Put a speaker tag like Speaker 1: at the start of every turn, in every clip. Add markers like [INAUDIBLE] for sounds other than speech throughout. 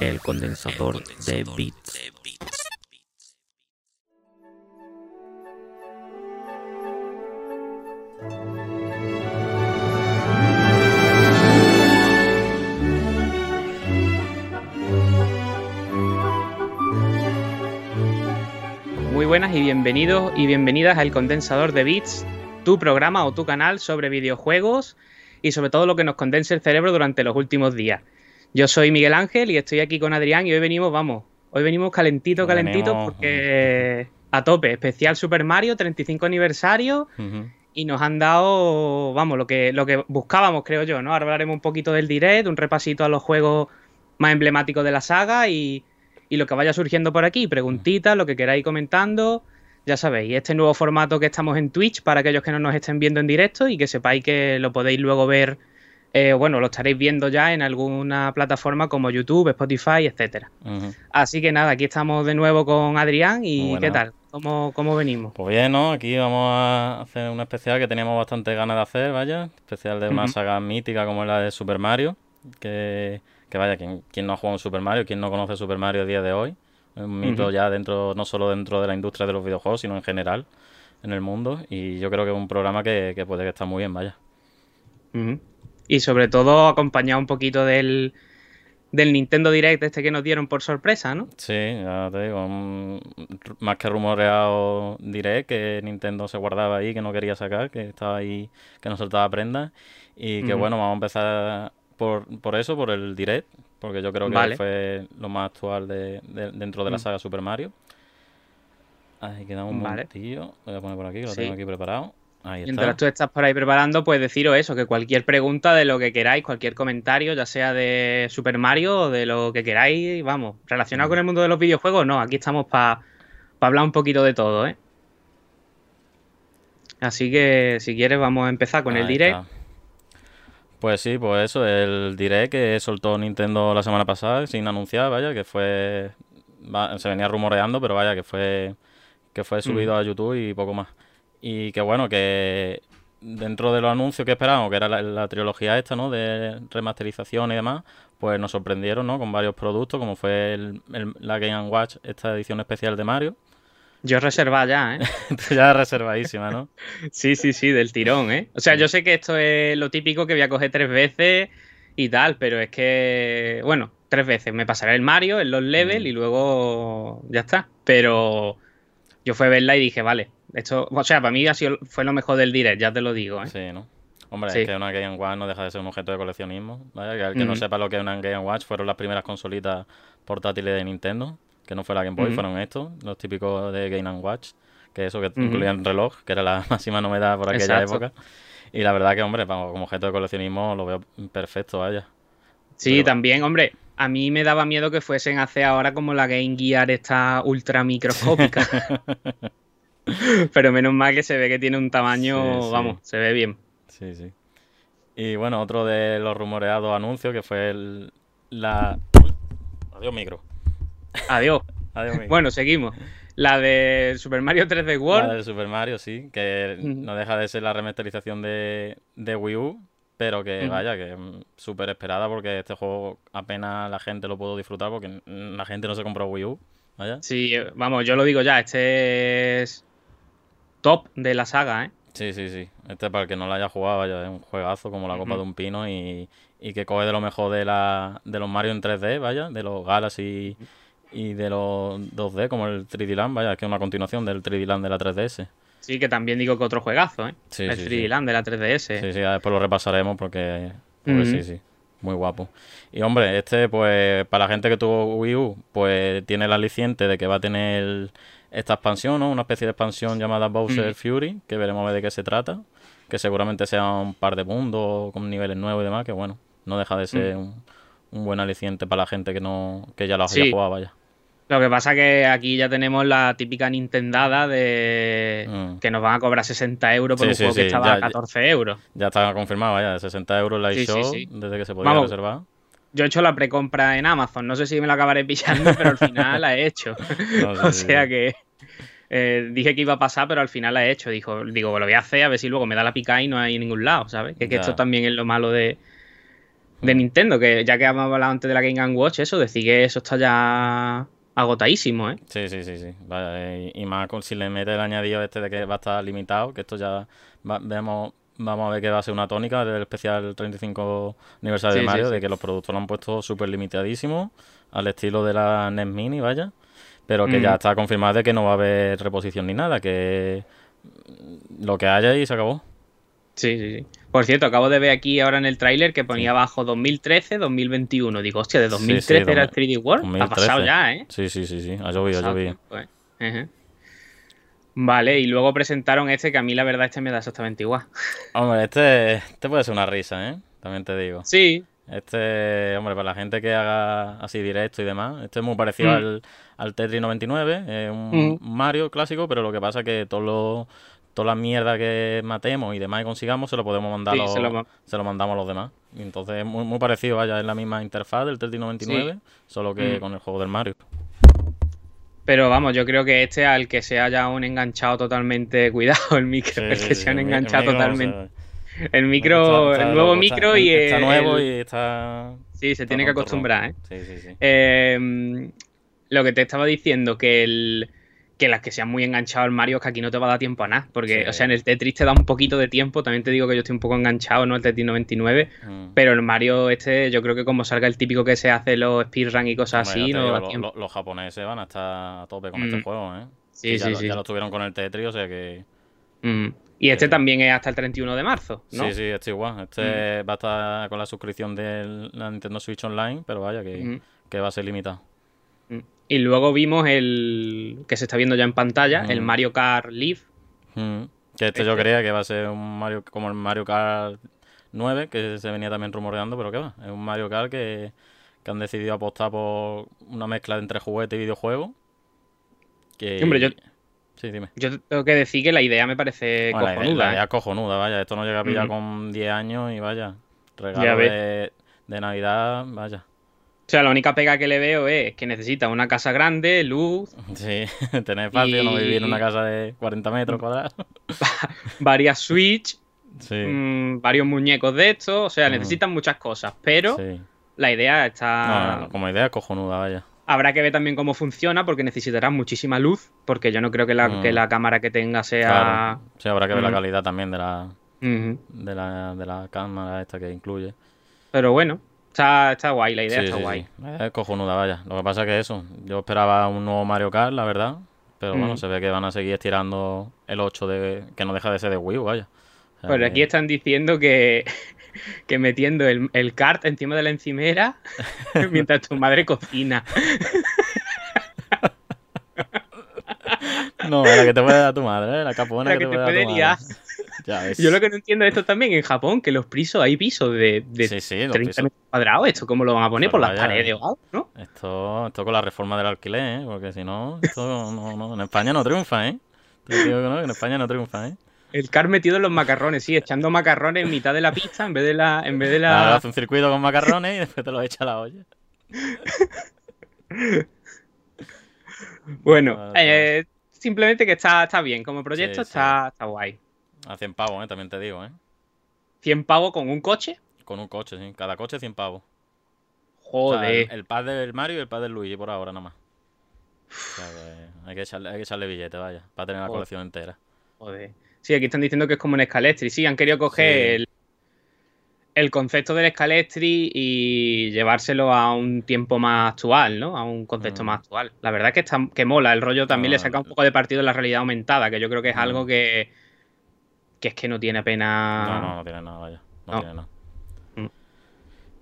Speaker 1: el condensador de bits.
Speaker 2: Muy buenas y bienvenidos y bienvenidas al Condensador de Bits, tu programa o tu canal sobre videojuegos y sobre todo lo que nos condense el cerebro durante los últimos días. Yo soy Miguel Ángel y estoy aquí con Adrián y hoy venimos, vamos, hoy venimos calentito, calentito porque a tope, especial Super Mario, 35 aniversario y nos han dado, vamos, lo que, lo que buscábamos, creo yo, ¿no? Ahora hablaremos un poquito del direct, un repasito a los juegos más emblemáticos de la saga y y lo que vaya surgiendo por aquí, preguntitas, lo que queráis comentando. Ya sabéis, este nuevo formato que estamos en Twitch para aquellos que no nos estén viendo en directo y que sepáis que lo podéis luego ver, eh, bueno, lo estaréis viendo ya en alguna plataforma como YouTube, Spotify, etcétera. Así que nada, aquí estamos de nuevo con Adrián y ¿qué tal? ¿Cómo, ¿Cómo, venimos?
Speaker 3: Pues bien, ¿no? Aquí vamos a hacer un especial que teníamos bastante ganas de hacer, vaya. Especial de una saga mítica como la de Super Mario, que que vaya, quien, no ha jugado en Super Mario, quien no conoce Super Mario a día de hoy, un mito ya dentro, no solo dentro de la industria de los videojuegos, sino en general en el mundo. Y yo creo que es un programa que, puede estar muy bien, vaya.
Speaker 2: Y sobre todo acompañado un poquito del, del Nintendo Direct este que nos dieron por sorpresa, ¿no?
Speaker 3: Sí, ya te digo, más que rumoreado Direct que Nintendo se guardaba ahí, que no quería sacar, que estaba ahí, que no soltaba prendas. Y que bueno, vamos a empezar por, por eso, por el direct, porque yo creo que fue lo más actual de, dentro de la mm. saga Super Mario. Ahí quedamos un vale. momentillo. Voy a poner por aquí, que lo tengo aquí preparado.
Speaker 2: Mientras tú estás por ahí preparando, pues deciros eso, que cualquier pregunta de lo que queráis, cualquier comentario, ya sea de Super Mario o de lo que queráis, vamos, relacionado con el mundo de los videojuegos, no, aquí estamos para hablar un poquito de todo, ¿eh? Así que si quieres vamos a empezar con el direct.
Speaker 3: Pues sí, pues eso, el direct que soltó Nintendo la semana pasada sin anunciar, vaya, que fue se venía rumoreando, pero vaya que fue que fue subido mm. a YouTube y poco más. Y que bueno, que dentro de los anuncios que esperábamos, que era la, trilogía esta, ¿no? De remasterización y demás, pues nos sorprendieron, ¿no? Con varios productos, como fue la Game Watch, esta edición especial de Mario,
Speaker 2: yo reserva ya, ¿eh? [LAUGHS]
Speaker 3: ya reservadísima, ¿no? [LAUGHS]
Speaker 2: sí, sí, sí, del tirón, ¿eh? O sea, yo sé que esto es lo típico que voy a coger tres veces y tal, pero es que, bueno, tres veces. Me pasaré el Mario, en los levels mm. y luego ya está. Pero yo fui a verla y dije, vale, esto, o sea, para mí ha sido, fue lo mejor del direct, ya te lo digo, ¿eh?
Speaker 3: Sí, ¿no? Hombre, es que una Game Watch no deja de ser un objeto de coleccionismo. ¿vale? Que al que no sepa lo que es una Game Watch, fueron las primeras consolitas portátiles de Nintendo que no fue la Game Boy, fueron estos, los típicos de Game Watch, que eso que incluían reloj, que era la [LAUGHS] máxima novedad por aquella época. Y la verdad que, hombre, como objeto de coleccionismo lo veo perfecto, vaya.
Speaker 2: Sí, también, hombre, a mí me daba miedo que fuesen a hacer ahora como la Game Gear esta ultra microscópica. [LAUGHS] [LAUGHS] Pero menos mal que se ve que tiene un tamaño, vamos, se ve bien.
Speaker 3: Sí, sí. Y bueno, otro de los rumoreados anuncios que fue el, la... Adiós, micro.
Speaker 2: Adiós. [LAUGHS] Bueno, seguimos. La de Super Mario 3D World.
Speaker 3: La de Super Mario, sí, que no deja de ser la remasterización de, Wii U, pero que vaya, que es súper esperada porque este juego apenas la gente lo pudo disfrutar porque la gente no se compró Wii U. Vaya.
Speaker 2: Sí, vamos, yo lo digo ya, este es top de la saga, ¿eh?
Speaker 3: Sí, sí, sí. Este para el que no lo haya jugado, vaya, es un juegazo como la copa de un pino y, que coge de lo mejor de, la, de los Mario en 3D, vaya, de los Galaxy y de los 2D, como el 3D Land, vaya, que es una continuación del 3D Land de la 3DS.
Speaker 2: Sí, que también digo que otro juegazo, ¿eh? el 3D Land de la 3DS.
Speaker 3: Sí, sí, después lo repasaremos porque, sí, sí, muy guapo. Y hombre, este, pues, para la gente que tuvo Wii U, pues tiene el aliciente de que va a tener esta expansión, ¿no? Una especie de expansión llamada Bowser Fury, que veremos a ver de qué se trata. Que seguramente sea un par de mundos con niveles nuevos y demás, que bueno, no deja de ser un, buen aliciente para la gente que no que ya lo haya jugado, vaya.
Speaker 2: Lo que pasa que aquí ya tenemos la típica Nintendada de mm. que nos van a cobrar 60 euros por un juego que estaba a 14 euros.
Speaker 3: Ya está confirmado, ya, de 60 euros la eShop desde que se podía reservar.
Speaker 2: Yo he hecho la precompra en Amazon, no sé si me la acabaré pillando, pero al final la he hecho. [LAUGHS] [LAUGHS] o sea que eh, dije que iba a pasar, pero al final la he hecho. Dijo, digo, lo voy a hacer a ver si luego me da la pica y no hay en ningún lado, ¿sabes? Que, que esto también es lo malo de, de Nintendo, que ya que hemos hablado antes de la Game Watch, eso, decir que eso está ya agotadísimo, ¿eh?
Speaker 3: Sí, sí, sí, sí. Vaya, y, y más con si le mete el añadido este de que va a estar limitado, que esto ya va- vemos, vamos a ver que va a ser una tónica del especial 35 aniversario
Speaker 2: Sí,
Speaker 3: de Mario,
Speaker 2: sí.
Speaker 3: de que los productos lo han puesto súper limitadísimos, al estilo de la NES Mini, vaya. Pero que
Speaker 2: Mm.
Speaker 3: ya está confirmado de que no va a haber reposición ni nada, que lo que haya y se acabó.
Speaker 2: Sí, sí, sí. Por cierto, acabo de ver aquí ahora en el tráiler que ponía abajo 2013, 2021. Digo, hostia, de
Speaker 3: Sí,
Speaker 2: 2013
Speaker 3: sí,
Speaker 2: era el
Speaker 3: 2000-
Speaker 2: 3D World. Ha
Speaker 3: 2013.
Speaker 2: pasado ya, ¿eh?
Speaker 3: Sí, sí, sí, sí. Ha llovido, ha llovido.
Speaker 2: ¿Eh? Vale, y luego presentaron este que a mí la verdad este me da exactamente igual.
Speaker 3: Hombre, este, este puede ser una risa, ¿eh? También te digo.
Speaker 2: Sí,
Speaker 3: Este, hombre, para la gente que haga así directo y demás, este es muy parecido
Speaker 2: Mm.
Speaker 3: al, al Tetris 99, es un
Speaker 2: Mm.
Speaker 3: Mario clásico, pero lo que pasa es que todo lo, toda la mierda que matemos y demás y consigamos se lo podemos mandar
Speaker 2: Sí,
Speaker 3: a los-
Speaker 2: se lo ma-
Speaker 3: se lo mandamos a los demás. Y entonces es muy, muy parecido, vaya, es la misma interfaz del Tetris 99, solo que
Speaker 2: Mm.
Speaker 3: con el juego del Mario.
Speaker 2: Pero vamos, yo creo que este al que se haya un enganchado totalmente, [LAUGHS] cuidado el micro,
Speaker 3: Sí,
Speaker 2: el que
Speaker 3: sí,
Speaker 2: se han
Speaker 3: el mi- el
Speaker 2: enganchado
Speaker 3: micro,
Speaker 2: totalmente.
Speaker 3: o sea,
Speaker 2: El micro,
Speaker 3: está- está
Speaker 2: el nuevo
Speaker 3: está-
Speaker 2: micro y
Speaker 3: está
Speaker 2: el,
Speaker 3: nuevo y está
Speaker 2: Sí, se tiene que acostumbrar, ¿eh?
Speaker 3: Sí, sí, sí.
Speaker 2: Eh, lo que te estaba diciendo, que el que las que sean muy enganchados al Mario, que aquí no te va a dar tiempo a nada. Porque,
Speaker 3: Sí.
Speaker 2: o sea, en el Tetris te da un poquito de tiempo. También te digo que yo estoy un poco enganchado, ¿no? El Tetris 99.
Speaker 3: Mm.
Speaker 2: Pero el Mario este, yo creo que como salga el típico que se hace los speedrun y cosas
Speaker 3: Hombre,
Speaker 2: así, no
Speaker 3: digo,
Speaker 2: da tiempo.
Speaker 3: lo- los japoneses van a estar a tope con
Speaker 2: Mm.
Speaker 3: este juego, ¿eh?
Speaker 2: Sí,
Speaker 3: Que
Speaker 2: sí, sí.
Speaker 3: ya lo tuvieron con el Tetris, o sea que...
Speaker 2: Mm. Y este también es hasta el 31 de marzo, ¿no?
Speaker 3: Sí, sí, este igual. Este va a estar con la suscripción de la Nintendo Switch Online, pero vaya que,
Speaker 2: Mm.
Speaker 3: que va a ser limitado.
Speaker 2: Y luego vimos el que se está viendo ya en pantalla, el
Speaker 3: Mm.
Speaker 2: Mario Kart Live.
Speaker 3: Mm. Que este yo creía que va a ser un Mario como el Mario Kart 9, que se venía también rumoreando, pero qué va. Es un Mario Kart que, que han decidido apostar por una mezcla entre juguete y videojuego. Que...
Speaker 2: Hombre, yo-
Speaker 3: Sí, dime.
Speaker 2: Yo tengo que decir que la idea me parece
Speaker 3: Bueno, la idea-
Speaker 2: cojonuda.
Speaker 3: la idea
Speaker 2: ¿eh?
Speaker 3: es cojonuda, vaya. Esto no llega a pillar
Speaker 2: Mm.
Speaker 3: con 10 años y vaya.
Speaker 2: Ya
Speaker 3: Regalo de, de Navidad, vaya.
Speaker 2: O sea, la única pega que le veo es que necesita una casa grande, luz,
Speaker 3: Sí, [LAUGHS] tener espacio, no vivir en una casa de 40 metros cuadrados. [LAUGHS]
Speaker 2: varias Switch,
Speaker 3: Sí.
Speaker 2: mm, varios muñecos de estos. O sea, necesitan muchas cosas. Pero
Speaker 3: sí.
Speaker 2: la idea está.
Speaker 3: no, no, como idea es cojonuda, vaya.
Speaker 2: Habrá que ver también cómo funciona, porque necesitará muchísima luz. Porque yo no creo que la,
Speaker 3: Mm.
Speaker 2: que la cámara que tenga sea.
Speaker 3: Claro. Sí, habrá que ver la
Speaker 2: Mm.
Speaker 3: calidad también de la, de la, de la cámara esta que incluye.
Speaker 2: Pero bueno, está, está guay, la idea
Speaker 3: Sí,
Speaker 2: está
Speaker 3: sí,
Speaker 2: guay.
Speaker 3: sí. Es cojonuda, vaya. Lo que pasa es que eso, yo esperaba un nuevo Mario Kart, la verdad. Pero bueno,
Speaker 2: Mm.
Speaker 3: se ve que van a seguir estirando el 8 de, que no deja de ser de Wii U, vaya. O sea
Speaker 2: Pero aquí están diciendo que, [LAUGHS] que metiendo el, el kart encima de la encimera [LAUGHS] mientras tu madre cocina. [LAUGHS]
Speaker 3: No, la que te puede dar tu madre, ¿eh? la capona
Speaker 2: La
Speaker 3: que,
Speaker 2: que
Speaker 3: te
Speaker 2: te
Speaker 3: puede dar
Speaker 2: puede
Speaker 3: tu
Speaker 2: liar.
Speaker 3: madre. Ya.
Speaker 2: Yo lo que no entiendo de esto también en Japón, que los pisos, hay pisos de, de
Speaker 3: Sí, sí, los
Speaker 2: 30
Speaker 3: pisos.
Speaker 2: metros cuadrados. ¿Esto cómo lo van a poner?
Speaker 3: Pero
Speaker 2: Por las paredes
Speaker 3: eh.
Speaker 2: o algo, ¿no?
Speaker 3: Esto, esto con la reforma del alquiler, ¿eh? Porque si no, esto no, no, en España no triunfa, ¿eh? Te digo que no, que en España no triunfa, ¿eh?
Speaker 2: El kart metido en los macarrones, sí, echando macarrones en mitad de la pista en vez de la. En vez de
Speaker 3: Ahora
Speaker 2: la...
Speaker 3: hace un circuito con macarrones y después te lo echa a la olla. [LAUGHS]
Speaker 2: Bueno,
Speaker 3: Ah,
Speaker 2: eh, simplemente que está, está bien. Como proyecto
Speaker 3: Sí, sí.
Speaker 2: está, está guay.
Speaker 3: A 100 pavos, ¿eh? También te digo, ¿eh?
Speaker 2: 100 pavos con un coche.
Speaker 3: Con un coche, sí. Cada coche 100 pavos. O sea,
Speaker 2: Joder.
Speaker 3: el, el pad del Mario y el pad del Luigi por ahora nada más. O sea, que hay, que echarle, hay que echarle billete, vaya. Para tener la
Speaker 2: Joder.
Speaker 3: colección entera.
Speaker 2: Joder. Sí, aquí están diciendo que es como un Scalestri. Sí, han querido coger
Speaker 3: Sí.
Speaker 2: el, el concepto del Scalestri y llevárselo a un tiempo más actual, ¿no? A un contexto
Speaker 3: Mm.
Speaker 2: más actual. La verdad es que, está, que mola. El rollo también le saca un poco de partido en la realidad aumentada, que yo creo que es
Speaker 3: Mm.
Speaker 2: algo que, que es que no tiene pena.
Speaker 3: No, no, no tiene nada, vaya. No,
Speaker 2: No.
Speaker 3: tiene nada.
Speaker 2: Mm.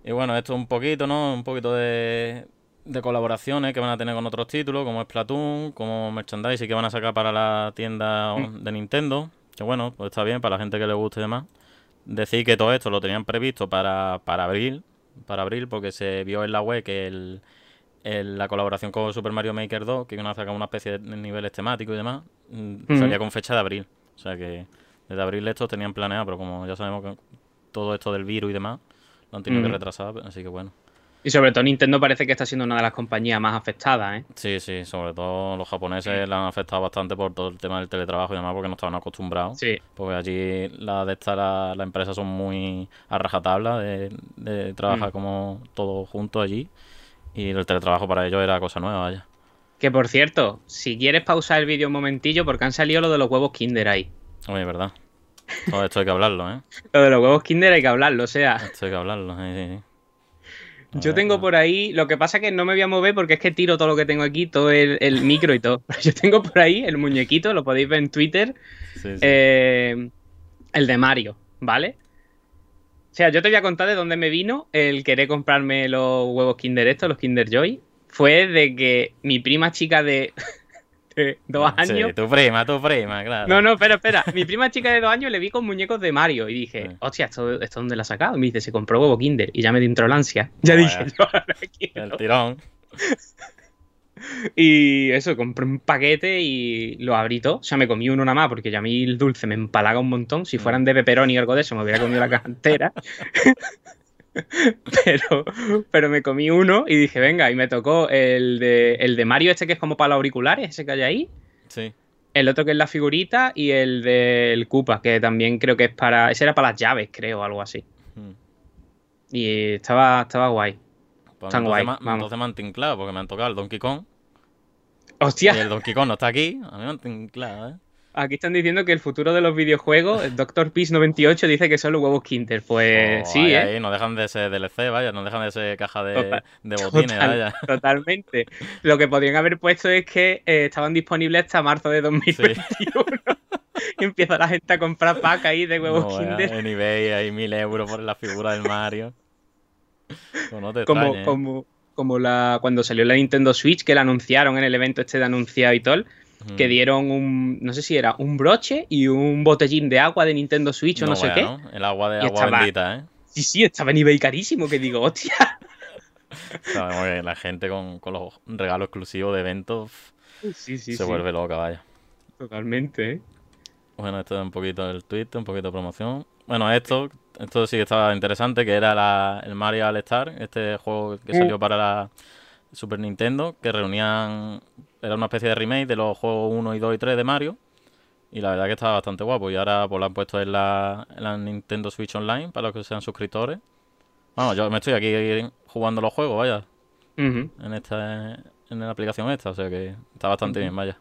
Speaker 3: Y bueno, esto un poquito, ¿no? Un poquito de, de colaboraciones que van a tener con otros títulos, como Splatoon, como merchandising que van a sacar para la tienda
Speaker 2: Mm.
Speaker 3: de Nintendo. Que bueno, pues está bien para la gente que le guste y demás. Decir que todo esto lo tenían previsto para, para abril, para abril, porque se vio en la web que el, el- la colaboración con Super Mario Maker 2, que iban a sacar una especie de niveles temáticos y demás, mm, salía con fecha de abril. O sea que desde abril esto tenían planeado, pero como ya sabemos que todo esto del virus y demás, lo han tenido que retrasar, así que bueno.
Speaker 2: Y sobre todo Nintendo parece que está siendo una de las compañías más afectadas, ¿eh?
Speaker 3: Sí, sí, sobre todo los japoneses la han afectado bastante por todo el tema del teletrabajo y demás porque no estaban acostumbrados.
Speaker 2: Sí.
Speaker 3: Porque allí la de esta, la, la empresa son muy a rajatabla de, de trabajar
Speaker 2: Mm.
Speaker 3: como todos juntos allí. Y el teletrabajo para ellos era cosa nueva, vaya.
Speaker 2: Que por cierto, si quieres pausar el vídeo un momentillo, porque han salido lo de los huevos Kinder ahí.
Speaker 3: Oye, verdad. Todo esto hay que hablarlo, ¿eh?
Speaker 2: Lo de los huevos Kinder hay que hablarlo, o sea.
Speaker 3: Esto hay que hablarlo, sí, sí,
Speaker 2: Yo tengo por ahí, lo que pasa es que no me voy a mover porque es que tiro todo lo que tengo aquí, todo el, el micro y todo. [LAUGHS] Yo tengo por ahí el muñequito, lo podéis ver en Twitter,
Speaker 3: Sí, sí.
Speaker 2: eh, el de Mario, ¿vale? O sea, yo te voy a contar de dónde me vino el querer comprarme los huevos Kinder estos, los Kinder Joy. Fue de que mi prima chica de, de dos años...
Speaker 3: Sí, tu prima, tu prima, claro.
Speaker 2: No, no, espera, espera. Mi prima chica de dos años le vi con muñecos de Mario y dije,
Speaker 3: Sí.
Speaker 2: hostia, ¿esto, ¿esto dónde la ha sacado? Y me dice, se compró huevo Kinder y ya me entró la ansia. Ya
Speaker 3: Vaya.
Speaker 2: dije, yo ahora quiero.
Speaker 3: El tirón. [LAUGHS]
Speaker 2: Y eso, compré un paquete y lo abrí todo. O sea, me comí uno nada más porque ya a mí el dulce me empalaga un montón. Si
Speaker 3: Mm.
Speaker 2: fueran de pepperoni o algo de eso, me hubiera comido la caja entera. [LAUGHS] [LAUGHS] pero, pero me comí uno y dije, venga, y me tocó el de, el de Mario este que es como para los auriculares, ese que hay ahí.
Speaker 3: Sí.
Speaker 2: El otro que es la figurita y el del Koopa, que también creo que es para... Ese era para las llaves, creo, algo así.
Speaker 3: Mm.
Speaker 2: Y estaba, estaba guay.
Speaker 3: Pues
Speaker 2: Tan guay,
Speaker 3: ma-
Speaker 2: vamos.
Speaker 3: entonces me han tinclado porque me han tocado el Donkey Kong.
Speaker 2: ¡Hostia!
Speaker 3: Y el Donkey Kong no está aquí. A mí me han tinclado, ¿eh?
Speaker 2: Aquí están diciendo que el futuro de los videojuegos, el Dr. Peace 98 dice que son los huevos Kinder. Pues
Speaker 3: Oh,
Speaker 2: sí,
Speaker 3: ahí,
Speaker 2: ¿eh?
Speaker 3: ahí, no dejan de ser DLC, vaya, no dejan de ser caja de,
Speaker 2: Total-
Speaker 3: de botines,
Speaker 2: Total-
Speaker 3: vaya.
Speaker 2: totalmente. Lo que podrían haber puesto es que eh, estaban disponibles hasta marzo de 2021. y [LAUGHS] empieza la gente a comprar packs ahí de huevos
Speaker 3: No, vaya,
Speaker 2: Kinder.
Speaker 3: en eBay hay mil euros por la figura del Mario. Pues no te
Speaker 2: Como,
Speaker 3: extrañes, ¿eh?
Speaker 2: como, como la, cuando salió la Nintendo Switch, que la anunciaron en el evento este de anunciado y todo, Que dieron un, no sé si era un broche y un botellín de agua de Nintendo Switch o no, sé qué.
Speaker 3: ¿no? El agua de
Speaker 2: Y
Speaker 3: agua
Speaker 2: estaba-
Speaker 3: bendita, ¿eh?
Speaker 2: Sí, sí, estaba en eBay carísimo, que digo, hostia. [LAUGHS]
Speaker 3: Sabemos que la gente con, con los regalos exclusivos de eventos
Speaker 2: Sí, sí,
Speaker 3: se
Speaker 2: sí,
Speaker 3: vuelve loca, vaya.
Speaker 2: totalmente, ¿eh?
Speaker 3: Bueno, esto es un poquito del Twitter, un poquito de promoción. Bueno, esto, esto sí que estaba interesante, que era la- el Mario All Star, este juego que
Speaker 2: Mm.
Speaker 3: salió para la Super Nintendo, que reunían, era una especie de remake de los juegos 1 y 2 y 3 de Mario. Y la verdad que estaba bastante guapo. Y ahora pues lo han puesto en la, en la Nintendo Switch Online para los que sean suscriptores. Vamos, yo me estoy aquí jugando los juegos, vaya, en esta en la aplicación esta, o sea que está bastante bien, vaya.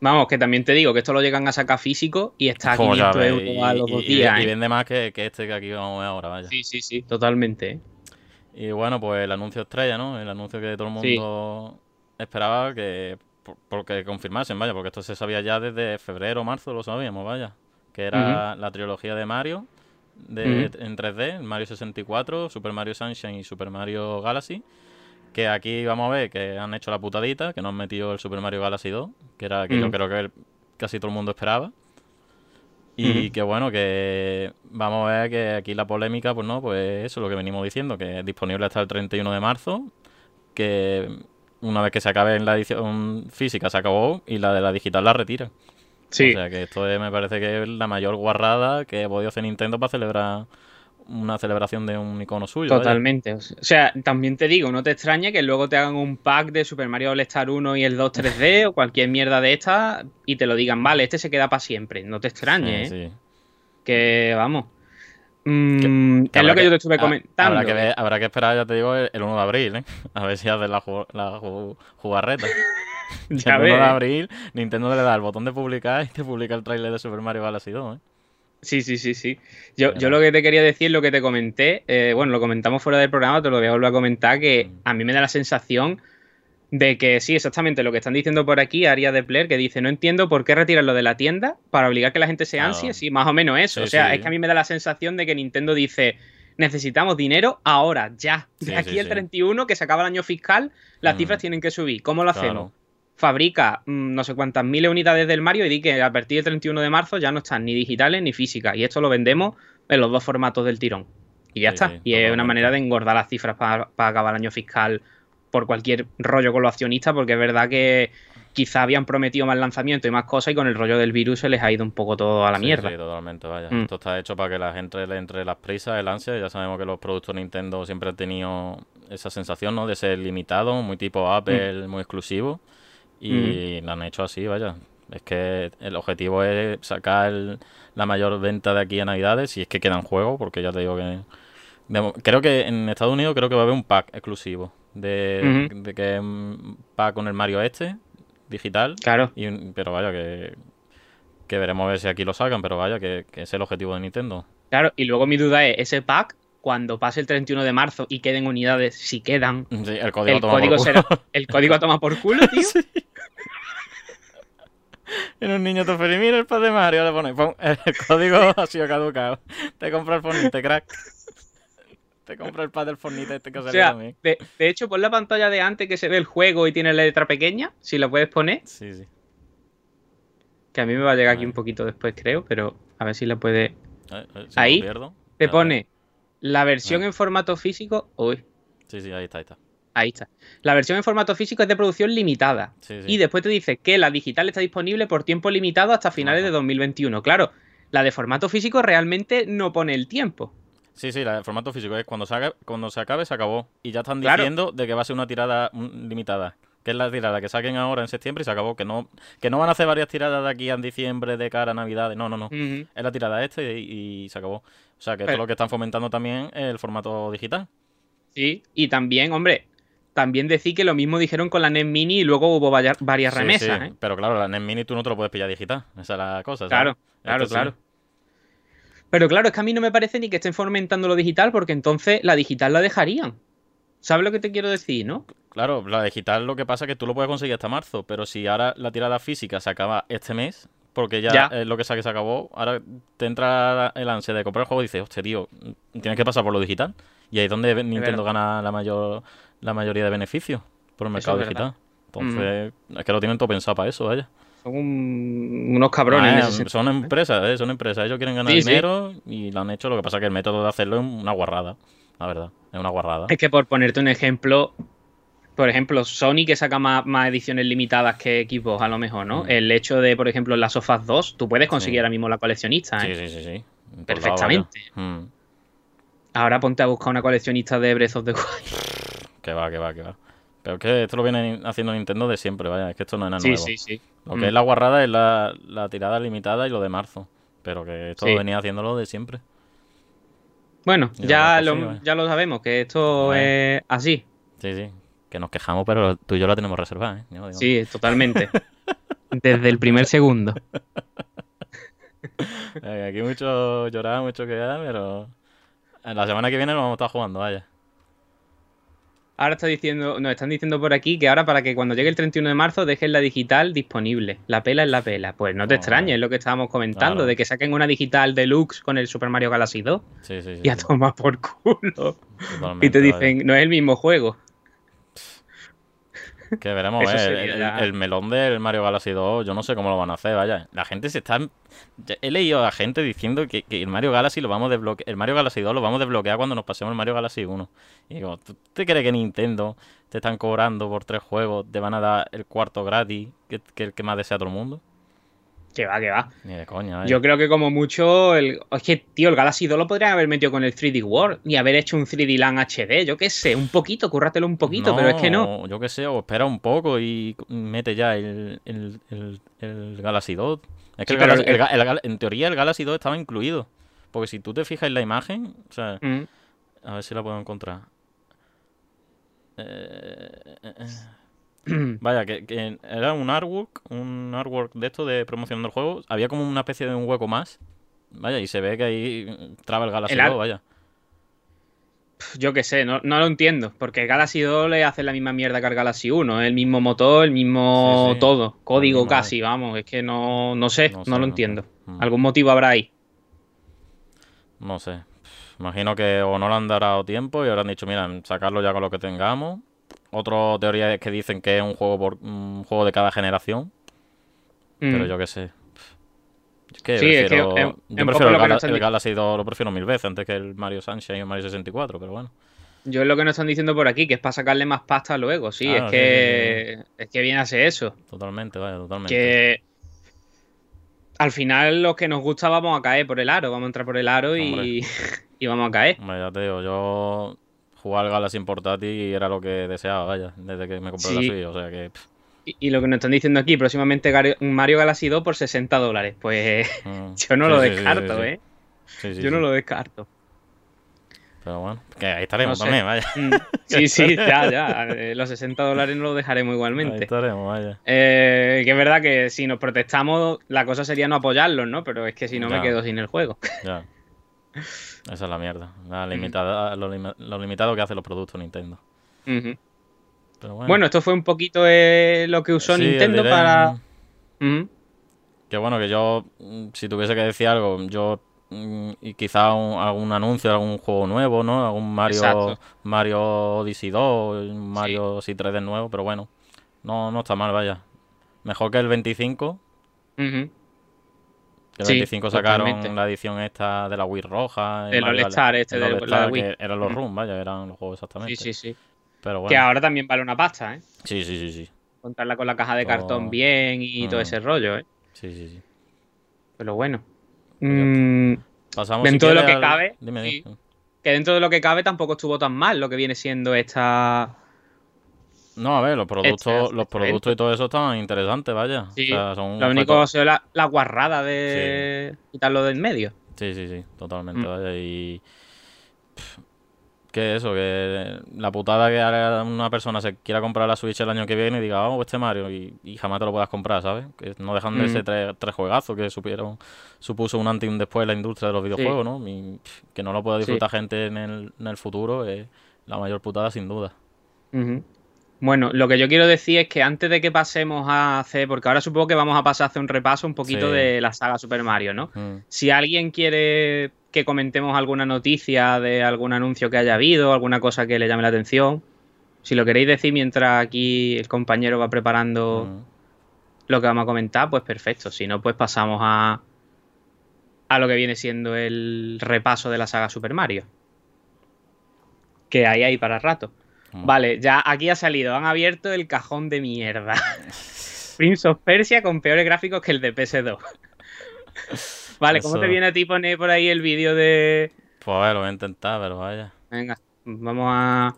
Speaker 2: Vamos, que también te digo que esto lo llegan a sacar físico y está a
Speaker 3: Como ya
Speaker 2: 500
Speaker 3: ves,
Speaker 2: euros
Speaker 3: y,
Speaker 2: a los
Speaker 3: y-
Speaker 2: dos
Speaker 3: y-
Speaker 2: días.
Speaker 3: y
Speaker 2: ¿eh?
Speaker 3: vende más que, que este que aquí vamos a ver ahora, vaya.
Speaker 2: Sí, sí, sí, totalmente. ¿eh?
Speaker 3: Y bueno, pues el anuncio estrella, ¿no? El anuncio que todo el
Speaker 2: Sí.
Speaker 3: Esperaba que por- porque confirmasen, vaya, porque esto se sabía ya desde febrero o marzo, lo sabíamos, vaya. Que era la trilogía de Mario de, en 3D, el Mario 64, Super Mario Sunshine y Super Mario Galaxy. Que aquí vamos a ver que han hecho la putadita, que nos han metido el Super Mario Galaxy 2, que era que yo creo que casi todo el mundo esperaba. Y que bueno, que vamos a ver que aquí la polémica, pues no, pues eso es lo que venimos diciendo, que es disponible hasta el 31 de marzo, que una vez que se acabe en la edición física se acabó y la de la digital la retira.
Speaker 2: Sí,
Speaker 3: O sea que esto es- me parece que es la mayor guarrada que ha podido hacer Nintendo para celebrar una celebración de un icono suyo. vaya.
Speaker 2: totalmente. O sea, también te digo, no te extrañe que luego te hagan un pack de Super Mario All Star 1 y el 2 3D o cualquier mierda de esta y te lo digan, vale, este se queda para siempre. No te extrañe, ¿eh?
Speaker 3: Sí.
Speaker 2: Que vamos. Mm,
Speaker 3: Que
Speaker 2: es lo que yo te estuve comentando.
Speaker 3: Habrá que, ver- habrá que esperar, ya te digo, el, el 1 de abril, ¿eh? [LAUGHS] A ver si hacen la, ju- la ju- jugarreta. [LAUGHS]
Speaker 2: Ya
Speaker 3: el 1
Speaker 2: ves.
Speaker 3: de abril, Nintendo le da el botón de publicar y te publica el tráiler de Super Mario Galaxy 2, ¿eh?
Speaker 2: Sí, sí, sí, sí. Yo,
Speaker 3: Pero-
Speaker 2: yo lo que te quería decir, lo que te comenté, eh, bueno, lo comentamos fuera del programa, te lo voy a volver a comentar, que
Speaker 3: Mm.
Speaker 2: a mí me da la sensación de que sí, exactamente lo que están diciendo por aquí, Aria de Player, que dice, no entiendo por qué retirarlo de la tienda para obligar que la gente se ansie, sí, más o menos eso.
Speaker 3: Sí,
Speaker 2: o sea,
Speaker 3: sí.
Speaker 2: es que a mí me da la sensación de que Nintendo dice, necesitamos dinero ahora, ya. De
Speaker 3: Sí,
Speaker 2: aquí el
Speaker 3: sí.
Speaker 2: 31, que se acaba el año fiscal, las
Speaker 3: Mm.
Speaker 2: cifras tienen que subir. ¿Cómo lo hacemos?
Speaker 3: Claro.
Speaker 2: fabrica mm, no sé cuántas miles de unidades del Mario y di que a partir del 31 de marzo ya no están ni digitales ni físicas. Y esto lo vendemos en los dos formatos del tirón. Y ya está. y es una manera de engordar las cifras para, para acabar el año fiscal por cualquier rollo con los accionistas, porque es verdad que quizá habían prometido más lanzamientos y más cosas y con el rollo del virus se les ha ido un poco todo a la
Speaker 3: Sí,
Speaker 2: mierda.
Speaker 3: Sí, totalmente, vaya.
Speaker 2: Mm.
Speaker 3: Esto está hecho para que la gente le entre las prisas, el ansia. Ya sabemos que los productos Nintendo siempre han tenido esa sensación, ¿no? De ser limitado, muy tipo
Speaker 2: Mm.
Speaker 3: Apple, muy exclusivo. Y lo han hecho así, vaya. Es que el objetivo es sacar el- la mayor venta de aquí a Navidades, si es que quedan juegos, porque ya te digo que... de creo que en Estados Unidos creo que va a haber un pack exclusivo. De,
Speaker 2: Ujú.
Speaker 3: de que es un pack con el Mario este, digital.
Speaker 2: Claro.
Speaker 3: Y pero vaya que, que veremos a ver si aquí lo sacan, pero vaya que, que es el objetivo de Nintendo.
Speaker 2: Claro, y luego mi duda es, ese pack, cuando pase el 31 de marzo y queden unidades, si quedan,
Speaker 3: Sí, el código
Speaker 2: el
Speaker 3: toma por
Speaker 2: código
Speaker 3: culo.
Speaker 2: será. El código toma por culo, tío. [LAUGHS]
Speaker 3: En un niño te feliz, mira el pad de Mario, le pones, pum, el código ha sido caducado. Te compra el Fornite, crack. Te compra el pad del Fornite este que
Speaker 2: O sea, de, de hecho, pon la pantalla de antes que se ve el juego y tiene la letra pequeña, si la puedes poner,
Speaker 3: Sí, sí.
Speaker 2: que a mí me va a llegar aquí un poquito después, creo, pero a ver si la puede.
Speaker 3: Eh, eh, si
Speaker 2: Ahí
Speaker 3: pierdo.
Speaker 2: Te pone la versión en formato físico. Uy,
Speaker 3: Sí, sí, ahí está, ahí está.
Speaker 2: ahí está. La versión en formato físico es de producción limitada.
Speaker 3: Sí, sí.
Speaker 2: Y después te dice que la digital está disponible por tiempo limitado hasta finales
Speaker 3: Ajá.
Speaker 2: de 2021. Claro, la de formato físico realmente no pone el tiempo.
Speaker 3: Sí, sí, el formato físico es cuando se, haga- cuando se acabe, se acabó. Y ya están
Speaker 2: Claro.
Speaker 3: diciendo de que va a ser una tirada mm, limitada. Que es la tirada que saquen ahora en septiembre y se acabó. Que no, que no van a hacer varias tiradas de aquí en diciembre de cara a Navidades. No, no, no. Es la tirada este y, y se acabó. O sea que esto
Speaker 2: Pero-
Speaker 3: lo que están fomentando también es el formato digital.
Speaker 2: Sí, y también, hombre, también decir que lo mismo dijeron con la NES Mini y luego hubo varias
Speaker 3: Sí,
Speaker 2: remesas,
Speaker 3: sí,
Speaker 2: ¿eh?
Speaker 3: Pero claro, la NES Mini tú no te lo puedes pillar digital. Esa es la cosa. ¿sabes?
Speaker 2: Claro, claro,
Speaker 3: Esto sí.
Speaker 2: Pero claro, es que a mí no me parece ni que estén fomentando lo digital, porque entonces la digital la dejarían. ¿Sabes lo que te quiero decir, no?
Speaker 3: Claro, la digital lo que pasa es que tú lo puedes conseguir hasta marzo, pero si ahora la tirada física se acaba este mes, porque ya,
Speaker 2: Ya.
Speaker 3: es lo que saque se acabó, ahora te entra el ansia de comprar el juego y dices, hostia, tío, tienes que pasar por lo digital. Y ahí es donde Nintendo gana la mayor la mayoría de beneficios por el mercado
Speaker 2: es
Speaker 3: digital. Entonces, es que lo tienen todo pensado para eso, vaya.
Speaker 2: Son un- unos cabrones
Speaker 3: Ah, son empresas, ¿eh? son empresas. Ellos quieren ganar
Speaker 2: Sí, sí.
Speaker 3: dinero y lo han hecho. Lo que pasa es que el método de hacerlo es una guarrada, la verdad. Es una guarrada.
Speaker 2: Es que por ponerte un ejemplo, por ejemplo, Sony que saca más, más ediciones limitadas que equipos, a lo mejor, ¿no?
Speaker 3: Mm.
Speaker 2: El hecho de, por ejemplo, las Sofas 2, tú puedes conseguir
Speaker 3: Sí.
Speaker 2: ahora mismo la coleccionista,
Speaker 3: Sí,
Speaker 2: ¿eh?
Speaker 3: sí, sí, sí. Lados,
Speaker 2: Perfectamente.
Speaker 3: Mm.
Speaker 2: Ahora ponte a buscar una coleccionista de Breath of the Wild. [LAUGHS]
Speaker 3: Que va, que va, que va. Pero es que esto lo viene haciendo Nintendo de siempre, vaya. Es que esto no es nada
Speaker 2: Sí,
Speaker 3: nuevo.
Speaker 2: sí, sí.
Speaker 3: Lo
Speaker 2: Mm.
Speaker 3: que es la guarrada es la, la tirada limitada y lo de marzo. Pero que esto
Speaker 2: Sí.
Speaker 3: venía haciéndolo de siempre.
Speaker 2: Bueno,
Speaker 3: Y
Speaker 2: ya lo,
Speaker 3: sí,
Speaker 2: ya lo sabemos, que esto
Speaker 3: Bueno.
Speaker 2: es así.
Speaker 3: Sí, sí. Que nos quejamos, pero tú y yo la tenemos reservada, ¿eh? Digo,
Speaker 2: Sí, totalmente. [LAUGHS] Desde el primer segundo. [LAUGHS]
Speaker 3: Aquí mucho llorar, mucho quedar, pero... La semana que viene lo vamos a estar jugando, vaya.
Speaker 2: Ahora está diciendo, nos están diciendo por aquí que ahora para que cuando llegue el 31 de marzo dejen la digital disponible. La pela es la pela. Pues no te
Speaker 3: Oh.
Speaker 2: extrañes, es lo que estábamos comentando,
Speaker 3: Claro.
Speaker 2: de que saquen una digital deluxe con el Super Mario Galaxy 2
Speaker 3: Sí, sí, sí.
Speaker 2: y a tomar por culo.
Speaker 3: totalmente,
Speaker 2: Y te dicen, no es el mismo juego.
Speaker 3: Que veremos, eh, el, el-
Speaker 2: ya-
Speaker 3: el melón del Mario Galaxy 2, yo no sé cómo lo van a hacer, vaya. La gente se está... He leído a gente diciendo que, que el Mario Galaxy lo vamos a desbloquear... El Mario Galaxy 2 lo vamos a desbloquear cuando nos pasemos el Mario Galaxy 1. Y digo, ¿tú te crees que Nintendo te están cobrando por tres juegos, te van a dar el cuarto gratis, que, que el que más desea todo el mundo?
Speaker 2: Que va, que va.
Speaker 3: Ni de coña, vaya.
Speaker 2: Yo creo que como mucho, el... es que, tío, el Galaxy 2 lo podrían haber metido con el 3D World y haber hecho un 3D Land HD, yo qué sé, un poquito, cúrratelo un poquito, pero es que no.
Speaker 3: Yo qué sé, o espera un poco y mete ya el, el, el, el Galaxy 2. Es que
Speaker 2: Sí,
Speaker 3: Galaxy- en teoría el Galaxy 2 estaba incluido. Porque si tú te fijas en la imagen, o sea,
Speaker 2: Mm.
Speaker 3: a ver si la puedo encontrar. Eh, eh, eh. [CLEARS THROAT] Vaya, que, que era un artwork, un artwork de esto de promocionando el juego. Había como una especie de un hueco más. Vaya, y se ve que ahí traba el Galaxy
Speaker 2: El ar-
Speaker 3: 2, vaya.
Speaker 2: Yo qué sé, no, no lo entiendo, porque el Galaxy 2 le hace la misma mierda que al Galaxy 1, es el mismo motor, el mismo
Speaker 3: Sí, sí.
Speaker 2: todo, código casi, vamos, es que no, no sé,
Speaker 3: No
Speaker 2: lo
Speaker 3: no
Speaker 2: entiendo.
Speaker 3: Mm.
Speaker 2: Algún motivo habrá ahí.
Speaker 3: No sé. Imagino que o no le han dado tiempo y habrán dicho, mira, sacarlo ya con lo que tengamos. Otra teoría es que dicen que es un juego por un juego de cada generación, pero
Speaker 2: Mm.
Speaker 3: yo qué sé. Es que
Speaker 2: Sí, es que
Speaker 3: prefiero-
Speaker 2: es
Speaker 3: yo prefiero el, Gala- el Galaxy 2 lo prefiero mil veces antes que el Mario Sunshine y el Mario 64, pero bueno.
Speaker 2: Yo es lo que nos están diciendo por aquí, que es para sacarle más pasta luego, sí,
Speaker 3: Claro,
Speaker 2: es
Speaker 3: sí,
Speaker 2: que
Speaker 3: sí,
Speaker 2: es que viene a ser eso.
Speaker 3: Totalmente, vaya, totalmente.
Speaker 2: Que al final los que nos gusta vamos a caer por el aro, vamos a entrar por el aro y, [LAUGHS] y vamos a caer.
Speaker 3: Hombre, ya te digo, yo jugar al Galaxy en portátil y era lo que deseaba, vaya, desde que me compré
Speaker 2: Sí.
Speaker 3: la Switch, o sea que...
Speaker 2: Y, y lo que nos están diciendo aquí, próximamente Mario Galaxy 2 por 60 dólares. Pues
Speaker 3: mm,
Speaker 2: yo no
Speaker 3: sí,
Speaker 2: lo descarto. ¿eh? Yo no lo descarto.
Speaker 3: Pero bueno, que ahí estaremos
Speaker 2: No sé.
Speaker 3: también, vaya.
Speaker 2: Mm, Sí, sí, [LAUGHS] ya, ya. eh, Los 60 dólares no los dejaremos
Speaker 3: Ahí
Speaker 2: igualmente.
Speaker 3: estaremos, vaya.
Speaker 2: Eh, que es verdad que si nos protestamos, la cosa sería no apoyarlos, ¿no? Pero es que si no me quedo sin el juego.
Speaker 3: Ya. [LAUGHS] Esa es la mierda. La limitada, lo, limi- lo limitado que hacen los productos Nintendo. Pero bueno.
Speaker 2: Bueno, esto fue un poquito eh, lo que usó
Speaker 3: Sí,
Speaker 2: Nintendo para.
Speaker 3: Que bueno, que yo, mm, si tuviese que decir algo, yo mm, y quizá un- algún anuncio, algún juego nuevo, ¿no? Algún Mario,
Speaker 2: Exacto.
Speaker 3: Mario Odyssey 2, un Mario sí. 3D nuevo, pero bueno, no, no está mal, vaya. Mejor que el 25,
Speaker 2: Ujú.
Speaker 3: Que el
Speaker 2: Sí,
Speaker 3: 25 sacaron
Speaker 2: totalmente.
Speaker 3: la edición esta de la Wii roja. el
Speaker 2: All-Star este
Speaker 3: el
Speaker 2: de la
Speaker 3: All-Star,
Speaker 2: Wii.
Speaker 3: eran los. RUM, vaya, eran los juegos exactamente.
Speaker 2: Sí, sí, sí.
Speaker 3: Pero bueno,
Speaker 2: Que ahora también vale una pasta, ¿eh?
Speaker 3: sí, sí, sí, sí.
Speaker 2: Contarla con la caja de
Speaker 3: Todo-
Speaker 2: cartón bien y todo
Speaker 3: Mm.
Speaker 2: ese rollo, ¿eh?
Speaker 3: Sí, sí, sí.
Speaker 2: Pero bueno.
Speaker 3: Pues.
Speaker 2: Mm,
Speaker 3: Pasamos
Speaker 2: Dentro
Speaker 3: si
Speaker 2: de lo que
Speaker 3: al-
Speaker 2: cabe,
Speaker 3: Dime,
Speaker 2: sí.
Speaker 3: dime.
Speaker 2: que dentro de lo que cabe tampoco estuvo tan mal lo que viene siendo esta.
Speaker 3: No, a ver, los productos,
Speaker 2: Este-
Speaker 3: los productos y todo eso estaban interesantes, vaya.
Speaker 2: Sí,
Speaker 3: O sea, son
Speaker 2: Lo único ha sido la, la guarrada de quitarlo del medio.
Speaker 3: Sí, sí, sí, totalmente,
Speaker 2: Mm.
Speaker 3: vaya. Y. pff, Que eso, que la putada que una persona se quiera comprar la Switch el año que viene y diga, oh, este Mario, y, y jamás te lo puedas comprar, ¿sabes? Que no dejan de
Speaker 2: Mm.
Speaker 3: ser tres, tres juegazos que supieron, supuso un antes y un después en la industria de los videojuegos, ¿no? Y pff, que no lo pueda
Speaker 2: Sí.
Speaker 3: disfrutar gente en el, en el futuro es la mayor putada sin duda.
Speaker 2: Ujú. Bueno, lo que yo quiero decir es que antes de que pasemos a hacer, porque ahora supongo que vamos a pasar a hacer un repaso un poquito
Speaker 3: Sí.
Speaker 2: de la saga Super Mario, ¿no?
Speaker 3: Mm.
Speaker 2: Si alguien quiere que comentemos alguna noticia de algún anuncio que haya habido, alguna cosa que le llame la atención, si lo queréis decir mientras aquí el compañero va preparando
Speaker 3: Mm.
Speaker 2: lo que vamos a comentar, pues perfecto. Si no, pues pasamos a, a lo que viene siendo el repaso de la saga Super Mario. Que hay ahí para rato.
Speaker 3: Mm.
Speaker 2: Vale, ya aquí ha salido. Han abierto el cajón de mierda. [LAUGHS] Prince of Persia con peores gráficos que el de PS2. [LAUGHS] vale, ¿cómo te viene a ti poner por ahí el vídeo de.
Speaker 3: Pues a ver, lo voy a intentar, pero vaya.
Speaker 2: Venga, vamos a,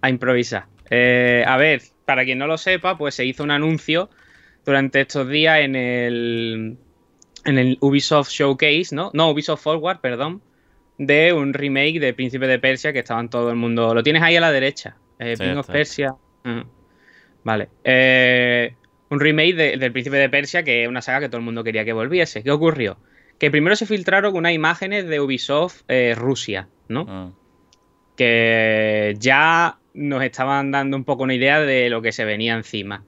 Speaker 2: a improvisar. Eh, a ver, para quien no lo sepa, pues se hizo un anuncio durante estos días en el, en el Ubisoft Showcase, ¿no? No, Ubisoft Forward, perdón, de un remake de Príncipe de Persia que estaban todo el mundo... Lo tienes ahí a la derecha. Eh,
Speaker 3: Sí,
Speaker 2: Prince of. Persia. Mm. Vale. Eh, un remake de- del Príncipe de Persia que es una saga que todo el mundo quería que volviese. ¿Qué ocurrió? Que primero se filtraron unas imágenes de Ubisoft eh, Rusia, ¿no?
Speaker 3: Mm.
Speaker 2: que ya nos estaban dando un poco una idea de lo que se venía encima.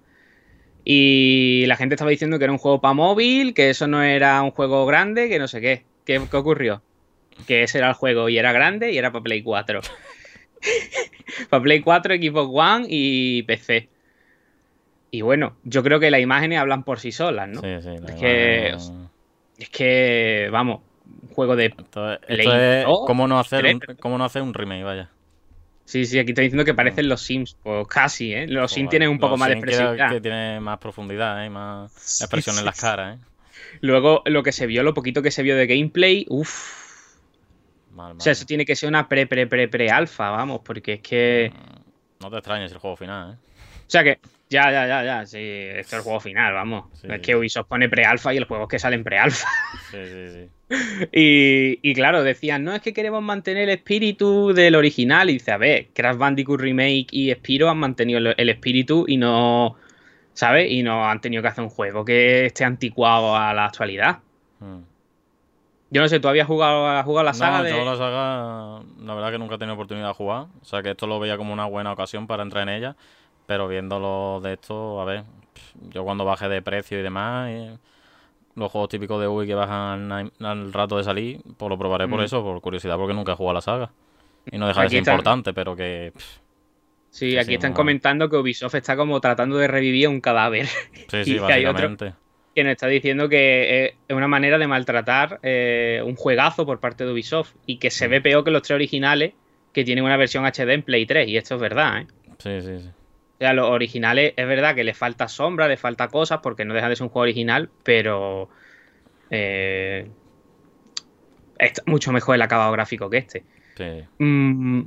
Speaker 2: Y la gente estaba diciendo que era un juego para móvil, que eso no era un juego grande, que no sé qué. ¿Qué, qué ocurrió? Que ese era el juego y era grande y era para Play 4. [LAUGHS] para Play 4, Xbox One y PC. Y bueno, yo creo que las imágenes hablan por sí solas, ¿no?
Speaker 3: Sí, sí.
Speaker 2: Es que- Es que, vamos, un juego de
Speaker 3: Esto es,
Speaker 2: Play
Speaker 3: esto es
Speaker 2: dos,
Speaker 3: cómo no hacer un, cómo no hacer un remake, vaya.
Speaker 2: Sí, sí, aquí está diciendo que parecen los Sims. Pues casi, ¿eh? Los Sims
Speaker 3: Joder,
Speaker 2: tienen un poco más de
Speaker 3: Sims que-
Speaker 2: expresividad.
Speaker 3: Que, tiene más profundidad, ¿eh? Más expresión
Speaker 2: sí,
Speaker 3: en las caras, ¿eh?
Speaker 2: Luego, lo que se vio, lo poquito que se vio de gameplay, uff.
Speaker 3: Mal,
Speaker 2: O sea, eso tiene que ser una pre, pre, pre, pre alfa, vamos, porque es que.
Speaker 3: Mm, No te extrañes el juego final, ¿eh?
Speaker 2: O sea que. Ya, ya, ya, ya. Sí, esto es el juego final, vamos.
Speaker 3: Sí,
Speaker 2: es que Ubisoft pone pre-alfa y el juego es que salen pre-alfa.
Speaker 3: Sí, sí, sí. [LAUGHS]
Speaker 2: Y, y claro, decían, no, es que queremos mantener el espíritu del original. Y dice, a ver, Crash Bandicoot Remake y Spyro han mantenido el, el espíritu y no. ¿Sabes? Y no han tenido que hacer un juego que esté anticuado a la actualidad.
Speaker 3: Mm.
Speaker 2: Yo no sé, ¿tú habías jugado, has jugado la saga
Speaker 3: no,
Speaker 2: de.?
Speaker 3: yo la saga, la verdad que nunca he tenido oportunidad de jugar. O sea, que esto lo veía como una buena ocasión para entrar en ella. Pero viéndolo de esto, a ver, yo cuando baje de precio y demás, eh, los juegos típicos de Ubi que bajan al, al rato de salir, pues lo probaré por
Speaker 2: Mm.
Speaker 3: eso, por curiosidad, porque nunca he jugado a la saga. Y no deja de ser importante, pero que. pff,
Speaker 2: Sí,
Speaker 3: Sí,
Speaker 2: aquí
Speaker 3: sí,
Speaker 2: están
Speaker 3: muy
Speaker 2: comentando que Ubisoft está como tratando de revivir un cadáver.
Speaker 3: sí, [LAUGHS] sí,
Speaker 2: Y que hay otro-
Speaker 3: básicamente.
Speaker 2: Que nos está diciendo que eh, es una manera de maltratar eh, un juegazo por parte de Ubisoft y que se ve peor que los tres originales que tienen una versión HD en Play 3, y esto es verdad, ¿eh?
Speaker 3: Sí, sí, sí.
Speaker 2: O sea, los originales es verdad que le falta sombra, le falta cosas, porque no deja de ser un juego original, pero eh, está mucho mejor el acabado gráfico que este.
Speaker 3: sí.
Speaker 2: Mm,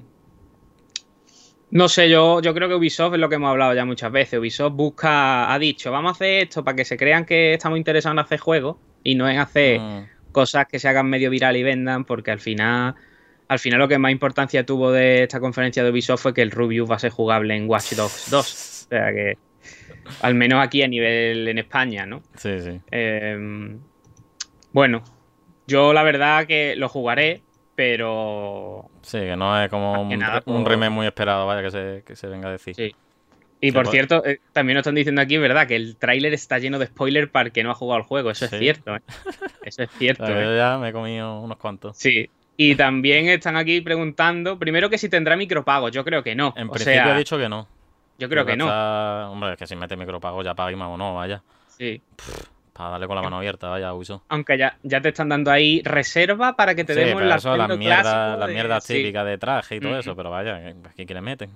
Speaker 2: no sé, yo, yo creo que Ubisoft es lo que hemos hablado ya muchas veces. Ubisoft busca, ha dicho, vamos a hacer esto para que se crean que estamos interesados en hacer juegos y no en hacer
Speaker 3: Mm,
Speaker 2: cosas que se hagan medio viral y vendan, porque al final, al final lo que más importancia tuvo de esta conferencia de Ubisoft fue que el Rubius va a ser jugable en Watch Dogs 2. O sea que, al menos aquí a nivel en España, ¿no?
Speaker 3: sí, sí.
Speaker 2: Eh, bueno, yo la verdad que lo jugaré, pero
Speaker 3: Sí, que no es como un,
Speaker 2: nada
Speaker 3: un remake muy esperado, vaya, que se, que se venga a decir.
Speaker 2: Sí. Y por
Speaker 3: pues-
Speaker 2: cierto, eh, también nos están diciendo aquí, ¿verdad? Que el tráiler está lleno de spoilers para el que no ha jugado al juego. Eso
Speaker 3: Sí.
Speaker 2: es cierto, ¿eh? Eso es [LAUGHS] cierto,
Speaker 3: O que
Speaker 2: ¿eh?
Speaker 3: yo ya me he comido unos cuantos.
Speaker 2: Sí. Y también están aquí preguntando, primero que si tendrá micropagos. Yo creo que no.
Speaker 3: En
Speaker 2: o
Speaker 3: principio
Speaker 2: sea,
Speaker 3: he dicho que no.
Speaker 2: yo creo que no.
Speaker 3: está- Hombre, es que si mete micropago ya paga y no, vaya.
Speaker 2: Sí.
Speaker 3: Para darle con la mano abierta, vaya, uso.
Speaker 2: Aunque ya, ya te están dando ahí reserva para que te
Speaker 3: Sí,
Speaker 2: demos la
Speaker 3: eso, las mierdas, las
Speaker 2: de-
Speaker 3: mierdas
Speaker 2: sí.
Speaker 3: típicas de traje y todo
Speaker 2: Mm.
Speaker 3: eso, pero vaya, ¿qué quién le meten?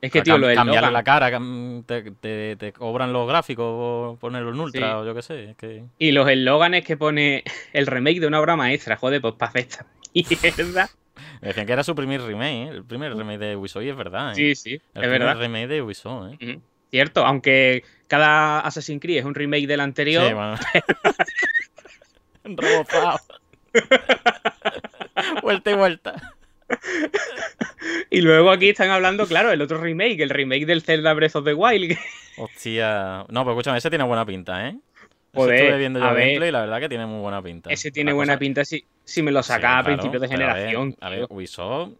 Speaker 2: Es que, tío,
Speaker 3: cam-
Speaker 2: lo
Speaker 3: cambiarle la cara, te, te- te cobran los gráficos ponerlo en ultra
Speaker 2: Sí.
Speaker 3: o yo qué sé. Es que...
Speaker 2: y los eslóganes que pone el remake de una obra maestra. Joder, pues para esta [LAUGHS] mierda.
Speaker 3: Me decían que era su primer remake, ¿eh? el primer remake de Ubisoft y es verdad. ¿eh?
Speaker 2: Sí, sí,
Speaker 3: el
Speaker 2: es
Speaker 3: primer
Speaker 2: verdad.
Speaker 3: remake de Ubisoft, ¿eh?
Speaker 2: Cierto, aunque cada Assassin's Creed es un remake del anterior,
Speaker 3: Sí. [LAUGHS] Rebozado. [LAUGHS] vuelta y vuelta.
Speaker 2: y luego aquí están hablando, claro, el otro remake, el remake del Zelda Breath of the Wild. [LAUGHS]
Speaker 3: Hostia. No, pero escúchame, ese tiene buena pinta, ¿eh?
Speaker 2: Joder,
Speaker 3: estuve viendo yo
Speaker 2: a ver.
Speaker 3: y la verdad que tiene muy buena pinta.
Speaker 2: Ese tiene buena
Speaker 3: cosa-
Speaker 2: pinta si, si me lo
Speaker 3: Sí,
Speaker 2: saca a
Speaker 3: claro,
Speaker 2: principios de
Speaker 3: pero a ver,
Speaker 2: generación.
Speaker 3: A ver, Ubisoft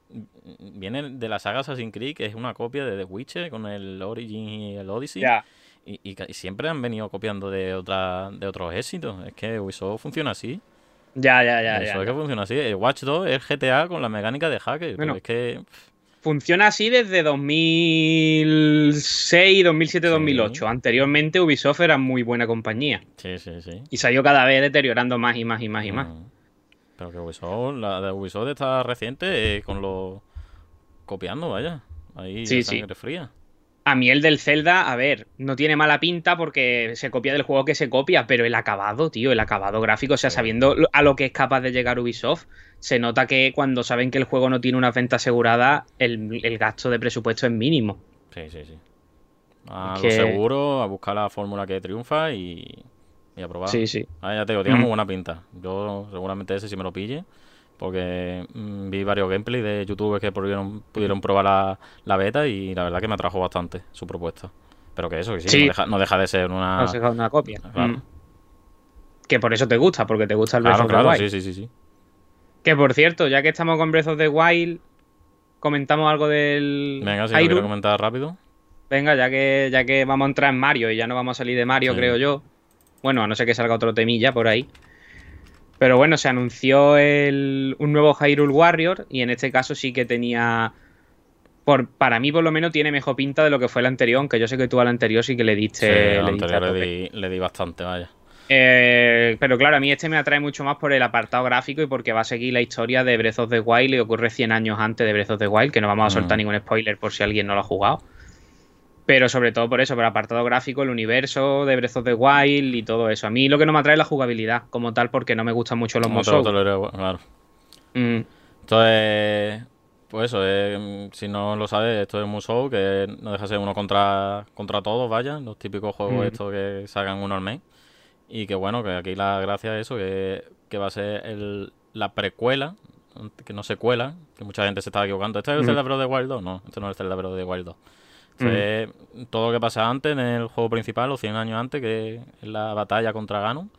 Speaker 3: viene de la saga Assassin's Creed, que es una copia de The Witcher con el Origin y el Odyssey. Y, y ca- y siempre han venido copiando de otra, de otros éxitos. Es que Ubisoft funciona así.
Speaker 2: Ya, ya, ya,
Speaker 3: Eso
Speaker 2: ya.
Speaker 3: es que funciona así. El Watch 2 es GTA con la mecánica de hacker.
Speaker 2: Bueno.
Speaker 3: pero es que.
Speaker 2: Funciona así desde 2006, 2007,
Speaker 3: Sí.
Speaker 2: 2008. Anteriormente Ubisoft era muy buena compañía
Speaker 3: Sí, sí, sí.
Speaker 2: y se ha ido cada vez deteriorando más y más y más y más.
Speaker 3: Mm. Pero que Ubisoft, la de Ubisoft está reciente eh, con lo. Copiando, vaya. Ahí
Speaker 2: Sí,
Speaker 3: a
Speaker 2: sí.
Speaker 3: sangre fría.
Speaker 2: A mí el del Zelda, a ver, no tiene mala pinta porque se copia del juego que se copia, pero el acabado, tío, el acabado gráfico, o sea, sabiendo a lo que es capaz de llegar Ubisoft, se nota que cuando saben que el juego no tiene una venta asegurada, el, el gasto de presupuesto es mínimo.
Speaker 3: Sí, sí, sí. A
Speaker 2: Es
Speaker 3: lo
Speaker 2: que-
Speaker 3: seguro, a buscar la fórmula que triunfa y, y a probar.
Speaker 2: Sí, sí.
Speaker 3: Ah, ya te digo, tiene
Speaker 2: Mm.
Speaker 3: muy buena pinta. Yo seguramente ese sí me lo pille. Porque mm, vi varios gameplays de youtubers que pudieron, pudieron probar la, la beta y la verdad que me atrajo bastante su propuesta. Pero que eso, que sí,
Speaker 2: Sí.
Speaker 3: No, deja, no deja de ser una...
Speaker 2: No deja una copia.
Speaker 3: Claro.
Speaker 2: Mm. Que por eso te gusta, porque te gusta el Breath
Speaker 3: Claro,
Speaker 2: of the
Speaker 3: claro,
Speaker 2: Wild.
Speaker 3: sí, sí, sí, sí.
Speaker 2: Que por cierto, ya que estamos con Breath of the Wild, comentamos algo del
Speaker 3: Venga, si lo quiero comentar rápido.
Speaker 2: Venga, ya que, ya que vamos a entrar en Mario y ya no vamos a salir de Mario,
Speaker 3: Sí.
Speaker 2: creo yo. Bueno, a no ser que salga otro temilla por ahí. Pero bueno, se anunció el, un nuevo Hyrule Warrior y en este caso sí que tenía... Por, para mí por lo menos tiene mejor pinta de lo que fue el anterior, aunque yo sé que tú al anterior sí que le
Speaker 3: Sí,
Speaker 2: diste...
Speaker 3: al
Speaker 2: le diste
Speaker 3: anterior le
Speaker 2: tope.
Speaker 3: di, le di bastante, vaya.
Speaker 2: Eh, pero claro, a mí este me atrae mucho más por el apartado gráfico y porque va a seguir la historia de Breath of the Wild y ocurre 100 años antes de Breath of the Wild, que no vamos a soltar
Speaker 3: Mm.
Speaker 2: ningún spoiler por si alguien no lo ha jugado. Pero sobre todo por eso, por el apartado gráfico, el universo de Breath of the Wild y todo eso. A mí lo que no me atrae es la jugabilidad como tal porque no me gustan mucho los
Speaker 3: diré, claro.
Speaker 2: Mm,
Speaker 3: Entonces, pues eso, eh, si no lo sabes, esto es Musou, que no deja de ser uno contra, contra todos, vaya, los típicos juegos
Speaker 2: Mm.
Speaker 3: estos que sacan uno al mes. Y que bueno, que aquí la gracia es eso, que, que va a ser el, la precuela, que no secuela, que mucha gente se estaba equivocando. ¿Este es el
Speaker 2: Mm.
Speaker 3: Zelda Breath of the Wild 2? No, este no es el Zelda Breath of the Wild 2.
Speaker 2: Mm.
Speaker 3: todo lo que pasa antes en el juego principal, los 100 años antes, que es la batalla contra Ganon.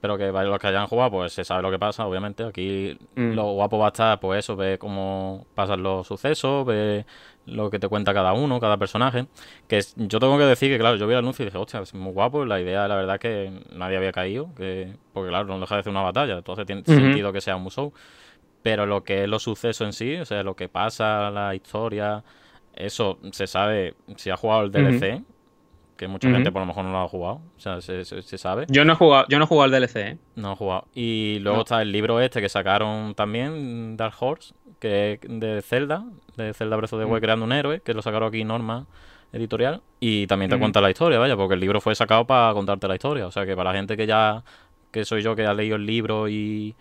Speaker 3: Pero que para los que hayan jugado, pues se sabe lo que pasa, obviamente. Aquí
Speaker 2: Mm.
Speaker 3: lo guapo va a estar, pues eso, ver cómo pasan los sucesos, ver lo que te cuenta cada uno, cada personaje. Que yo tengo que decir que, claro, yo vi el anuncio y dije, hostia, es muy guapo. La idea, la verdad, es que nadie había caído. Que, porque, claro, no deja de ser una batalla. Entonces tiene sentido que sea un musou. Pero lo que es los sucesos en sí, o sea, lo que pasa, la historia, eso se sabe si ha jugado el DLC. que mucha gente por lo mejor no lo ha jugado. O sea, se, sabe.
Speaker 2: Yo no he jugado, yo no he jugado al DLC, ¿eh?
Speaker 3: No he jugado. Y luego está el libro este que sacaron también, Dark Horse, que es de Zelda, de Zelda Breath of the Wild creando un héroe, que lo sacaron aquí Norma editorial. Y también te cuenta la historia, vaya, porque el libro fue sacado para contarte la historia. O sea que para la gente que ya, que soy yo, que ha leído el libro y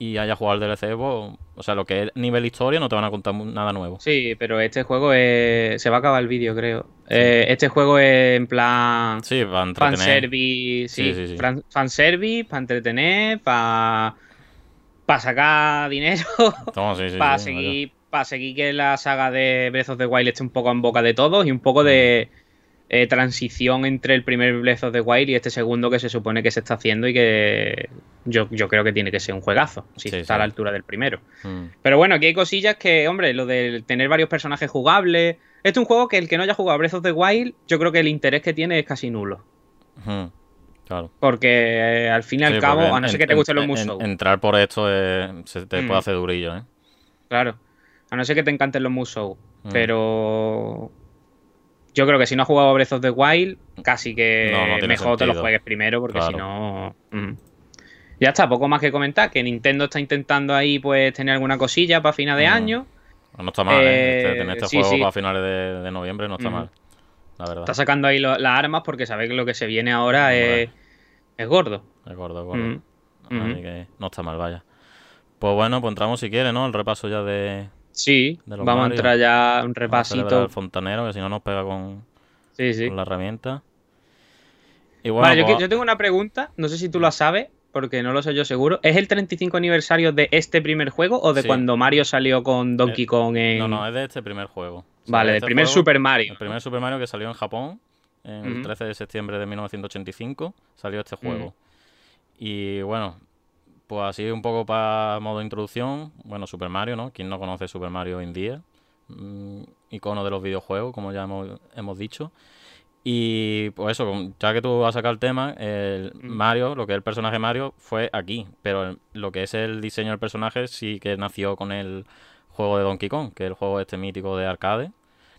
Speaker 3: y haya jugado al DLC, pues, o sea, lo que es nivel historia no te van a contar nada nuevo.
Speaker 2: Sí, pero este juego es... se va a acabar el vídeo, creo. Eh, este juego es en plan...
Speaker 3: Sí, para entretener.
Speaker 2: Fanservice, sí, sí, sí, fanservice, para entretener, para... para sacar dinero, [LAUGHS] para seguir... Para seguir que la saga de Breath of the Wild esté un poco en boca de todos y un poco de... Mm. Eh, transición entre el primer Breath of the Wild y este segundo que se supone que se está haciendo y que yo, creo que tiene que ser un juegazo, si está a la altura del primero. Mm. Pero bueno, aquí hay cosillas que, hombre, lo de tener varios personajes jugables. Este es un juego que el que no haya jugado Breath of the Wild, yo creo que el interés que tiene es casi nulo.
Speaker 3: Claro.
Speaker 2: Porque eh, al fin y al cabo, a no ser que te gusten los Musou.
Speaker 3: entrar por esto se te puede mm. hacer durillo, ¿eh?
Speaker 2: Claro. A no ser que te encanten los Musou. Mm. Pero yo creo que si no has jugado Breath of the Wild, casi que mejor te lo juegues primero, porque si no. Mm. Ya está, poco más que comentar. Que Nintendo está intentando ahí, pues, tener alguna cosilla para final de mm. año.
Speaker 3: No está mal, ¿eh? Este, tener este juego para finales de, noviembre no está mm. mal. La verdad.
Speaker 2: Está sacando ahí las armas porque sabe que lo que se viene ahora es, es gordo.
Speaker 3: Es gordo, gordo. Así que no está mal, vaya. Pues bueno, pues entramos si quiere, ¿no? El repaso ya de,
Speaker 2: Sí, vamos a entrar ya un repasito.
Speaker 3: El fontanero, que si no nos pega con, la herramienta.
Speaker 2: vale, pues yo, tengo una pregunta, no sé si tú la sabes, porque no lo sé yo seguro. ¿Es el 35 aniversario de este primer juego o de cuando Mario salió con Donkey eh, Kong en...
Speaker 3: No, no, es de este primer juego.
Speaker 2: vale, del este primer Super Mario.
Speaker 3: El primer Super Mario que salió en Japón en el 13 de septiembre de 1985 salió este juego. Y bueno, pues así un poco para modo introducción, bueno, Super Mario, ¿no? ¿Quién no conoce Super Mario hoy en día? Mm, icono de los videojuegos, como ya hemos, dicho. Y pues eso, ya que tú vas a sacar el tema, el mm. Mario, lo que es el personaje Mario, fue aquí. Pero lo que es el diseño del personaje sí que nació con el juego de Donkey Kong, que es el juego este mítico de arcade.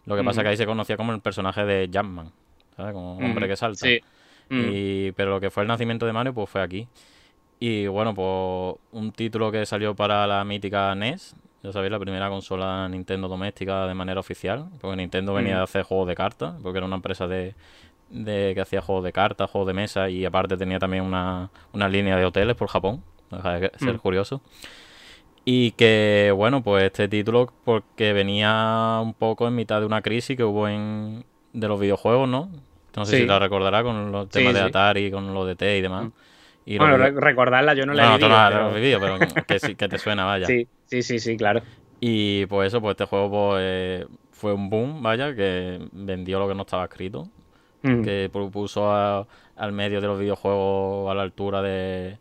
Speaker 3: Lo que pasa es que ahí se conocía como el personaje de Jumpman, ¿sabes? Como hombre que salta. Sí. Y, pero lo que fue el nacimiento de Mario, pues fue aquí. Y bueno, pues un título que salió para la mítica NES, ya sabéis, la primera consola Nintendo doméstica de manera oficial, porque Nintendo venía de mm. hacer juegos de cartas, porque era una empresa de, de que hacía juegos de cartas, juegos de mesa y aparte tenía también una, una línea de hoteles por Japón, deja de ser mm. curioso. Y que, bueno, pues este título, porque venía un poco en mitad de una crisis que hubo en de los videojuegos, ¿no? No sé si la recordará con los temas de Atari, con los de T y demás.
Speaker 2: Mm bueno, recordarla yo no la he vivido.
Speaker 3: No, no, pero... vivido, pero que, que, te suena, vaya.
Speaker 2: Sí, sí, sí, sí, claro.
Speaker 3: Y pues eso, pues este juego pues, fue un boom, vaya, que vendió lo que no estaba escrito. Mm. Que propuso al medio de los videojuegos a la altura de,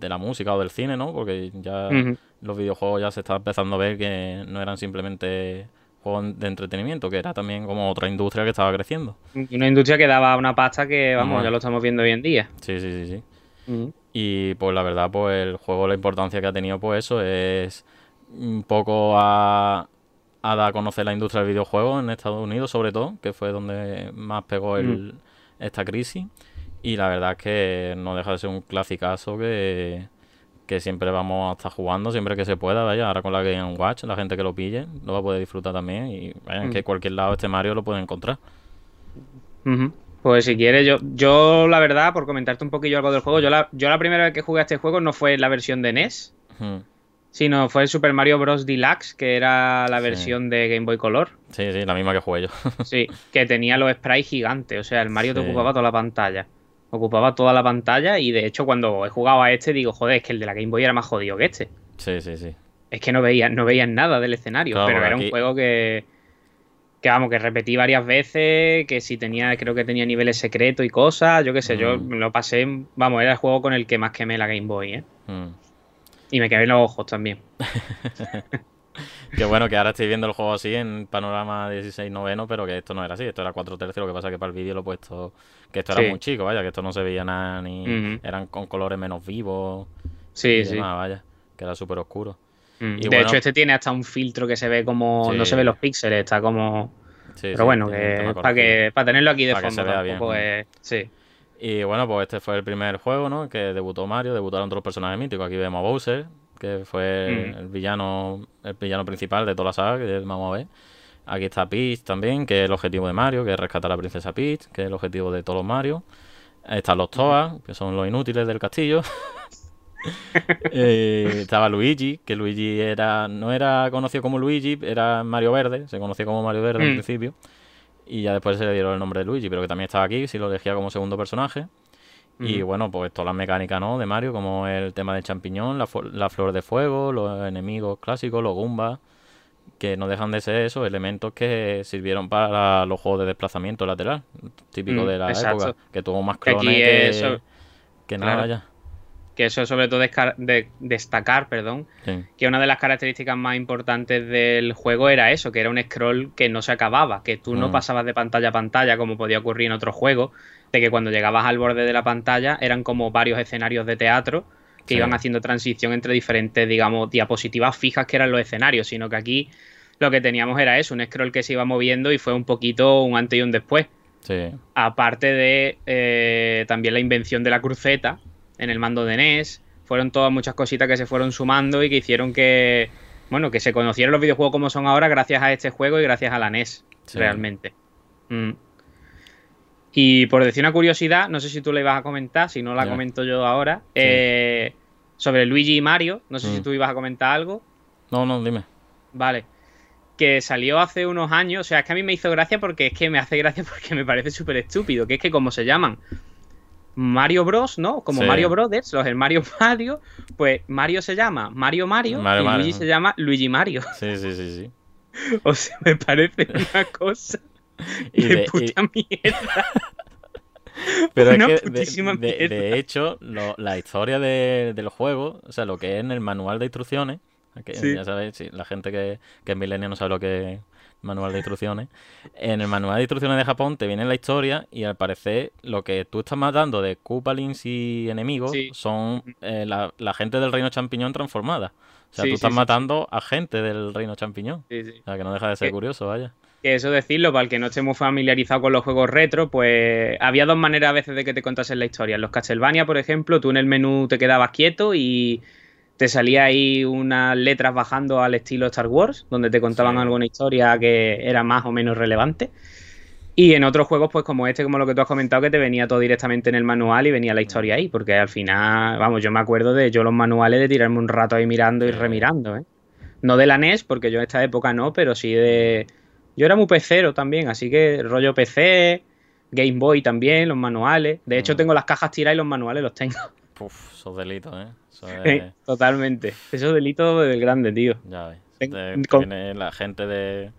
Speaker 3: la música o del cine, ¿no? Porque ya los videojuegos ya se estaba empezando a ver que no eran simplemente juegos de entretenimiento, que era también como otra industria que estaba creciendo.
Speaker 2: Una industria que daba una pasta que, vamos, ya lo estamos viendo hoy en día.
Speaker 3: Sí, sí, sí, sí. Y pues la verdad, pues el juego, la importancia que ha tenido, pues eso es un poco a, dar a conocer la industria del videojuego en Estados Unidos, sobre todo, que fue donde más pegó el, esta crisis. Y la verdad es que no deja de ser un clasicazo que, que siempre vamos a estar jugando, siempre que se pueda, vaya. Ahora con la Game Watch, la gente que lo pille lo va a poder disfrutar también. Y vaya, en que cualquier lado este Mario lo puede encontrar.
Speaker 2: Pues si quieres, yo, yo la verdad, por comentarte un poquillo algo del juego, yo la, yo la primera vez que jugué a este juego no fue la versión de NES, sino fue el Super Mario Bros. Deluxe, que era la versión de Game Boy Color.
Speaker 3: Sí, sí, la misma que jugué yo. [LAUGHS]
Speaker 2: sí, que tenía los sprites gigantes, o sea, el Mario te ocupaba toda la pantalla. Ocupaba toda la pantalla y de hecho cuando he jugado a este digo, joder, es que el de la Game Boy era más jodido que este.
Speaker 3: Sí, sí, sí.
Speaker 2: Es que no veían no veían nada del escenario, pero era un juego que que vamos, que repetí varias veces, que si tenía, creo que tenía niveles secretos y cosas, yo qué sé, yo mm. lo pasé, vamos, era el juego con el que más quemé la Game Boy, ¿eh? Mm. Y me quedé en los ojos también. [LAUGHS]
Speaker 3: Qué bueno que ahora estoy viendo el juego así en panorama 16 noveno, pero que esto no era así, esto era 4 tercios, lo que pasa es que para el vídeo lo he puesto, que esto era muy chico, vaya, que esto no se veía nada, ni eran con colores menos vivos.
Speaker 2: Sí, sí.
Speaker 3: vaya, que era súper oscuro.
Speaker 2: Mm. de hecho, este tiene hasta un filtro que se ve como. No se ve los píxeles, está como.
Speaker 3: Sí,
Speaker 2: Pero
Speaker 3: sí,
Speaker 2: bueno,
Speaker 3: tema
Speaker 2: para que para tenerlo aquí de
Speaker 3: Para que
Speaker 2: fondo
Speaker 3: se vea bien,
Speaker 2: tampoco
Speaker 3: ¿no?
Speaker 2: es- Sí.
Speaker 3: Y bueno, pues este fue el primer juego, ¿no? Que debutó Mario, debutaron todos los personajes míticos. Aquí vemos a Bowser, que fue
Speaker 2: Mm.
Speaker 3: el villano el villano principal de toda la saga, que vamos a ver. Aquí está Peach también, que es el objetivo de Mario, que es rescatar a la princesa Peach, que es el objetivo de todos los Mario. Están los Toa, que son los inútiles del castillo. [LAUGHS] Eh, estaba Luigi, que Luigi era no era conocido como Luigi, era Mario Verde, se conocía como Mario Verde al
Speaker 2: Mm.
Speaker 3: principio. Y ya después se le dieron el nombre de Luigi, pero que también estaba aquí, si lo elegía como segundo personaje. Y
Speaker 2: Ujú.
Speaker 3: bueno, pues todas las mecánicas, ¿no? De Mario, como el tema del champiñón, la, flor de fuego, los enemigos clásicos, los Goombas, que no dejan de ser esos elementos que sirvieron para los juegos de desplazamiento lateral, típico
Speaker 2: Mm,
Speaker 3: de la
Speaker 2: exacto.
Speaker 3: época, que tuvo más
Speaker 2: Que
Speaker 3: clones que,
Speaker 2: eso-
Speaker 3: que nada,
Speaker 2: claro.
Speaker 3: ya.
Speaker 2: Que eso sobre todo de- destacar, perdón,
Speaker 3: Sí.
Speaker 2: que una de las características más importantes del juego era eso, que era un scroll que no se acababa, que tú no
Speaker 3: Mm.
Speaker 2: pasabas de pantalla a pantalla como podía ocurrir en otros juegos, de que cuando llegabas al borde de la pantalla eran como varios escenarios de teatro que
Speaker 3: Sí.
Speaker 2: iban haciendo transición entre diferentes, digamos, diapositivas fijas que eran los escenarios, sino que aquí lo que teníamos era eso, un scroll que se iba moviendo y fue un poquito un antes y un después.
Speaker 3: Sí.
Speaker 2: Aparte de eh, también la invención de la cruceta en el mando de NES, fueron todas muchas cositas que se fueron sumando y que hicieron que, bueno, que se conocieran los videojuegos como son ahora gracias a este juego y gracias a la NES,
Speaker 3: Sí.
Speaker 2: realmente. Mm. Y por decir una curiosidad, no sé si tú le ibas a comentar, si no la comento yo ahora, eh, sobre Luigi y Mario, no sé si
Speaker 3: Mm.
Speaker 2: tú ibas a comentar algo.
Speaker 3: No, no, dime.
Speaker 2: Vale. Que salió hace unos años. O sea, es que a mí me hizo gracia porque es que me hace gracia [LAUGHS] porque me parece súper estúpido. Que es que como se llaman Mario Bros, ¿no? Como
Speaker 3: Sí.
Speaker 2: Mario Brothers, los Mario [LAUGHS] Mario, pues Mario se llama Mario Mario,
Speaker 3: Mario
Speaker 2: y
Speaker 3: Mario,
Speaker 2: Luigi se llama Luigi Mario. [LAUGHS]
Speaker 3: Sí, sí, sí, sí.
Speaker 2: O sea, me parece una cosa
Speaker 3: Y
Speaker 2: de,
Speaker 3: de- y-
Speaker 2: puta mierda. [LAUGHS]
Speaker 3: Pero
Speaker 2: Una
Speaker 3: es que, de, hecho, lo- la historia de- del juego, o sea, lo que es en el manual de instrucciones, que
Speaker 2: Sí.
Speaker 3: ya sabéis, sí, la gente que, que es milenio no sabe lo que manual de instrucciones. En el manual de instrucciones de Japón te viene la historia y al parecer lo que tú estás matando de Koopalings y enemigos
Speaker 2: Sí.
Speaker 3: son eh, la, la gente del reino champiñón transformada. O sea,
Speaker 2: Sí,
Speaker 3: tú estás
Speaker 2: sí,
Speaker 3: matando a gente del reino champiñón.
Speaker 2: Sí, sí.
Speaker 3: O sea, que no deja de ser
Speaker 2: Que-
Speaker 3: curioso, vaya.
Speaker 2: Que eso decirlo, para el que no esté muy familiarizado con los juegos retro, pues había dos maneras a veces de que te contasen la historia. En los Castlevania, por ejemplo, tú en el menú te quedabas quieto y te salía ahí unas letras bajando al estilo Star Wars, donde te contaban
Speaker 3: Sí.
Speaker 2: alguna historia que era más o menos relevante. Y en otros juegos, pues como este, como lo que tú has comentado, que te venía todo directamente en el manual y venía la historia ahí, porque al final, vamos, yo me acuerdo de yo los manuales de tirarme un rato ahí mirando y remirando, ¿eh? No de la NES, porque yo en esta época no, pero sí de... Yo era muy pecero también, así que rollo PC, Game Boy también, los manuales. De hecho,
Speaker 3: Mm.
Speaker 2: tengo las cajas tiradas y los manuales los tengo.
Speaker 3: Esos delitos, ¿eh?
Speaker 2: Sí,
Speaker 3: es...
Speaker 2: Totalmente. Eso es delito del grande, tío.
Speaker 3: Ya ves.
Speaker 2: Ten-
Speaker 3: Te, te
Speaker 2: con-
Speaker 3: viene la gente de,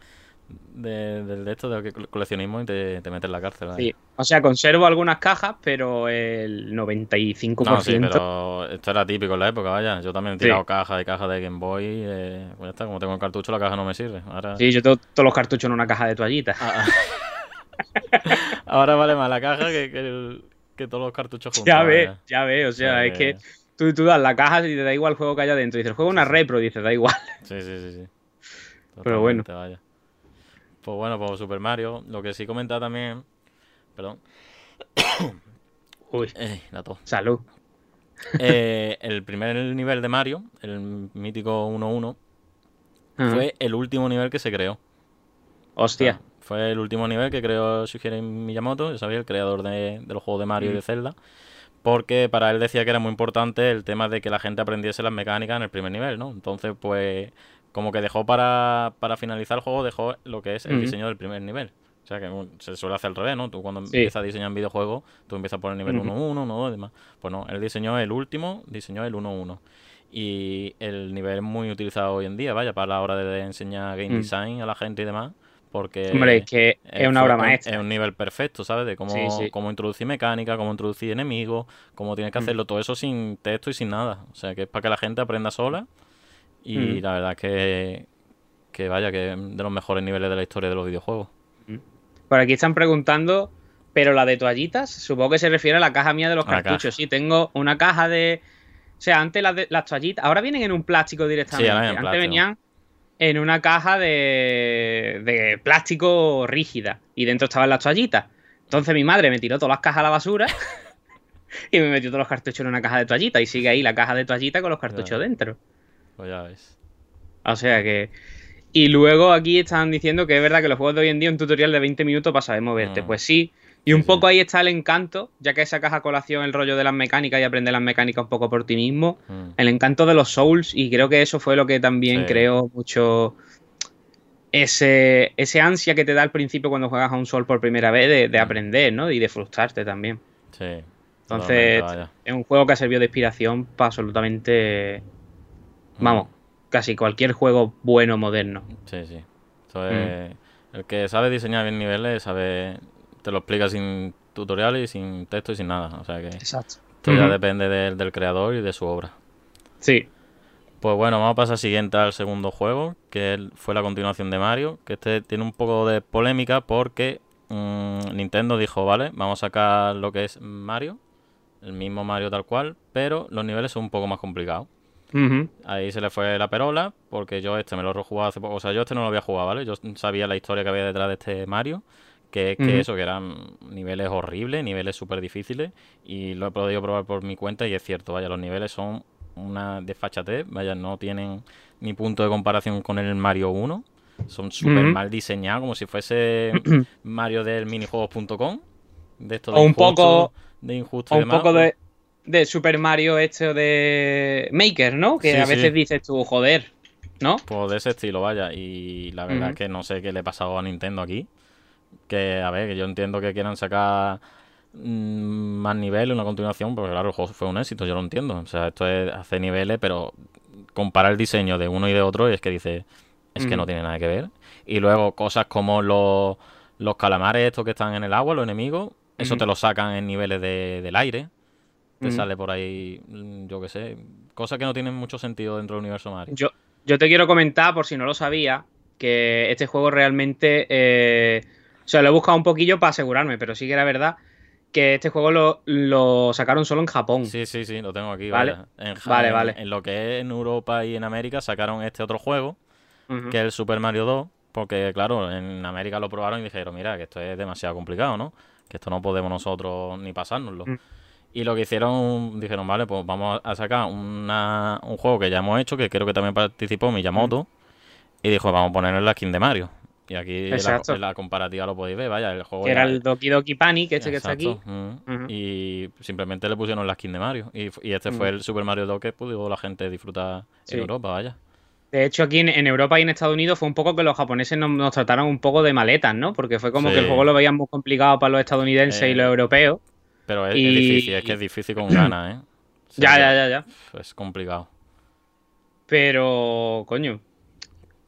Speaker 3: de, del de esto, de coleccionismo y te, te mete en la cárcel.
Speaker 2: Sí. O sea, conservo algunas cajas, pero el 95%.
Speaker 3: No, sí, pero esto era típico en la época, vaya. Yo también he
Speaker 2: Sí.
Speaker 3: tirado cajas y cajas de Game Boy. Eh, pues ya está, como tengo el cartucho, la caja no me sirve. Ahora,
Speaker 2: Sí, yo tengo todos los cartuchos en una caja de toallitas.
Speaker 3: Ah, ah. [LAUGHS] Ahora vale más la caja que, que, el- que todos los cartuchos juntos.
Speaker 2: ya ves,
Speaker 3: vaya.
Speaker 2: ya ves. O sea,
Speaker 3: sea
Speaker 2: es
Speaker 3: que
Speaker 2: tú, tú das la caja y te da igual el juego que haya dentro. Dices, el juego es una repro, dices, da igual. [LAUGHS]
Speaker 3: Sí, sí, sí, sí.
Speaker 2: Pero bueno.
Speaker 3: Vaya. Pues bueno, pues Super Mario. Lo que sí comentaba también. Perdón. [COUGHS]
Speaker 2: Uy,
Speaker 3: Eh, la tos.
Speaker 2: salud. [LAUGHS]
Speaker 3: Eh, el primer nivel de Mario, el mítico 1-1,
Speaker 2: Ajá.
Speaker 3: fue el último nivel que se creó.
Speaker 2: Hostia.
Speaker 3: O sea, fue el último nivel que creó Shigeru Miyamoto, ya sabéis, el creador de, de los juegos de Mario y de
Speaker 2: Mm.
Speaker 3: Zelda. Porque para él decía que era muy importante el tema de que la gente aprendiese las mecánicas en el primer nivel, ¿no? Entonces, pues, como que dejó para, para finalizar el juego, dejó lo que es el diseño del primer nivel. O sea, que se suele hacer al revés, ¿no? Tú cuando
Speaker 2: Sí.
Speaker 3: empiezas a diseñar videojuegos, tú empiezas por el nivel
Speaker 2: Ujú.
Speaker 3: 1-1, 1-2 y demás. Pues no, él diseñó el último, diseñó el 1-1. Y el nivel muy utilizado hoy en día, vaya, para la hora de enseñar game
Speaker 2: Mm.
Speaker 3: design a la gente y demás. Porque
Speaker 2: Hombre, es que es una obra
Speaker 3: un-
Speaker 2: maestra.
Speaker 3: Es un nivel perfecto, ¿sabes? De cómo,
Speaker 2: Sí, sí.
Speaker 3: cómo introducir mecánica, cómo introducir enemigos, cómo tienes que
Speaker 2: Mm.
Speaker 3: hacerlo todo eso sin texto y sin nada. O sea, que es para que la gente aprenda sola. Y
Speaker 2: Mm.
Speaker 3: la verdad es que, que vaya, que es de los mejores niveles de la historia de los videojuegos.
Speaker 2: Por aquí están preguntando, pero la de toallitas, supongo que se refiere a la caja mía de los
Speaker 3: A
Speaker 2: cartuchos. Sí, tengo una caja de. O sea, antes las, de- las toallitas, ahora vienen en un plástico directamente.
Speaker 3: ahora vienen en
Speaker 2: antes
Speaker 3: plástico.
Speaker 2: venían. En una caja de, de plástico rígida y dentro estaban las toallitas. Entonces mi madre me tiró todas las cajas a la basura [LAUGHS] y me metió todos los cartuchos en una caja de toallitas y sigue ahí la caja de toallitas con los cartuchos
Speaker 3: Ya.
Speaker 2: dentro.
Speaker 3: Pues ya ves.
Speaker 2: O sea que... Y luego aquí están diciendo que es verdad que los juegos de hoy en día un tutorial de 20 minutos para saber moverte.
Speaker 3: Mm.
Speaker 2: Pues sí. Y un
Speaker 3: Sí,
Speaker 2: poco ahí está el encanto, ya que esa caja colación el rollo de las mecánicas y aprender las mecánicas un poco por ti mismo.
Speaker 3: Mm.
Speaker 2: El encanto de los Souls y creo que eso fue lo que también
Speaker 3: Sí.
Speaker 2: creó mucho ese, ese ansia que te da al principio cuando juegas a un Soul por primera vez de, de
Speaker 3: Mm.
Speaker 2: aprender, ¿no? Y de frustrarte también.
Speaker 3: Sí.
Speaker 2: Entonces, es un juego que ha servido de inspiración para absolutamente, vamos,
Speaker 3: Mm.
Speaker 2: casi cualquier juego bueno moderno.
Speaker 3: Sí, sí.
Speaker 2: Mm.
Speaker 3: Esto es- El que sabe diseñar bien niveles, sabe... Te lo explica sin tutoriales y sin texto y sin nada. O sea que
Speaker 2: Exacto.
Speaker 3: esto ya depende del, del creador y de su obra.
Speaker 2: Sí.
Speaker 3: Pues bueno, vamos a pasar siguiente al segundo juego, que fue la continuación de Mario, que este tiene un poco de polémica porque mm, Nintendo dijo, vale, vamos a sacar lo que es Mario, el mismo Mario tal cual, pero los niveles son un poco más complicados. Ahí se le fue la perola, porque yo este me lo he jugado hace poco, o sea, yo este no lo había jugado, ¿vale? Yo sabía la historia que había detrás de este Mario, que que eso, que eran niveles horribles, niveles súper difíciles, y lo he podido probar por mi cuenta y es cierto, vaya, los niveles son una desfachatez, vaya, no tienen ni punto de comparación con el Mario 1, son súper mal diseñados, como si fuese [CLEARS THROAT] Mario del minijuegos.com, de esto
Speaker 2: O un poco-
Speaker 3: de injusto
Speaker 2: O
Speaker 3: y
Speaker 2: un
Speaker 3: demás,
Speaker 2: poco
Speaker 3: pues-
Speaker 2: de, de Super Mario este de Maker, ¿no? Que
Speaker 3: Sí,
Speaker 2: a
Speaker 3: sí.
Speaker 2: veces dices tú, joder, ¿no?
Speaker 3: Pues de ese estilo, vaya. Y la verdad es que no sé qué le ha pasado a Nintendo aquí. Que, a ver, que yo entiendo que quieran sacar mm, más niveles, una continuación, porque claro, el juego fue un éxito, yo lo entiendo. O sea, esto es hacer niveles, pero comparar el diseño de uno y de otro y es que dice, es que no tiene nada que ver. Y luego cosas como los, los calamares estos que están en el agua, los enemigos, eso te lo sacan en niveles de- del aire. Te sale por ahí, mm, yo qué sé, cosas que no tienen mucho sentido dentro del universo Mario.
Speaker 2: Yo, yo te quiero comentar, por si no lo sabía, que este juego realmente. eh, sea, lo he buscado un poquillo para asegurarme, pero sí que era verdad que este juego lo, lo sacaron solo en Japón.
Speaker 3: Sí, sí, sí, lo tengo aquí.
Speaker 2: Vale.
Speaker 3: En,
Speaker 2: Vale,
Speaker 3: en-
Speaker 2: vale.
Speaker 3: En lo que es en Europa y en América sacaron este otro juego, que es el Super Mario 2, porque claro, en América lo probaron y dijeron, mira, que esto es demasiado complicado, ¿no? Que esto no podemos nosotros ni pasárnoslo.
Speaker 2: Mm.
Speaker 3: Y lo que hicieron, dijeron, vale, pues vamos a sacar una- un juego que ya hemos hecho, que creo que también participó Miyamoto, y dijo, vamos a ponerle la skin de Mario. Y aquí en la,
Speaker 2: Exacto.
Speaker 3: en la comparativa lo podéis ver, vaya, el juego
Speaker 2: que era el Doki Doki Panic, este que está aquí.
Speaker 3: Y simplemente le pusieron la skin de Mario. Y, y este fue el Super Mario 2 que pudo la gente disfrutar
Speaker 2: Sí.
Speaker 3: en Europa, vaya.
Speaker 2: De hecho, aquí en, en Europa y en Estados Unidos fue un poco que los japoneses nos, nos trataron un poco de maletas, ¿no? Porque fue como
Speaker 3: Sí.
Speaker 2: que el juego lo veían muy complicado para los estadounidenses y
Speaker 3: Eh,
Speaker 2: los europeos.
Speaker 3: Pero es, difícil, es que es difícil con [CLEARS THROAT] ganas, ¿eh?
Speaker 2: Ya, ya, ya, ya.
Speaker 3: Es complicado.
Speaker 2: Pero, coño,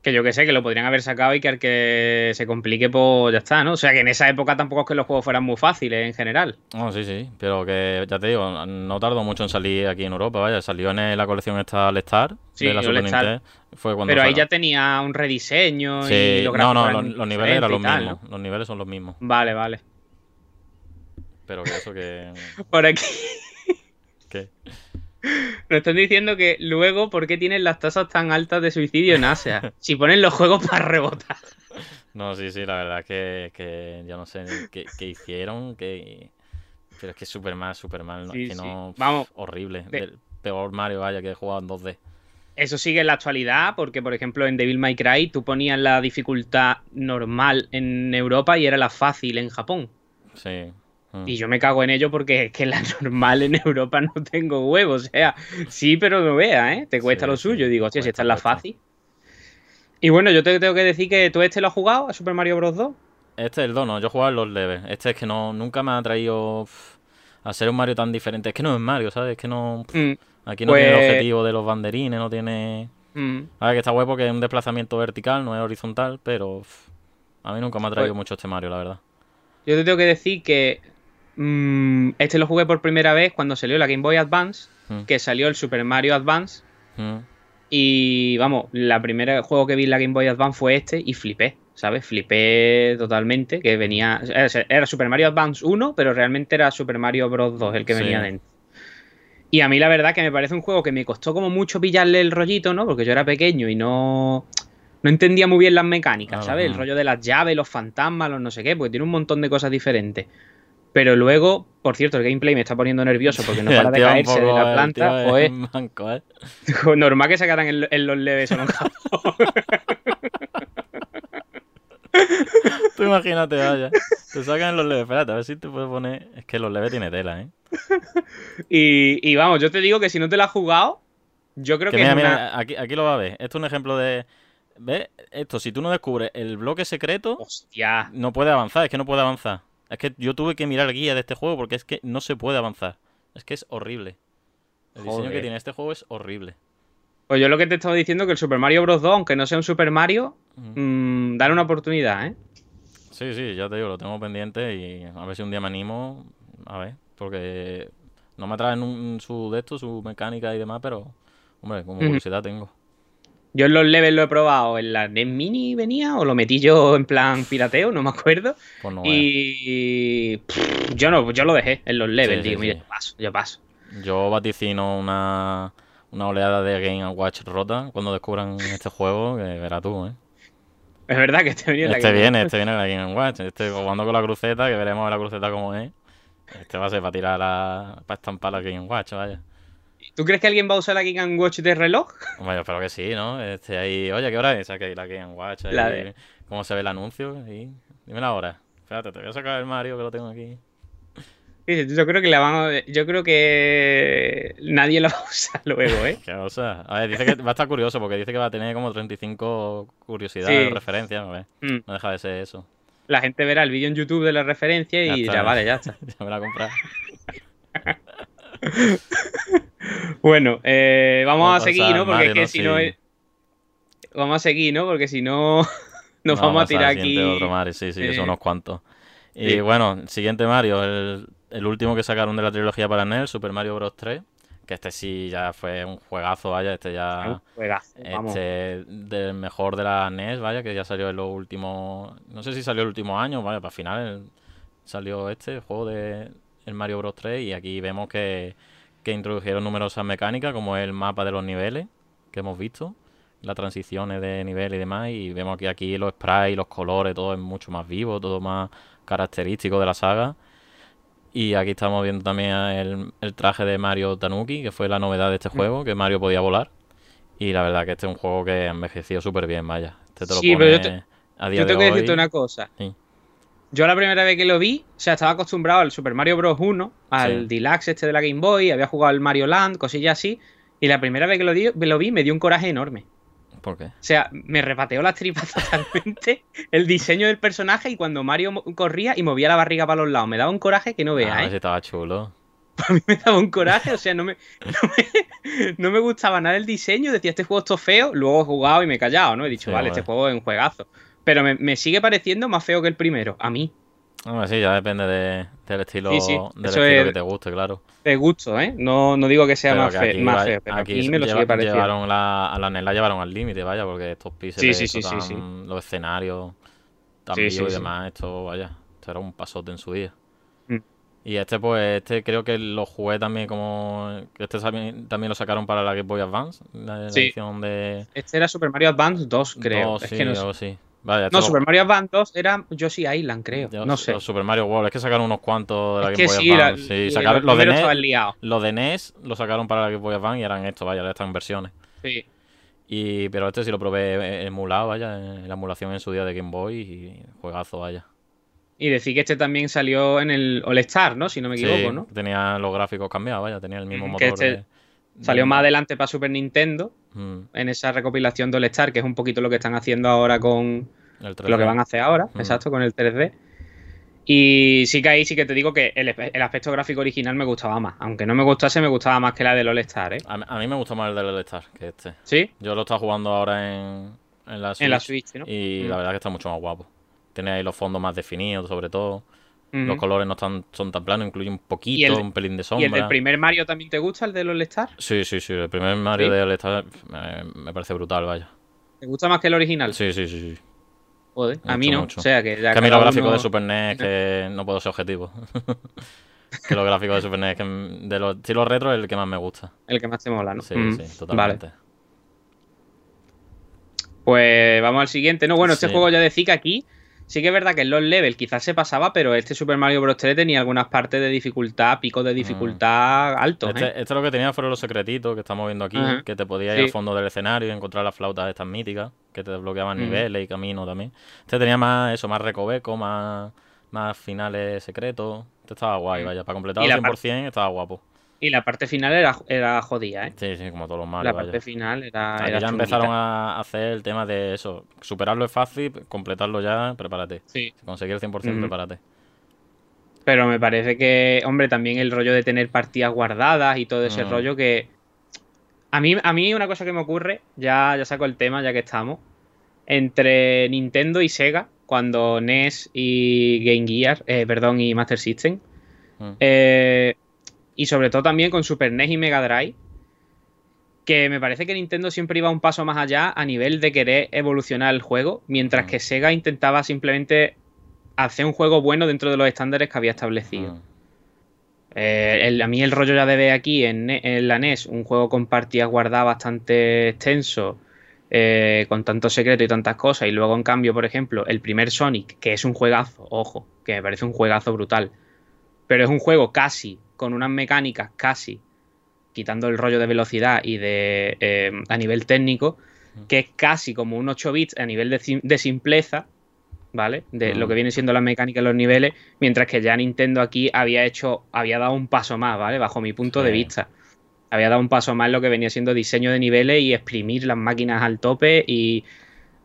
Speaker 2: que yo que sé, que lo podrían haber sacado y que al que se complique, pues ya está, ¿no? O sea, que en esa época tampoco es que los juegos fueran muy fáciles en general.
Speaker 3: No, sí, sí. Pero que, ya te digo, no tardó mucho en salir aquí en Europa, vaya. Salió en la colección esta All Star
Speaker 2: Sí,
Speaker 3: de la Super. Nintendo. Fue cuando
Speaker 2: Pero ahí ya tenía un rediseño y
Speaker 3: Sí,
Speaker 2: los
Speaker 3: no, no, los, niveles eran los
Speaker 2: y tal,
Speaker 3: mismos. Los niveles son los mismos.
Speaker 2: Vale, vale.
Speaker 3: Pero que eso que... [LAUGHS]
Speaker 2: Por aquí
Speaker 3: que [LAUGHS]
Speaker 2: nos están diciendo que luego, ¿por qué tienen las tasas tan altas de suicidio en Asia? [LAUGHS] si ponen los juegos para rebotar.
Speaker 3: No, sí, sí, la verdad que, que yo no sé qué, qué hicieron, que... pero es que es súper mal, súper mal.
Speaker 2: Sí,
Speaker 3: que
Speaker 2: sí.
Speaker 3: no...
Speaker 2: Vamos,
Speaker 3: horrible,
Speaker 2: de-
Speaker 3: del peor Mario, vaya, que he jugado en 2D.
Speaker 2: Eso sigue en la actualidad, porque por ejemplo en Devil May Cry tú ponías la dificultad normal en Europa y era la fácil en Japón.
Speaker 3: Sí. Mm.
Speaker 2: Y yo me cago en ello porque es que la [LAUGHS] normal en Europa no tengo huevos. O sea, sí, pero no vea, ¿eh? Te cuesta
Speaker 3: Sí,
Speaker 2: lo suyo. Y digo, hostia, si esta es la fácil. Y bueno, yo te tengo que decir que tú este lo has jugado, a Super Mario Bros. 2.
Speaker 3: Este es el dono, yo he jugado en los leves. Este es que no, nunca me ha traído a ser un Mario tan diferente. Es que no es Mario, ¿sabes? Es que no...
Speaker 2: Mm,
Speaker 3: Aquí no tiene el
Speaker 2: Pues-
Speaker 3: objetivo de los banderines, no tiene...
Speaker 2: mm.
Speaker 3: A ver, que está huevo que es un desplazamiento vertical, no es horizontal, pero... a mí nunca me ha traído
Speaker 2: Pues-
Speaker 3: mucho este Mario, la verdad.
Speaker 2: Yo te tengo que decir que mm, este lo jugué por primera vez cuando salió la Game Boy Advance,
Speaker 3: Mm.
Speaker 2: que salió el Super Mario Advance.
Speaker 3: Mm.
Speaker 2: Y vamos, la primera juego que vi en la Game Boy Advance fue este y flipé, ¿sabes? Flipé totalmente, que venía... Era Super Mario Advance 1, pero realmente era Super Mario Bros. 2 el que
Speaker 3: Sí.
Speaker 2: venía dentro. Y a mí la verdad que me parece un juego que me costó como mucho pillarle el rollito, ¿no? Porque yo era pequeño y no... no entendía muy bien las mecánicas,
Speaker 3: Claro,
Speaker 2: ¿sabes? El
Speaker 3: mm.
Speaker 2: rollo de las llaves, los fantasmas, los no sé qué, porque tiene un montón de cosas diferentes. Pero luego, por cierto, el gameplay me está poniendo nervioso porque no [LAUGHS] para de caerse de la planta.
Speaker 3: es manco, ¿eh? [LAUGHS]
Speaker 2: normal que sacaran en, en los leves o no. [LAUGHS]
Speaker 3: Tú imagínate, vaya. Te sacan los leves. Espérate, a ver si te puedes poner. Es que los leves tiene tela, ¿eh?
Speaker 2: y, y vamos, yo te digo que si no te la has jugado, yo creo
Speaker 3: Que
Speaker 2: que,
Speaker 3: mira,
Speaker 2: una-
Speaker 3: mira, aquí, aquí lo va a ver. Esto es un ejemplo de. ¿Ves? Esto, si tú no descubres el bloque secreto,
Speaker 2: Hostia.
Speaker 3: no puede avanzar. Es que no puede avanzar. Es que yo tuve que mirar guía de este juego porque es que no se puede avanzar. Es que es horrible. El diseño que tiene este juego es horrible.
Speaker 2: Pues yo lo que te estaba diciendo que el Super Mario Bros. 2, aunque no sea un Super Mario, mm, dale una oportunidad, ¿eh?
Speaker 3: Sí, sí, ya te digo, lo tengo pendiente y a ver si un día me animo. A ver, porque no me traen un, su de esto, su mecánica y demás, pero, hombre, como curiosidad tengo.
Speaker 2: Yo en los levels lo he probado. En la NES Mini venía o lo metí yo en plan pirateo, no me acuerdo.
Speaker 3: Pues no.
Speaker 2: Y pff, yo no, yo lo dejé en los levels.
Speaker 3: Sí, sí,
Speaker 2: digo, mira,
Speaker 3: sí.
Speaker 2: yo paso, yo paso.
Speaker 3: Yo vaticino una, una oleada de Game Watch rota cuando descubran este juego, que verás tú, ¿eh?
Speaker 2: Es verdad que este venía en la
Speaker 3: Este
Speaker 2: Game
Speaker 3: viene, este viene la Game Watch. Este jugando con la cruceta, que veremos la cruceta como es. Este va a ser para tirar la. para estampar la Game Watch, vaya.
Speaker 2: ¿Tú crees que alguien va a usar la Game Watch de reloj?
Speaker 3: Hombre, yo espero que sí, ¿no? Este ahí. Oye, ¿qué hora es? Ahí la Game Watch. Ahí,
Speaker 2: La de-
Speaker 3: ¿Cómo se ve el anuncio? Dime la hora. Espérate, te voy a sacar el Mario que lo tengo aquí.
Speaker 2: Dice, Yo creo que la van a- yo creo que nadie la [LAUGHS] va a usar luego, ¿eh? [LAUGHS]
Speaker 3: Qué cosa. A ver, dice que va a estar curioso porque dice que va a tener como 35 curiosidades,
Speaker 2: Sí.
Speaker 3: referencias. Ver,
Speaker 2: Mm.
Speaker 3: no deja de ser eso.
Speaker 2: La gente verá el vídeo en YouTube de la referencia
Speaker 3: Ya
Speaker 2: y
Speaker 3: está.
Speaker 2: ya vale, ya está. [LAUGHS]
Speaker 3: ya me la comprado. [LAUGHS]
Speaker 2: Bueno, eh, vamos
Speaker 3: Vamos
Speaker 2: a seguir, ¿no? Porque es que si
Speaker 3: Sí.
Speaker 2: no es... Vamos a seguir, ¿no? Porque si no [LAUGHS] nos
Speaker 3: No,
Speaker 2: vamos a tirar aquí...
Speaker 3: Otro Mario, sí, sí, que son unos cuantos. Y
Speaker 2: Sí.
Speaker 3: bueno, siguiente Mario, el, el último que sacaron de la trilogía para NES, Super Mario Bros. 3. Que este sí ya fue un juegazo, vaya, este ya.
Speaker 2: Un juegazo, vamos.
Speaker 3: Este del mejor de la NES, vaya, que ya salió en los últimos. No sé si salió el último año, vaya, para final salió este juego de el Mario Bros 3 y aquí vemos que, que introdujeron numerosas mecánicas como el mapa de los niveles que hemos visto, las transiciones de nivel y demás y vemos que aquí los sprites, los colores, todo es mucho más vivo, todo más característico de la saga. Y aquí estamos viendo también el, el traje de Mario Tanuki, que fue la novedad de este
Speaker 2: Mm.
Speaker 3: juego, que Mario podía volar. Y la verdad que este es un juego que ha envejecido súper bien, vaya. Este te lo
Speaker 2: Sí, pero yo
Speaker 3: pone
Speaker 2: te-
Speaker 3: a día
Speaker 2: Yo
Speaker 3: de
Speaker 2: tengo que
Speaker 3: hoy.
Speaker 2: decirte una cosa.
Speaker 3: Sí.
Speaker 2: Yo la primera vez que lo vi, o sea, estaba acostumbrado al Super Mario Bros. 1, al
Speaker 3: Sí.
Speaker 2: Deluxe este de la Game Boy, había jugado al Mario Land, cosillas así, y la primera vez que lo, di- lo vi me dio un coraje enorme.
Speaker 3: ¿Por qué?
Speaker 2: O sea, me repateó las tripas [LAUGHS] totalmente el diseño del personaje y cuando Mario corría y movía la barriga para los lados, me daba un coraje que no
Speaker 3: Ah,
Speaker 2: veas,
Speaker 3: ese
Speaker 2: ¿eh?
Speaker 3: estaba chulo. [LAUGHS]
Speaker 2: A mí me daba un coraje, o sea, no me, no me, no me gustaba nada el diseño, decía, este juego esto feo, luego he jugado y me he callado, ¿no? He dicho,
Speaker 3: Sí,
Speaker 2: vale, este juego es un juegazo. Pero me, me sigue pareciendo más feo que el primero, a mí.
Speaker 3: Sí, ya depende de- del estilo,
Speaker 2: Sí, sí,
Speaker 3: del estilo
Speaker 2: es-
Speaker 3: que te guste, claro.
Speaker 2: De gusto, ¿eh? No, no digo que sea
Speaker 3: Pero
Speaker 2: más,
Speaker 3: que
Speaker 2: fe-
Speaker 3: aquí
Speaker 2: más feo, pero
Speaker 3: aquí
Speaker 2: aquí me lo
Speaker 3: lleva-
Speaker 2: sigue pareciendo.
Speaker 3: Llevaron la, a la NES la llevaron al límite, vaya, porque estos píxeles,
Speaker 2: Sí, sí,
Speaker 3: esto
Speaker 2: sí, sí,
Speaker 3: tan- los escenarios
Speaker 2: sí,
Speaker 3: y demás, esto, vaya, esto era un pasote en su día.
Speaker 2: Mm.
Speaker 3: Y este, pues, este creo que lo jugué también como... Este también, también lo sacaron para la Game Boy Advance, la, edición de...
Speaker 2: Este era Super Mario Advance 2, creo.
Speaker 3: dos,
Speaker 2: es
Speaker 3: sí,
Speaker 2: que no, sé.
Speaker 3: Vaya,
Speaker 2: No,
Speaker 3: lo-
Speaker 2: Super Mario Advance 2 era Yoshi Island, creo.
Speaker 3: yo-
Speaker 2: no sé.
Speaker 3: Super Mario World, es que sacaron unos cuantos de la
Speaker 2: Es
Speaker 3: Game Boy
Speaker 2: sí, la,
Speaker 3: Advance. sí, sacaron,
Speaker 2: los
Speaker 3: los de NES,
Speaker 2: liados.
Speaker 3: los de NES lo sacaron para la Game Boy Advance y eran estos, vaya, estas versiones.
Speaker 2: Sí.
Speaker 3: Y, pero este sí lo probé emulado, vaya, en la emulación en su día de Game Boy y juegazo, vaya.
Speaker 2: Y decir que este también salió en el All Star, ¿no? Si no me equivoco,
Speaker 3: Sí,
Speaker 2: ¿no?
Speaker 3: tenía los gráficos cambiados, vaya, tenía el mismo
Speaker 2: Ujú,
Speaker 3: motor.
Speaker 2: que este
Speaker 3: de-
Speaker 2: Salió más adelante para Super Nintendo,
Speaker 3: Mm,
Speaker 2: en esa recopilación de All Star, que es un poquito lo que están haciendo ahora con
Speaker 3: el 3D.
Speaker 2: lo que van a hacer ahora,
Speaker 3: Mm.
Speaker 2: exacto, con el 3D. Y sí que ahí sí que te digo que el, el aspecto gráfico original me gustaba más. Aunque no me gustase, me gustaba más que la del All Star, ¿eh?
Speaker 3: A, mí- a mí me gusta más el del All-Star que este.
Speaker 2: ¿Sí?
Speaker 3: Yo lo he estado jugando ahora en, en la Switch.
Speaker 2: En la Switch, ¿no?
Speaker 3: Y
Speaker 2: Mm.
Speaker 3: la verdad que está mucho más guapo. Tiene ahí los fondos más definidos, sobre todo. Los colores no están, son tan planos, incluye un poquito,
Speaker 2: ¿Y el-
Speaker 3: un pelín de
Speaker 2: ¿Y
Speaker 3: sombra.
Speaker 2: el del primer Mario también te gusta, el del All Star?
Speaker 3: Sí, sí, sí. El primer Mario
Speaker 2: ¿Sí?
Speaker 3: de All-Star me, me parece brutal, vaya.
Speaker 2: ¿Te gusta más que el original?
Speaker 3: Sí, sí, sí. sí.
Speaker 2: Joder, a mí no.
Speaker 3: mucho.
Speaker 2: O sea, que ya
Speaker 3: que a mí los gráficos
Speaker 2: uno-
Speaker 3: de Super NES que no puedo ser objetivo. [LAUGHS] que los gráficos de Super NES que de los estilos retro es el que más me gusta.
Speaker 2: El que más te mola, ¿no?
Speaker 3: Sí,
Speaker 2: Mm,
Speaker 3: sí, totalmente.
Speaker 2: Pues vamos al siguiente. No, bueno, este juego ya decía que aquí sí que es verdad que en los levels quizás se pasaba, pero este Super Mario Bros. 3 tenía algunas partes de dificultad, picos de dificultad altos.
Speaker 3: Este,
Speaker 2: ¿eh?
Speaker 3: este lo que tenía fueron los secretitos que estamos viendo aquí, que te podías
Speaker 2: Sí.
Speaker 3: ir al fondo del escenario y encontrar las flautas estas míticas, que te desbloqueaban niveles y caminos también. Este tenía más eso, más recoveco, más, más finales secretos. Este estaba guay,
Speaker 2: Mm.
Speaker 3: vaya, para completar el
Speaker 2: la par-
Speaker 3: 100% estaba guapo.
Speaker 2: Y la parte final era, era jodida, ¿eh?
Speaker 3: Sí, sí, como todos los Mario,
Speaker 2: la
Speaker 3: vaya.
Speaker 2: parte final era.
Speaker 3: Ya
Speaker 2: chunguita.
Speaker 3: empezaron a hacer el tema de eso. Superarlo es fácil, completarlo ya, prepárate.
Speaker 2: Sí.
Speaker 3: Conseguir el 100%,
Speaker 2: Ujú.
Speaker 3: prepárate.
Speaker 2: Pero me parece que, hombre, también el rollo de tener partidas guardadas y todo ese
Speaker 3: Mm.
Speaker 2: rollo que. A mí, a mí una cosa que me ocurre, ya, ya saco el tema, ya que estamos. Entre Nintendo y Sega, cuando NES y Game Gear, eh, perdón, y Master System.
Speaker 3: Mm.
Speaker 2: eh, y sobre todo también con Super NES y Mega Drive. Que me parece que Nintendo siempre iba un paso más allá a nivel de querer evolucionar el juego, mientras
Speaker 3: Mm.
Speaker 2: que Sega intentaba simplemente hacer un juego bueno dentro de los estándares que había establecido.
Speaker 3: Mm.
Speaker 2: Eh, el- a mí el rollo ya de ver aquí en, la NES un juego con partidas guardadas bastante extenso, eh, con tantos secretos y tantas cosas, y luego en cambio, por ejemplo, el primer Sonic, que es un juegazo, ojo, que me parece un juegazo brutal, pero es un juego casi, con unas mecánicas casi, quitando el rollo de velocidad y de eh, a nivel técnico, que es casi como un 8 bits a nivel de, sim- de simpleza, ¿vale? De lo que viene siendo las mecánicas, los niveles, mientras que ya Nintendo aquí había hecho, había dado un paso más, ¿vale? Bajo mi punto de vista. Había dado un paso más en lo que venía siendo diseño de niveles y exprimir las máquinas al tope y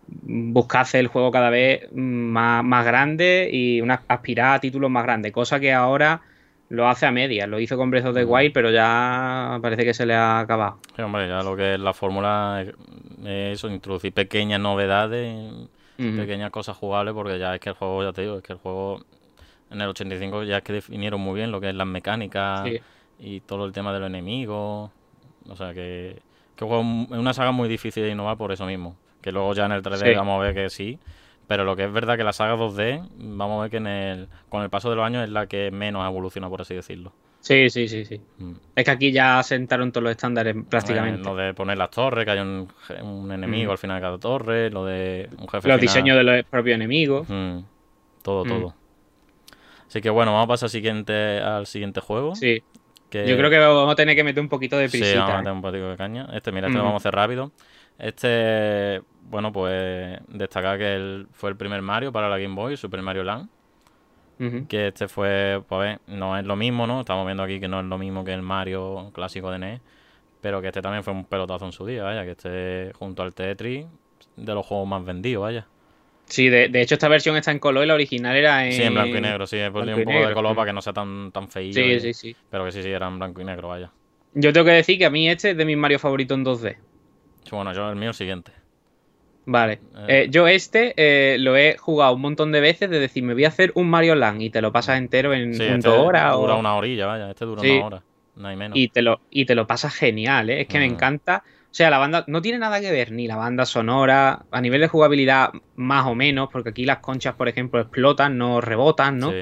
Speaker 2: buscar hacer el juego cada vez más, más grande y una, aspirar a títulos más grandes, cosa que ahora lo hace a medias. Lo hizo con Breath of the. Wild, pero ya parece que se le ha acabado.
Speaker 3: Sí, hombre, ya lo que es la fórmula es es eso, introducir pequeñas novedades, pequeñas cosas jugables, porque ya es que el juego, ya te digo, es que el juego en el 85 ya es que definieron muy bien lo que es las mecánicas
Speaker 2: Sí.
Speaker 3: y todo el tema de los enemigos. O sea que, que el juego es una saga muy difícil de innovar por eso mismo. Que luego ya en el 3D
Speaker 2: Sí.
Speaker 3: vamos a ver que sí. Pero lo que es verdad que la saga 2D, vamos a ver que en el, con el paso de los años es la que menos evoluciona, por así decirlo.
Speaker 2: Sí, sí, sí, sí.
Speaker 3: Mm.
Speaker 2: Es que aquí ya sentaron todos los estándares prácticamente.
Speaker 3: Eh, lo de poner las torres, que hay un, enemigo
Speaker 2: Mm.
Speaker 3: al final de cada torre, lo de un jefe
Speaker 2: los
Speaker 3: final.
Speaker 2: diseños de los propios enemigos.
Speaker 3: Mm, todo, todo. Así que bueno, vamos a pasar siguiente, al siguiente juego.
Speaker 2: Sí.
Speaker 3: que-
Speaker 2: Yo creo que vamos a tener que meter un poquito de
Speaker 3: Sí,
Speaker 2: prisita.
Speaker 3: vamos a
Speaker 2: ¿eh?
Speaker 3: meter un poquito de caña. Este, mira, este lo vamos a hacer rápido. Este, bueno, pues destacar que fue el primer Mario para la Game Boy, Super Mario Land. Que este fue, pues a ver, no es lo mismo, ¿no? Estamos viendo aquí que no es lo mismo que el Mario clásico de NES. Pero que este también fue un pelotazo en su día, vaya. Que este, junto al Tetris, de los juegos más vendidos, vaya.
Speaker 2: Sí, de, de hecho esta versión está en color y la original era en...
Speaker 3: Sí, en blanco y negro, sí. He un poco de color para que no sea tan, tan feillo.
Speaker 2: Sí,
Speaker 3: y-
Speaker 2: sí, sí.
Speaker 3: Pero que sí, sí, era en blanco y negro, vaya.
Speaker 2: Yo tengo que decir que a mí este es de mis Mario favoritos en 2D.
Speaker 3: Sí, Bueno, yo el mío el siguiente.
Speaker 2: Vale.
Speaker 3: Eh.
Speaker 2: Eh, yo este eh, lo he jugado un montón de veces de decir, me voy a hacer un Mario Land y te lo pasas entero en
Speaker 3: Sí,
Speaker 2: un
Speaker 3: este
Speaker 2: dos horas o-
Speaker 3: dura una orilla, vaya. Este dura
Speaker 2: Sí.
Speaker 3: una hora. No hay menos.
Speaker 2: y te lo y te lo pasas genial, ¿eh? Es que me
Speaker 3: Mm.
Speaker 2: encanta. O sea, la banda no tiene nada que ver ni la banda sonora a nivel de jugabilidad más o menos, porque aquí las conchas, por ejemplo, explotan, no rebotan, ¿no?
Speaker 3: Sí.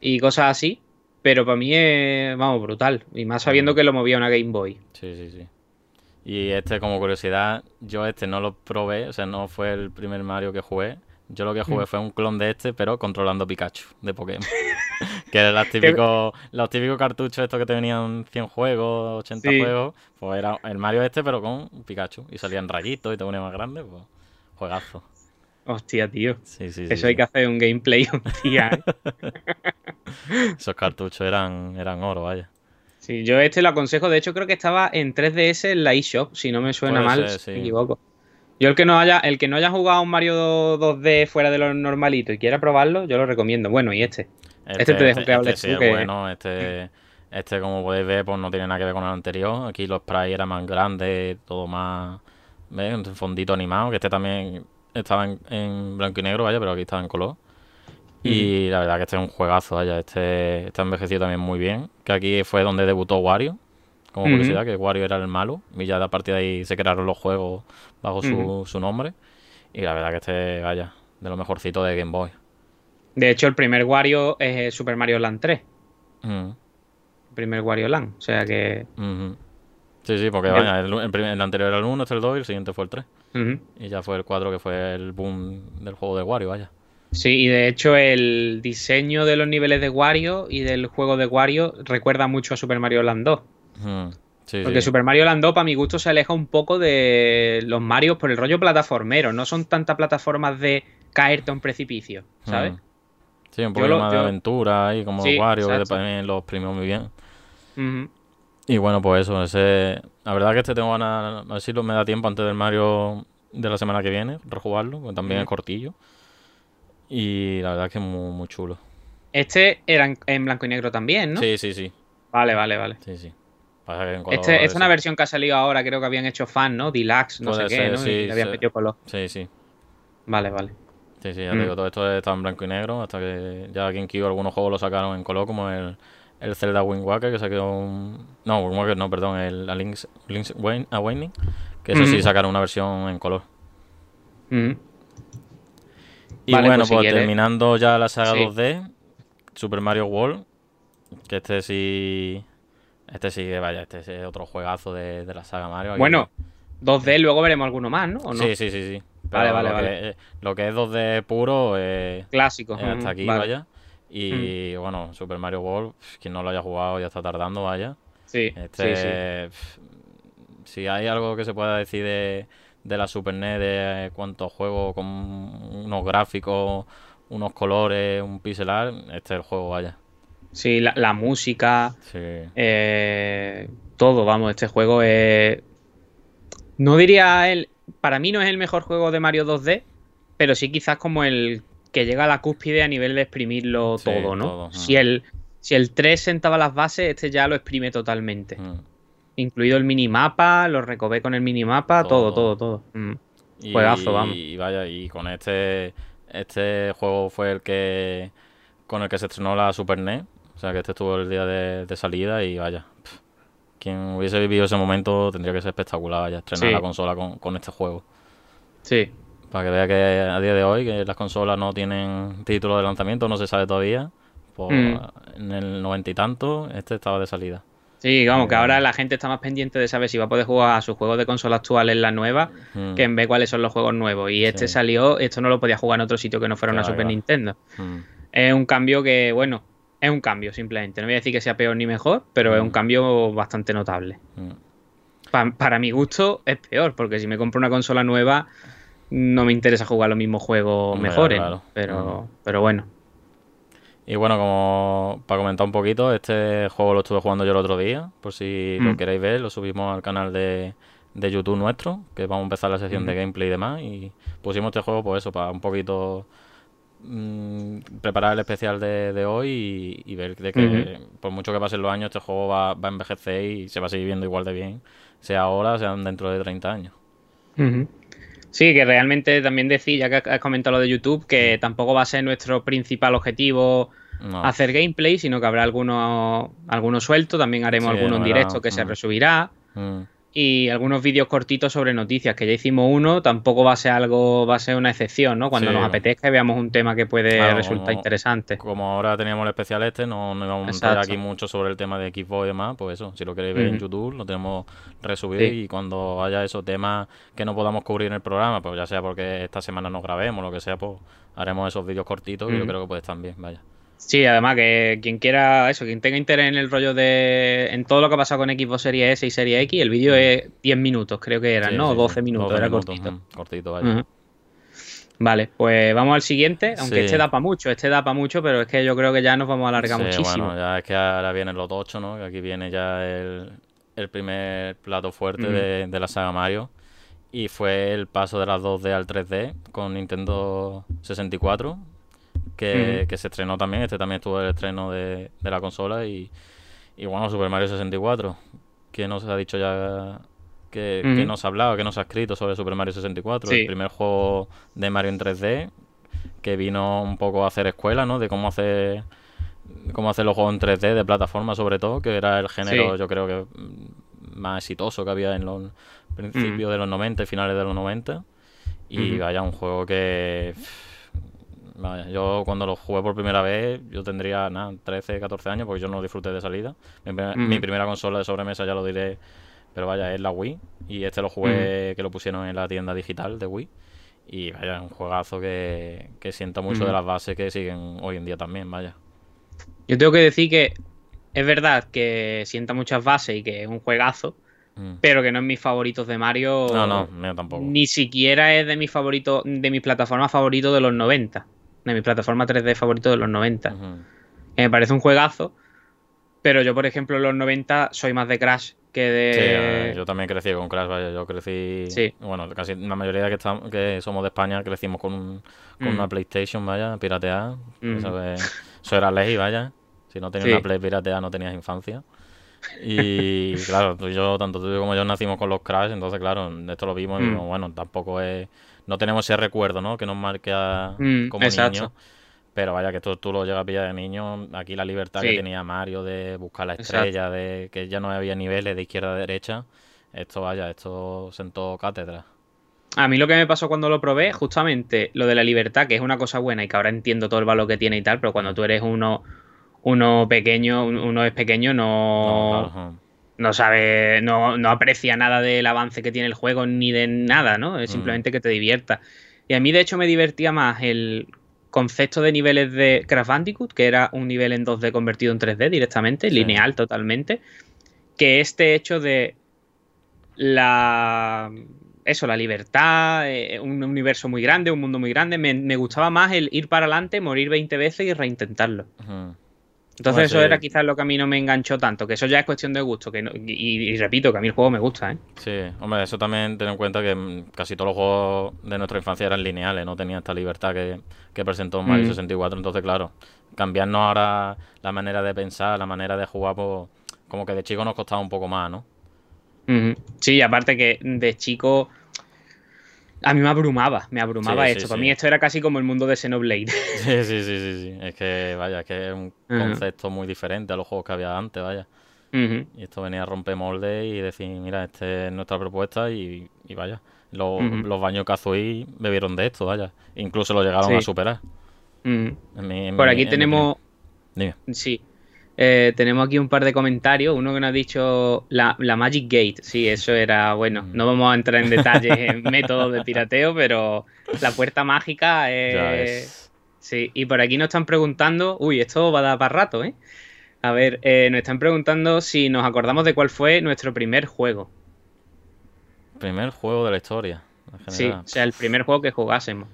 Speaker 2: Y cosas así. Pero para mí es, vamos, brutal. Y más sabiendo
Speaker 3: Mm.
Speaker 2: que lo movía una Game Boy.
Speaker 3: Sí, sí, sí. Y este, como curiosidad, yo este no lo probé, o sea, no fue el primer Mario que jugué. Yo lo que jugué
Speaker 2: Mm.
Speaker 3: fue un clon de este, pero controlando Pikachu de Pokémon. [LAUGHS] [LAUGHS] que eran los típicos, los típicos cartuchos estos que te venían 100 juegos, 80
Speaker 2: Sí.
Speaker 3: juegos. Pues era el Mario este, pero con Pikachu. Y salían rayitos y te ponía más grande, pues juegazo.
Speaker 2: Hostia, tío.
Speaker 3: Sí, sí, sí.
Speaker 2: Eso hay
Speaker 3: sí.
Speaker 2: que hacer un gameplay un día. ¿eh? [LAUGHS]
Speaker 3: Esos cartuchos eran, eran oro, vaya.
Speaker 2: Sí, yo este lo aconsejo. De hecho, creo que estaba en 3DS en la eShop, si no me suena
Speaker 3: Puede
Speaker 2: mal,
Speaker 3: ser,
Speaker 2: si me equivoco. Yo el que no haya, el que no haya jugado un Mario 2D fuera de lo normalito y quiera probarlo, yo lo recomiendo. Bueno, y este. Este te dejo que hables
Speaker 3: sí
Speaker 2: tú,
Speaker 3: es
Speaker 2: que-
Speaker 3: bueno, este, este como podéis ver, pues no tiene nada que ver con el anterior. Aquí los sprites eran más grandes, todo más, ¿ves? Un fondito animado, que este también estaba en, en blanco y negro, vaya, pero aquí estaba en color. Y la verdad que este es un juegazo, vaya, este está envejecido también muy bien. Que aquí fue donde debutó Wario, como curiosidad, que Wario era el malo. Y ya a partir de ahí se crearon los juegos bajo su, su nombre. Y la verdad que este, vaya, de lo mejorcito de Game Boy.
Speaker 2: De hecho, el primer Wario es eh, Super Mario Land 3.
Speaker 3: Mm.
Speaker 2: El primer Wario Land. O sea que.
Speaker 3: Sí, sí, porque vaya, el, el primer- el anterior era el 1, este el 2 y el siguiente fue el 3.
Speaker 2: Ujú.
Speaker 3: Y ya fue el 4 que fue el boom del juego de Wario, vaya.
Speaker 2: Sí, y de hecho el diseño de los niveles de Wario y del juego de Wario recuerda mucho a Super Mario Land 2.
Speaker 3: Mm, Sí,
Speaker 2: Porque
Speaker 3: sí.
Speaker 2: Super Mario Land 2, para mi gusto, se aleja un poco de los Marios por el rollo plataformero. No son tantas plataformas de caerte a un precipicio, ¿sabes?
Speaker 3: Sí, un
Speaker 2: Yo
Speaker 3: poco más
Speaker 2: yo-
Speaker 3: de aventura ahí, como
Speaker 2: Sí,
Speaker 3: Wario, que
Speaker 2: exacto.
Speaker 3: también lo exprimió muy bien. Y bueno, pues eso, ese... La verdad que este tengo ganas, a ver si me da tiempo antes del Mario de la semana que viene, rejugarlo, porque también es cortillo. Y la verdad que es muy, muy chulo.
Speaker 2: Este era en, en blanco y negro también, ¿no?
Speaker 3: Sí, sí, sí,
Speaker 2: Vale, vale, vale.
Speaker 3: sí, sí. En
Speaker 2: Este, es una versión que ha salido ahora, creo que habían hecho fan, ¿no? Deluxe, no
Speaker 3: Puede
Speaker 2: sé qué, ¿no?
Speaker 3: sí,
Speaker 2: y le habían
Speaker 3: sí.
Speaker 2: metido color.
Speaker 3: Sí, sí.
Speaker 2: Vale, vale.
Speaker 3: Sí, sí, ya
Speaker 2: Mm.
Speaker 3: digo, todo esto está en blanco y negro, hasta que ya GameCube algunos juegos lo sacaron en color, como el, el Zelda Wind Waker, que sacó un... No, Wind Waker no, perdón, el a Link's, Link's Awaken- Awakening, que ese sí
Speaker 2: Ujú.
Speaker 3: sacaron una versión en color.
Speaker 2: Ujú.
Speaker 3: Y
Speaker 2: Vale,
Speaker 3: bueno,
Speaker 2: pues si
Speaker 3: pues
Speaker 2: quieres-
Speaker 3: terminando ya la saga
Speaker 2: Sí.
Speaker 3: 2D, Super Mario World, que este sí... Este sí vaya, este es otro juegazo de, de la saga Mario. aquí-
Speaker 2: Bueno, 2D, luego veremos alguno más, ¿no? ¿O no?
Speaker 3: Sí, sí, sí, sí.
Speaker 2: Vale,
Speaker 3: Pero
Speaker 2: vale,
Speaker 3: lo,
Speaker 2: vale.
Speaker 3: Que, lo que es 2D puro, eh,
Speaker 2: Clásico.
Speaker 3: eh, hasta aquí,
Speaker 2: vale.
Speaker 3: Vaya. Y bueno, Super Mario World, quien no lo haya jugado ya está tardando, vaya.
Speaker 2: Sí,
Speaker 3: Este,
Speaker 2: sí, sí.
Speaker 3: pf, si hay algo que se pueda decir de, de la Super NES, de cuántos juegos con unos gráficos, unos colores, un pixel art, este es el juego, vaya.
Speaker 2: Sí, la, la música,
Speaker 3: Sí.
Speaker 2: eh, todo, vamos, este juego es... No diría el... Para mí no es el mejor juego de Mario 2D, pero sí quizás como el que llega a la cúspide a nivel de exprimirlo
Speaker 3: Sí,
Speaker 2: todo, ¿no?
Speaker 3: todo,
Speaker 2: Si el, si el 3 sentaba las bases, este ya lo exprime totalmente.
Speaker 3: Mm.
Speaker 2: Incluido el minimapa, lo recobé con el minimapa, todo,
Speaker 3: Todo.
Speaker 2: todo, todo. Mm.
Speaker 3: Y,
Speaker 2: Juegazo, vamos.
Speaker 3: y vaya, y con este este juego fue el que con el que se estrenó la Super NES, o sea que este estuvo el día de, de salida y vaya, quien hubiese vivido ese momento tendría que ser espectacular, vaya, estrenar
Speaker 2: Sí.
Speaker 3: la consola con, con este juego.
Speaker 2: Sí,
Speaker 3: Para que vea que a día de hoy que las consolas no tienen título de lanzamiento, no se sabe todavía. Pues
Speaker 2: Mm.
Speaker 3: en el noventa y tanto, este estaba de salida.
Speaker 2: Sí, vamos, que ahora la gente está más pendiente de saber si va a poder jugar a sus juegos de consola actual en la nueva
Speaker 3: Mm,
Speaker 2: que en ver cuáles son los juegos nuevos. Y este
Speaker 3: Sí.
Speaker 2: salió, esto no lo podía jugar en otro sitio que no fuera una Super. Nintendo.
Speaker 3: mm,
Speaker 2: Es un cambio que, bueno, es un cambio simplemente. No voy a decir que sea peor ni mejor, pero es un
Speaker 3: Mm.
Speaker 2: cambio bastante notable. Pa- para mi gusto es peor, porque si me compro una consola nueva no me interesa jugar los mismos juegos mejores.
Speaker 3: claro.
Speaker 2: Pero, pero bueno.
Speaker 3: Y bueno, como para comentar un poquito, este juego lo estuve jugando yo el otro día, por si lo
Speaker 2: Mm.
Speaker 3: queréis ver, lo subimos al canal de, de YouTube nuestro, que vamos a empezar la sección de
Speaker 2: Ujú.
Speaker 3: gameplay y demás, y pusimos este juego pues eso, para un poquito mm, preparar el especial de, de hoy y, y ver de que por mucho que pasen los años, este juego va, va a envejecer y se va a seguir viendo igual de bien, sea ahora, sea dentro de 30 años.
Speaker 2: Ujú. Sí, que realmente también decir, ya que has comentado lo de YouTube, que tampoco va a ser nuestro principal objetivo
Speaker 3: No,
Speaker 2: hacer gameplay, sino que habrá algunos algunos sueltos, también haremos
Speaker 3: Sí,
Speaker 2: algunos en directo que se
Speaker 3: mm.
Speaker 2: resubirá.
Speaker 3: Mm,
Speaker 2: y algunos vídeos cortitos sobre noticias, que ya hicimos uno, tampoco va a ser algo, va a ser una excepción, ¿no? Cuando
Speaker 3: Sí.
Speaker 2: nos apetezca y veamos un tema que puede
Speaker 3: Claro,
Speaker 2: resultar
Speaker 3: como-
Speaker 2: interesante.
Speaker 3: Como ahora teníamos el especial este, no, no íbamos a montar aquí mucho sobre el tema de Xbox y demás, pues eso, si lo queréis ver en. YouTube, lo tenemos resubido
Speaker 2: Sí.
Speaker 3: y cuando haya esos temas que no podamos cubrir en el programa, pues ya sea porque esta semana no grabemos, lo que sea, pues haremos esos vídeos cortitos y yo creo que pues están bien, vaya.
Speaker 2: Sí, además que quien quiera eso, quien tenga interés en el rollo de en todo lo que ha pasado con Xbox Series S y Series X, el vídeo es 10 minutos, creo que eran,
Speaker 3: Sí,
Speaker 2: ¿no?
Speaker 3: sí, sí,
Speaker 2: 12 minutos,
Speaker 3: 12
Speaker 2: era
Speaker 3: minutos,
Speaker 2: cortito.
Speaker 3: ujú, cortito, vaya.
Speaker 2: Vale, pues vamos al siguiente, aunque
Speaker 3: Sí.
Speaker 2: este da para mucho, este da para mucho, pero es que yo creo que ya nos vamos a alargar muchísimo.
Speaker 3: bueno, ya es que ahora vienen los tochos, ¿no? Que aquí viene ya el, el primer plato fuerte de, de la saga Mario. Y fue el paso de las 2D al 3D con Nintendo 64, que, que se estrenó también. Este también estuvo el estreno de, de la consola. Y, y bueno, Super Mario 64. ¿Quién nos ha dicho ya que, que nos ha hablado, que nos ha escrito sobre Super Mario 64?
Speaker 2: Sí.
Speaker 3: El primer juego de Mario en 3D que vino un poco a hacer escuela, ¿no? De cómo hacer cómo hacer los juegos en 3D de plataforma sobre todo, que era el género
Speaker 2: Sí.
Speaker 3: yo creo que mm, más exitoso que había en los principios
Speaker 2: Mm.
Speaker 3: de los 90 y finales de los 90. Y vaya, un juego que... Vaya, yo cuando lo jugué por primera vez, yo tendría nada, 13, 14 años, porque yo no lo disfruté de salida. Mi primera consola de sobremesa, ya lo diré, pero vaya, es la Wii. Y este lo jugué, que lo pusieron en la tienda digital de Wii. Y vaya, un juegazo que, que sienta mucho de las bases que siguen hoy en día también, vaya.
Speaker 2: Yo tengo que decir que es verdad que sienta muchas bases y que es un juegazo, mm. pero que no es mis favoritos de Mario.
Speaker 3: No, no, mío tampoco.
Speaker 2: Ni siquiera es de mis favoritos, de mis plataformas favoritos de los 90. De mi plataforma 3D favorito de los 90. Me parece un juegazo, pero yo, por ejemplo, en los 90 soy más de Crash que de... Sí,
Speaker 3: yo también crecí con Crash, vaya, yo crecí... Sí. Bueno, casi la mayoría que, estamos, que somos de España crecimos con, con mm. una PlayStation, vaya, pirateada. Mm. Eso, era ley, vaya. Si no tenías una Play pirateada no tenías infancia. Y [LAUGHS] claro, tú y yo, tanto tú como yo nacimos con los Crash, entonces claro, esto lo vimos y mm. bueno, tampoco es... No tenemos ese recuerdo, ¿no? Que nos marque como niños. Pero vaya, que tú, tú lo llegas a pillar de niño. Aquí la libertad que tenía Mario de buscar la estrella, de que ya no había niveles de izquierda a derecha. Esto, vaya, esto sentó cátedra.
Speaker 2: A mí lo que me pasó cuando lo probé, justamente lo de la libertad, que es una cosa buena y que ahora entiendo todo el valor que tiene y tal, pero cuando tú eres uno, uno pequeño, uno es pequeño, no, no, sabe, no, no, aprecia nada del avance que tiene el juego ni de nada, ¿no? Es mm. simplemente que te divierta. Y a mí, de hecho, me divertía más el concepto de niveles de Crash Bandicoot, que era un nivel en 2D convertido en 3D directamente, lineal totalmente, que este hecho de la eso, la libertad, eh, un universo muy grande, un mundo muy grande, me, gustaba más el ir para adelante, morir 20 veces y reintentarlo. Entonces eso era quizás lo que a mí no me enganchó tanto, que eso ya es cuestión de gusto, que y, repito, que a mí el juego me gusta, ¿eh?
Speaker 3: Sí, hombre, eso también ten en cuenta que mm, casi todos los juegos de nuestra infancia eran lineales, no tenían esta libertad que, presentó Mario 64, entonces claro, cambiarnos ahora la manera de pensar, la manera de jugar, pues como que de chico nos costaba un poco más, ¿no?
Speaker 2: Sí, aparte que de chico a mí me abrumaba, me abrumaba esto. Para mí esto era casi como el mundo de Xenoblade. [LAUGHS]
Speaker 3: Sí, sí, sí, sí, sí. Es que, vaya, es que es un concepto muy diferente a los juegos que había antes, vaya. Y esto venía a romper moldes y decir, mira, esta es nuestra propuesta y, vaya. Los, los baños Kazooie bebieron de esto, vaya. Incluso lo llegaron a superar.
Speaker 2: Por aquí tenemos...
Speaker 3: Dime.
Speaker 2: Sí. Eh, tenemos aquí un par de comentarios. Uno que nos ha dicho la, Magic Gate. Sí, eso era bueno. Mm. No vamos a entrar en detalles en [LAUGHS] métodos de pirateo, pero la puerta mágica es. Sí, y por aquí nos están preguntando. Uy, esto va a dar para rato, ¿eh? A ver, eh, nos están preguntando si nos acordamos de cuál fue nuestro primer juego.
Speaker 3: Primer juego de la historia.
Speaker 2: Sí, o sea, el primer juego que jugásemos.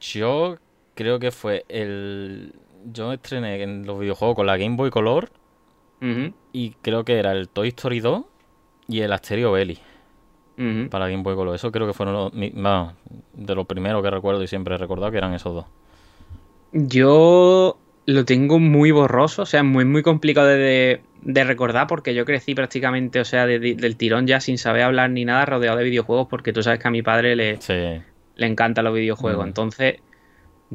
Speaker 3: Yo creo que fue el yo estrené en los videojuegos con la Game Boy Color y creo que era el Toy Story 2 y el Asterio Belly para Game Boy Color. Eso creo que fueron los, de los primeros que recuerdo y siempre he recordado que eran esos dos.
Speaker 2: Yo lo tengo muy borroso, o sea, muy, muy complicado de, recordar porque yo crecí prácticamente, o sea, del tirón ya sin saber hablar ni nada rodeado de videojuegos porque tú sabes que a mi padre le, le encantan los videojuegos. Entonces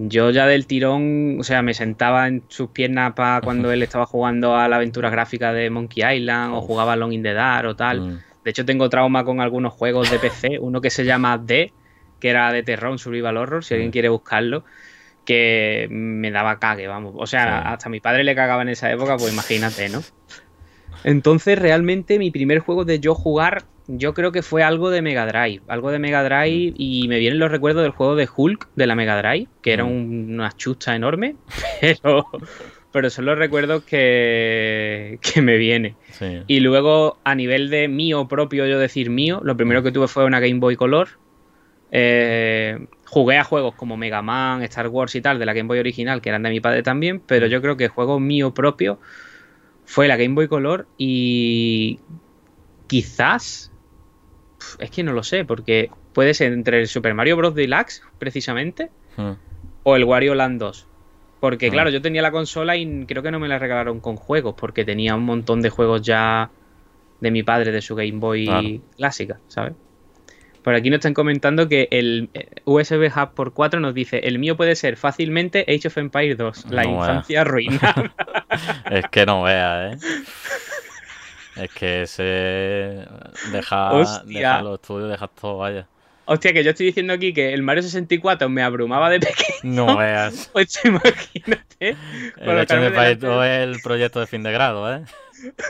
Speaker 2: yo ya del tirón, o sea, me sentaba en sus piernas para cuando él estaba jugando a la aventura gráfica de Monkey Island o jugaba Long in the Dark o tal. Mm. De hecho, tengo trauma con algunos juegos de PC, uno que se llama D, que era de terror, un survival horror, si alguien mm. quiere buscarlo, que me daba cague, vamos. O sea, hasta mi padre le cagaba en esa época, pues imagínate, ¿no? [LAUGHS] Entonces, realmente mi primer juego de yo jugar yo creo que fue algo de Mega Drive. Algo de Mega Drive y me vienen los recuerdos del juego de Hulk de la Mega Drive, que era mm. una chucha enorme, [LAUGHS] pero, pero son los recuerdos que, que me viene. Y luego, a nivel de mío propio, yo decir mío, lo primero que tuve fue una Game Boy Color. Eh, jugué a juegos como Mega Man, Star Wars y tal, de la Game Boy original, que eran de mi padre también, pero mm. yo creo que juego mío propio fue la Game Boy Color y quizás es que no lo sé, porque puede ser entre el Super Mario Bros. Deluxe, precisamente, hmm. o el Wario Land 2. Porque, hmm. claro, yo tenía la consola y creo que no me la regalaron con juegos, porque tenía un montón de juegos ya de mi padre, de su Game Boy clásica, ¿sabes? Por aquí nos están comentando que el eh, USB Hub por 4 nos dice: el mío puede ser fácilmente Age of Empires 2, la infancia ruina. [LAUGHS]
Speaker 3: es que no vea, ¿eh? [LAUGHS] Es que se deja, los estudios, deja todo, vaya.
Speaker 2: Hostia, que yo estoy diciendo aquí que el Mario 64 me abrumaba de pequeño.
Speaker 3: No veas. [LAUGHS]
Speaker 2: Pues imagínate.
Speaker 3: El hecho de todo el proyecto de fin de grado, ¿eh?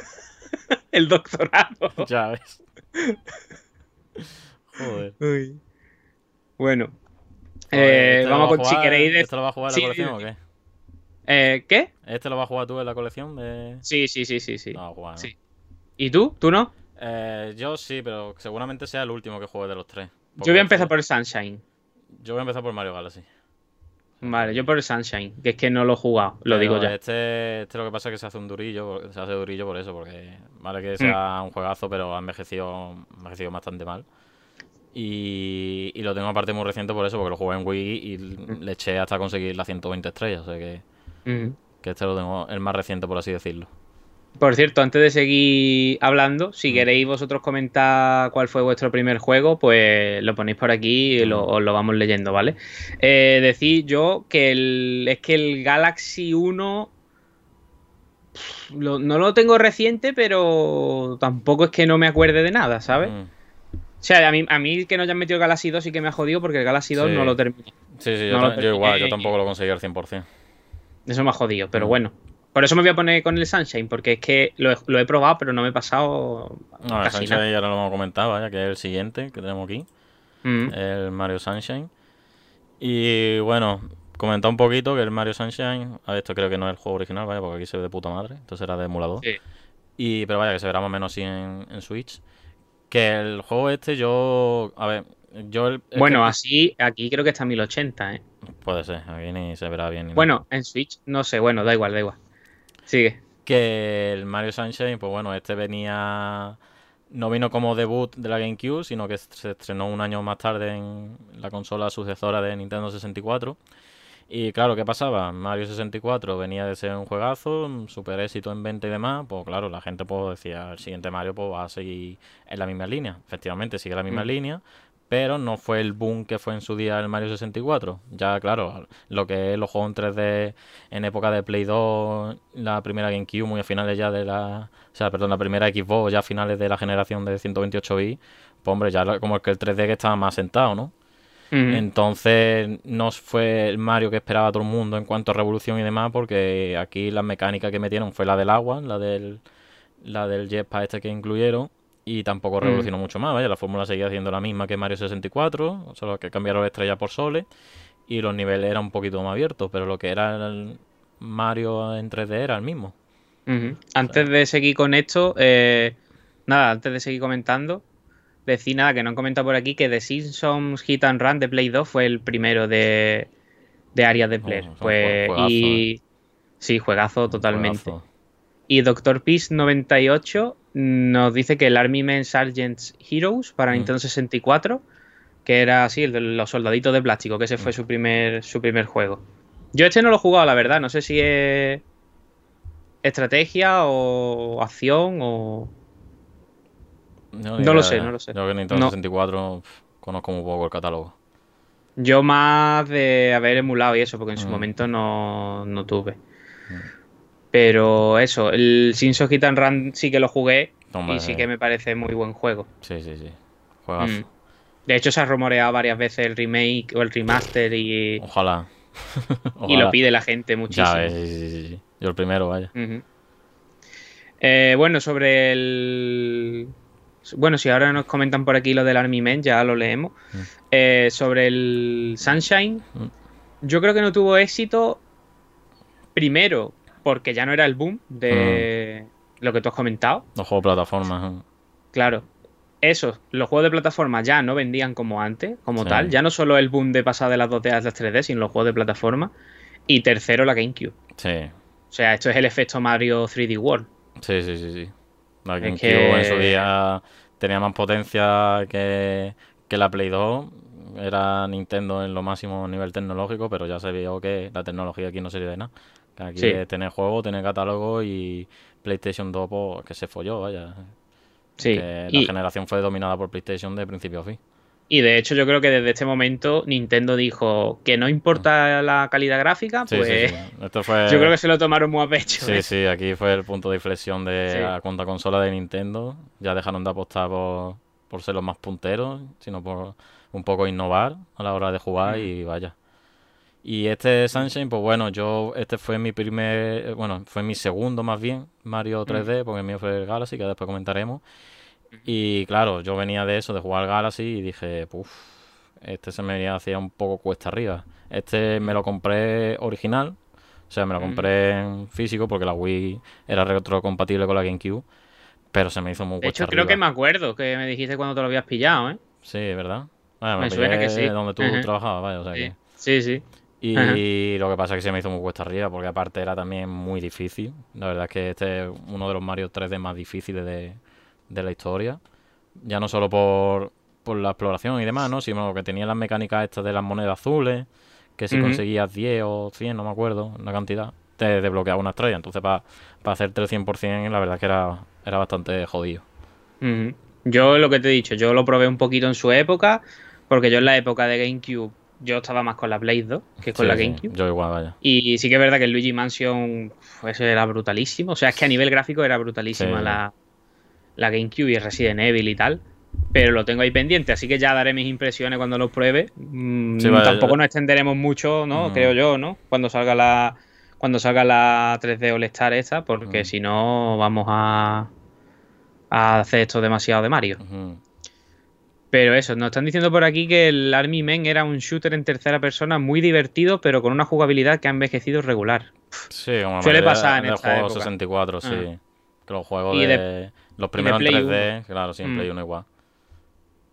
Speaker 3: [LAUGHS]
Speaker 2: el doctorado. [LAUGHS]
Speaker 3: Ya ves. Joder.
Speaker 2: Uy. Bueno.
Speaker 3: Joder,
Speaker 2: Eh,
Speaker 3: ¿este
Speaker 2: vamos con si queréis. de-
Speaker 3: ¿Este lo va a jugar en
Speaker 2: Sí,
Speaker 3: la colección o qué?
Speaker 2: Eh, ¿Qué?
Speaker 3: ¿Este lo vas a jugar tú en la colección? De...
Speaker 2: Sí, sí, sí, sí, sí.
Speaker 3: ¿no?
Speaker 2: Sí. ¿Y tú? ¿Tú no?
Speaker 3: Eh, yo sí, pero seguramente sea el último que juegue de los tres.
Speaker 2: Yo voy a empezar por el Sunshine.
Speaker 3: Yo voy a empezar por Mario Galaxy.
Speaker 2: Vale, yo por el Sunshine, que es que no lo he jugado, lo
Speaker 3: Pero
Speaker 2: digo ya.
Speaker 3: Este, este lo que pasa es que se hace un durillo, se hace durillo por eso, porque vale
Speaker 2: Mm.
Speaker 3: que sea un juegazo, pero ha envejecido, envejecido bastante mal. Y, y lo tengo aparte muy reciente por eso, porque lo jugué en Wii y
Speaker 2: Mm.
Speaker 3: le eché hasta conseguir las 120 estrellas, o sea que, que este lo tengo el más reciente, por así decirlo.
Speaker 2: Por cierto, antes de seguir hablando, si
Speaker 3: Mm.
Speaker 2: queréis vosotros comentar cuál fue vuestro primer juego, pues lo ponéis por aquí y lo,
Speaker 3: Mm.
Speaker 2: os lo vamos leyendo, ¿vale? Eh, decir yo que el, es que el Galaxy 1 pff, lo- no lo tengo reciente, pero tampoco es que no me acuerde de nada, ¿sabes?
Speaker 3: Mm.
Speaker 2: O sea, a mí, a mí que no hayan metido el Galaxy 2 sí que me ha jodido porque el Galaxy 2
Speaker 3: Sí.
Speaker 2: no lo terminé.
Speaker 3: Sí, sí,
Speaker 2: No
Speaker 3: yo, yo igual, yo tampoco lo conseguí al 100%.
Speaker 2: Eso me ha jodido, pero bueno. Por eso me voy a poner con el Sunshine, porque es que lo he, lo he probado, pero no me he pasado
Speaker 3: No, el Sunshine
Speaker 2: nada.
Speaker 3: ya lo hemos comentado, vaya, que es el siguiente que tenemos aquí.
Speaker 2: Mm.
Speaker 3: el Mario Sunshine. Y bueno, comentar un poquito que el Mario Sunshine, a ver, esto creo que no es el juego original, vaya, porque aquí se ve de puta madre, entonces era de emulador.
Speaker 2: Sí.
Speaker 3: Y, pero vaya, que se verá más o menos así en, en Switch. Que el juego este, yo, a ver, yo el, el
Speaker 2: Bueno,
Speaker 3: que-
Speaker 2: así, aquí creo que está 1080, ¿eh?
Speaker 3: puede ser, aquí ni se verá bien. ni nada.
Speaker 2: Bueno, en Switch, no sé, bueno, da igual, da igual. Sigue.
Speaker 3: Que el Mario Sunshine, pues bueno, este venía. No vino como debut de la GameCube, sino que se estrenó un año más tarde en la consola sucesora de Nintendo 64. Y claro, ¿qué pasaba? Mario 64 venía de ser un juegazo, un super éxito en venta y demás. Pues claro, la gente pues decía, el siguiente Mario pues va a seguir en la misma línea. Efectivamente, sigue la misma
Speaker 2: Mm.
Speaker 3: línea, pero no fue el boom que fue en su día el Mario 64. Ya, claro, lo que es los juegos en 3D en época de Play 2, la primera GameCube, muy a finales ya de la... O sea, perdón, la primera Xbox, ya a finales de la generación de 128 bits, pues hombre, ya como el que el 3D que estaba más sentado, ¿no?
Speaker 2: Mm.
Speaker 3: Entonces no fue el Mario que esperaba todo el mundo en cuanto a revolución y demás, porque aquí la mecánica que metieron fue la del agua, la del, la del jetpack este que incluyeron, y tampoco
Speaker 2: Mm.
Speaker 3: revolucionó mucho más, vaya, la fórmula seguía siendo la misma que Mario 64, solo que cambiaron estrella por soles, y los niveles eran un poquito más abiertos, pero lo que era el Mario en 3D era el mismo.
Speaker 2: Antes de seguir con esto, eh, nada, antes de seguir comentando, decir nada que no han comentado por aquí que The Simpsons Hit and Run de Play 2 fue el primero de, de áreas de Player.
Speaker 3: Oh, son
Speaker 2: Pues,
Speaker 3: juegazo,
Speaker 2: y sí, juegazo totalmente.
Speaker 3: Juegazo.
Speaker 2: Y Dr. Peace 98 nos dice que el Army Men Sergeant's Heroes para
Speaker 3: Mm.
Speaker 2: Nintendo 64, que era así, el de los soldaditos de plástico, que ese fue
Speaker 3: Mm.
Speaker 2: su primer, su primer juego. Yo este no lo he jugado, la verdad, no sé si es estrategia o acción o... No lo sé,
Speaker 3: ya.
Speaker 2: no lo sé.
Speaker 3: Yo que Nintendo
Speaker 2: No.
Speaker 3: 64 pf, conozco muy poco el catálogo.
Speaker 2: Yo más de haber emulado y eso, porque en su
Speaker 3: Mm.
Speaker 2: momento no, no tuve. Pero eso, el Simpsons Hit and Run sí que lo jugué y sí que me parece muy buen juego.
Speaker 3: Sí, sí, sí. Juegazo.
Speaker 2: Mm. De hecho, se ha rumoreado varias veces el remake o el remaster y,
Speaker 3: Ojalá. [LAUGHS]
Speaker 2: y lo pide la gente muchísimo.
Speaker 3: Ya sí, sí, sí. Yo el primero, vaya.
Speaker 2: Eh, bueno, sobre el. Bueno, si ahora nos comentan por aquí lo del Army Men, ya lo leemos.
Speaker 3: Mm.
Speaker 2: Eh, sobre el Sunshine,
Speaker 3: Mm.
Speaker 2: yo creo que no tuvo éxito. Primero, porque ya no era el boom de
Speaker 3: Mm.
Speaker 2: lo que tú has comentado.
Speaker 3: Los juegos de plataformas. ¿eh?
Speaker 2: Claro. Eso, los juegos de plataforma ya no vendían como antes, como
Speaker 3: Sí.
Speaker 2: tal. Ya no solo el boom de pasar de las 2D a las 3D, sino los juegos de plataforma. Y tercero, la GameCube.
Speaker 3: Sí,
Speaker 2: O sea, esto es el efecto Mario 3D World.
Speaker 3: sí, sí, sí. sí. La
Speaker 2: Es
Speaker 3: GameCube
Speaker 2: que-
Speaker 3: en su día tenía más potencia que, que la Play 2. Era Nintendo en lo máximo a nivel tecnológico, pero ya se vio que la tecnología aquí no sirve de nada. Aquí
Speaker 2: Sí.
Speaker 3: tener juego, tener catálogo y PlayStation 2 pues, que se folló, vaya.
Speaker 2: Sí.
Speaker 3: Que la generación fue dominada por PlayStation de principio a fin.
Speaker 2: y de hecho, yo creo que desde este momento Nintendo dijo que no importa la calidad gráfica, pues
Speaker 3: sí, sí. Esto fue...
Speaker 2: yo creo que se lo tomaron muy a pecho.
Speaker 3: Sí,
Speaker 2: ¿eh?
Speaker 3: sí, aquí fue el punto de inflexión de la cuenta consola de Nintendo. Ya dejaron de apostar por, por ser los más punteros, sino por un poco innovar a la hora de jugar y vaya. Y este Sunshine, pues bueno, yo, este fue mi primer, bueno, fue mi segundo más bien, Mario 3D, porque el mío fue el Galaxy, que después comentaremos. Y claro, yo venía de eso, de jugar al Galaxy, y dije, puff, este se me venía hacía un poco cuesta arriba. Este me lo compré original, o sea, me lo compré en físico porque la Wii era retrocompatible con la GameCube, pero se me hizo muy
Speaker 2: De
Speaker 3: cuesta
Speaker 2: hecho, creo que me acuerdo que me dijiste cuando te lo habías pillado, ¿eh?
Speaker 3: Sí, ¿verdad? Me,
Speaker 2: Me suena que sí.
Speaker 3: donde tú trabajabas, vaya, o sea
Speaker 2: Sí,
Speaker 3: que...
Speaker 2: sí. sí.
Speaker 3: Y
Speaker 2: Ajá.
Speaker 3: lo que pasa es que se me hizo muy cuesta arriba, porque aparte era también muy difícil. La verdad es que este es uno de los Mario 3D más difíciles de, de la historia. Ya no solo por, por la exploración y demás, ¿no? Sino que tenía las mecánicas estas de las monedas azules, que si conseguías 10 o 100, no me acuerdo, una cantidad, te desbloqueaba una estrella. Entonces, para hacerte el 100%, la verdad es que era, era bastante jodido.
Speaker 2: Yo lo que te he dicho, yo lo probé un poquito en su época, porque yo en la época de GameCube, yo estaba más con la Play 2 que con
Speaker 3: Sí,
Speaker 2: la
Speaker 3: sí,
Speaker 2: GameCube.
Speaker 3: yo igual, vaya.
Speaker 2: Y sí que es verdad que el Luigi Mansion pues, era brutalísimo. O sea, es que a nivel gráfico era brutalísima
Speaker 3: Sí.
Speaker 2: la, la GameCube y el Resident Evil y tal. Pero lo tengo ahí pendiente, así que ya daré mis impresiones cuando lo pruebe. Mm, tampoco
Speaker 3: eh,
Speaker 2: nos extenderemos mucho, ¿no? Creo yo, ¿no? Cuando salga la cuando salga la 3D All Star esta, porque
Speaker 3: Ujú.
Speaker 2: si no vamos a, a hacer esto demasiado de Mario.
Speaker 3: Ujú.
Speaker 2: Pero eso, nos están diciendo por aquí que el Army Men era un shooter en tercera persona muy divertido, pero con una jugabilidad que ha envejecido regular.
Speaker 3: Sí, como
Speaker 2: Suele pasar en esta
Speaker 3: juego
Speaker 2: época.
Speaker 3: 64, sí.
Speaker 2: Ah.
Speaker 3: Que los juegos de,
Speaker 2: de-
Speaker 3: los primeros en
Speaker 2: Play
Speaker 3: 3D, claro, sí, en
Speaker 2: Mm.
Speaker 3: Play 1 igual.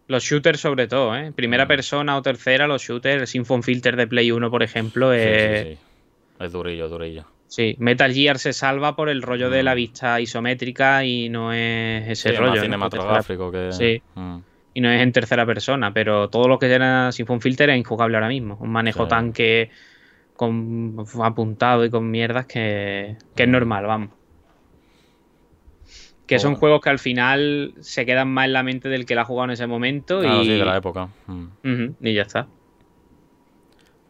Speaker 2: Los shooters sobre todo, ¿eh? Primera
Speaker 3: Mm.
Speaker 2: persona o tercera, los shooters, el Symphony Filter de Play 1, por ejemplo,
Speaker 3: Sí,
Speaker 2: eh,
Speaker 3: sí, sí. Es durillo, durillo.
Speaker 2: sí. Metal Gear se salva por el rollo de la
Speaker 3: Mm.
Speaker 2: vista isométrica y no es ese
Speaker 3: es
Speaker 2: rollo.
Speaker 3: más
Speaker 2: ¿no?
Speaker 3: cinematográfico que...
Speaker 2: Sí. Y no es en tercera persona, pero todo lo que era Symphony Filter es injugable ahora mismo. Un manejo
Speaker 3: Sí.
Speaker 2: tanque con apuntado y con mierdas que, que es
Speaker 3: Mm.
Speaker 2: normal, vamos. Que son
Speaker 3: bueno.
Speaker 2: juegos que al final se quedan más en la mente del que la ha jugado en ese momento
Speaker 3: Claro,
Speaker 2: y,
Speaker 3: sí, de la época. Mm.
Speaker 2: Y ya está.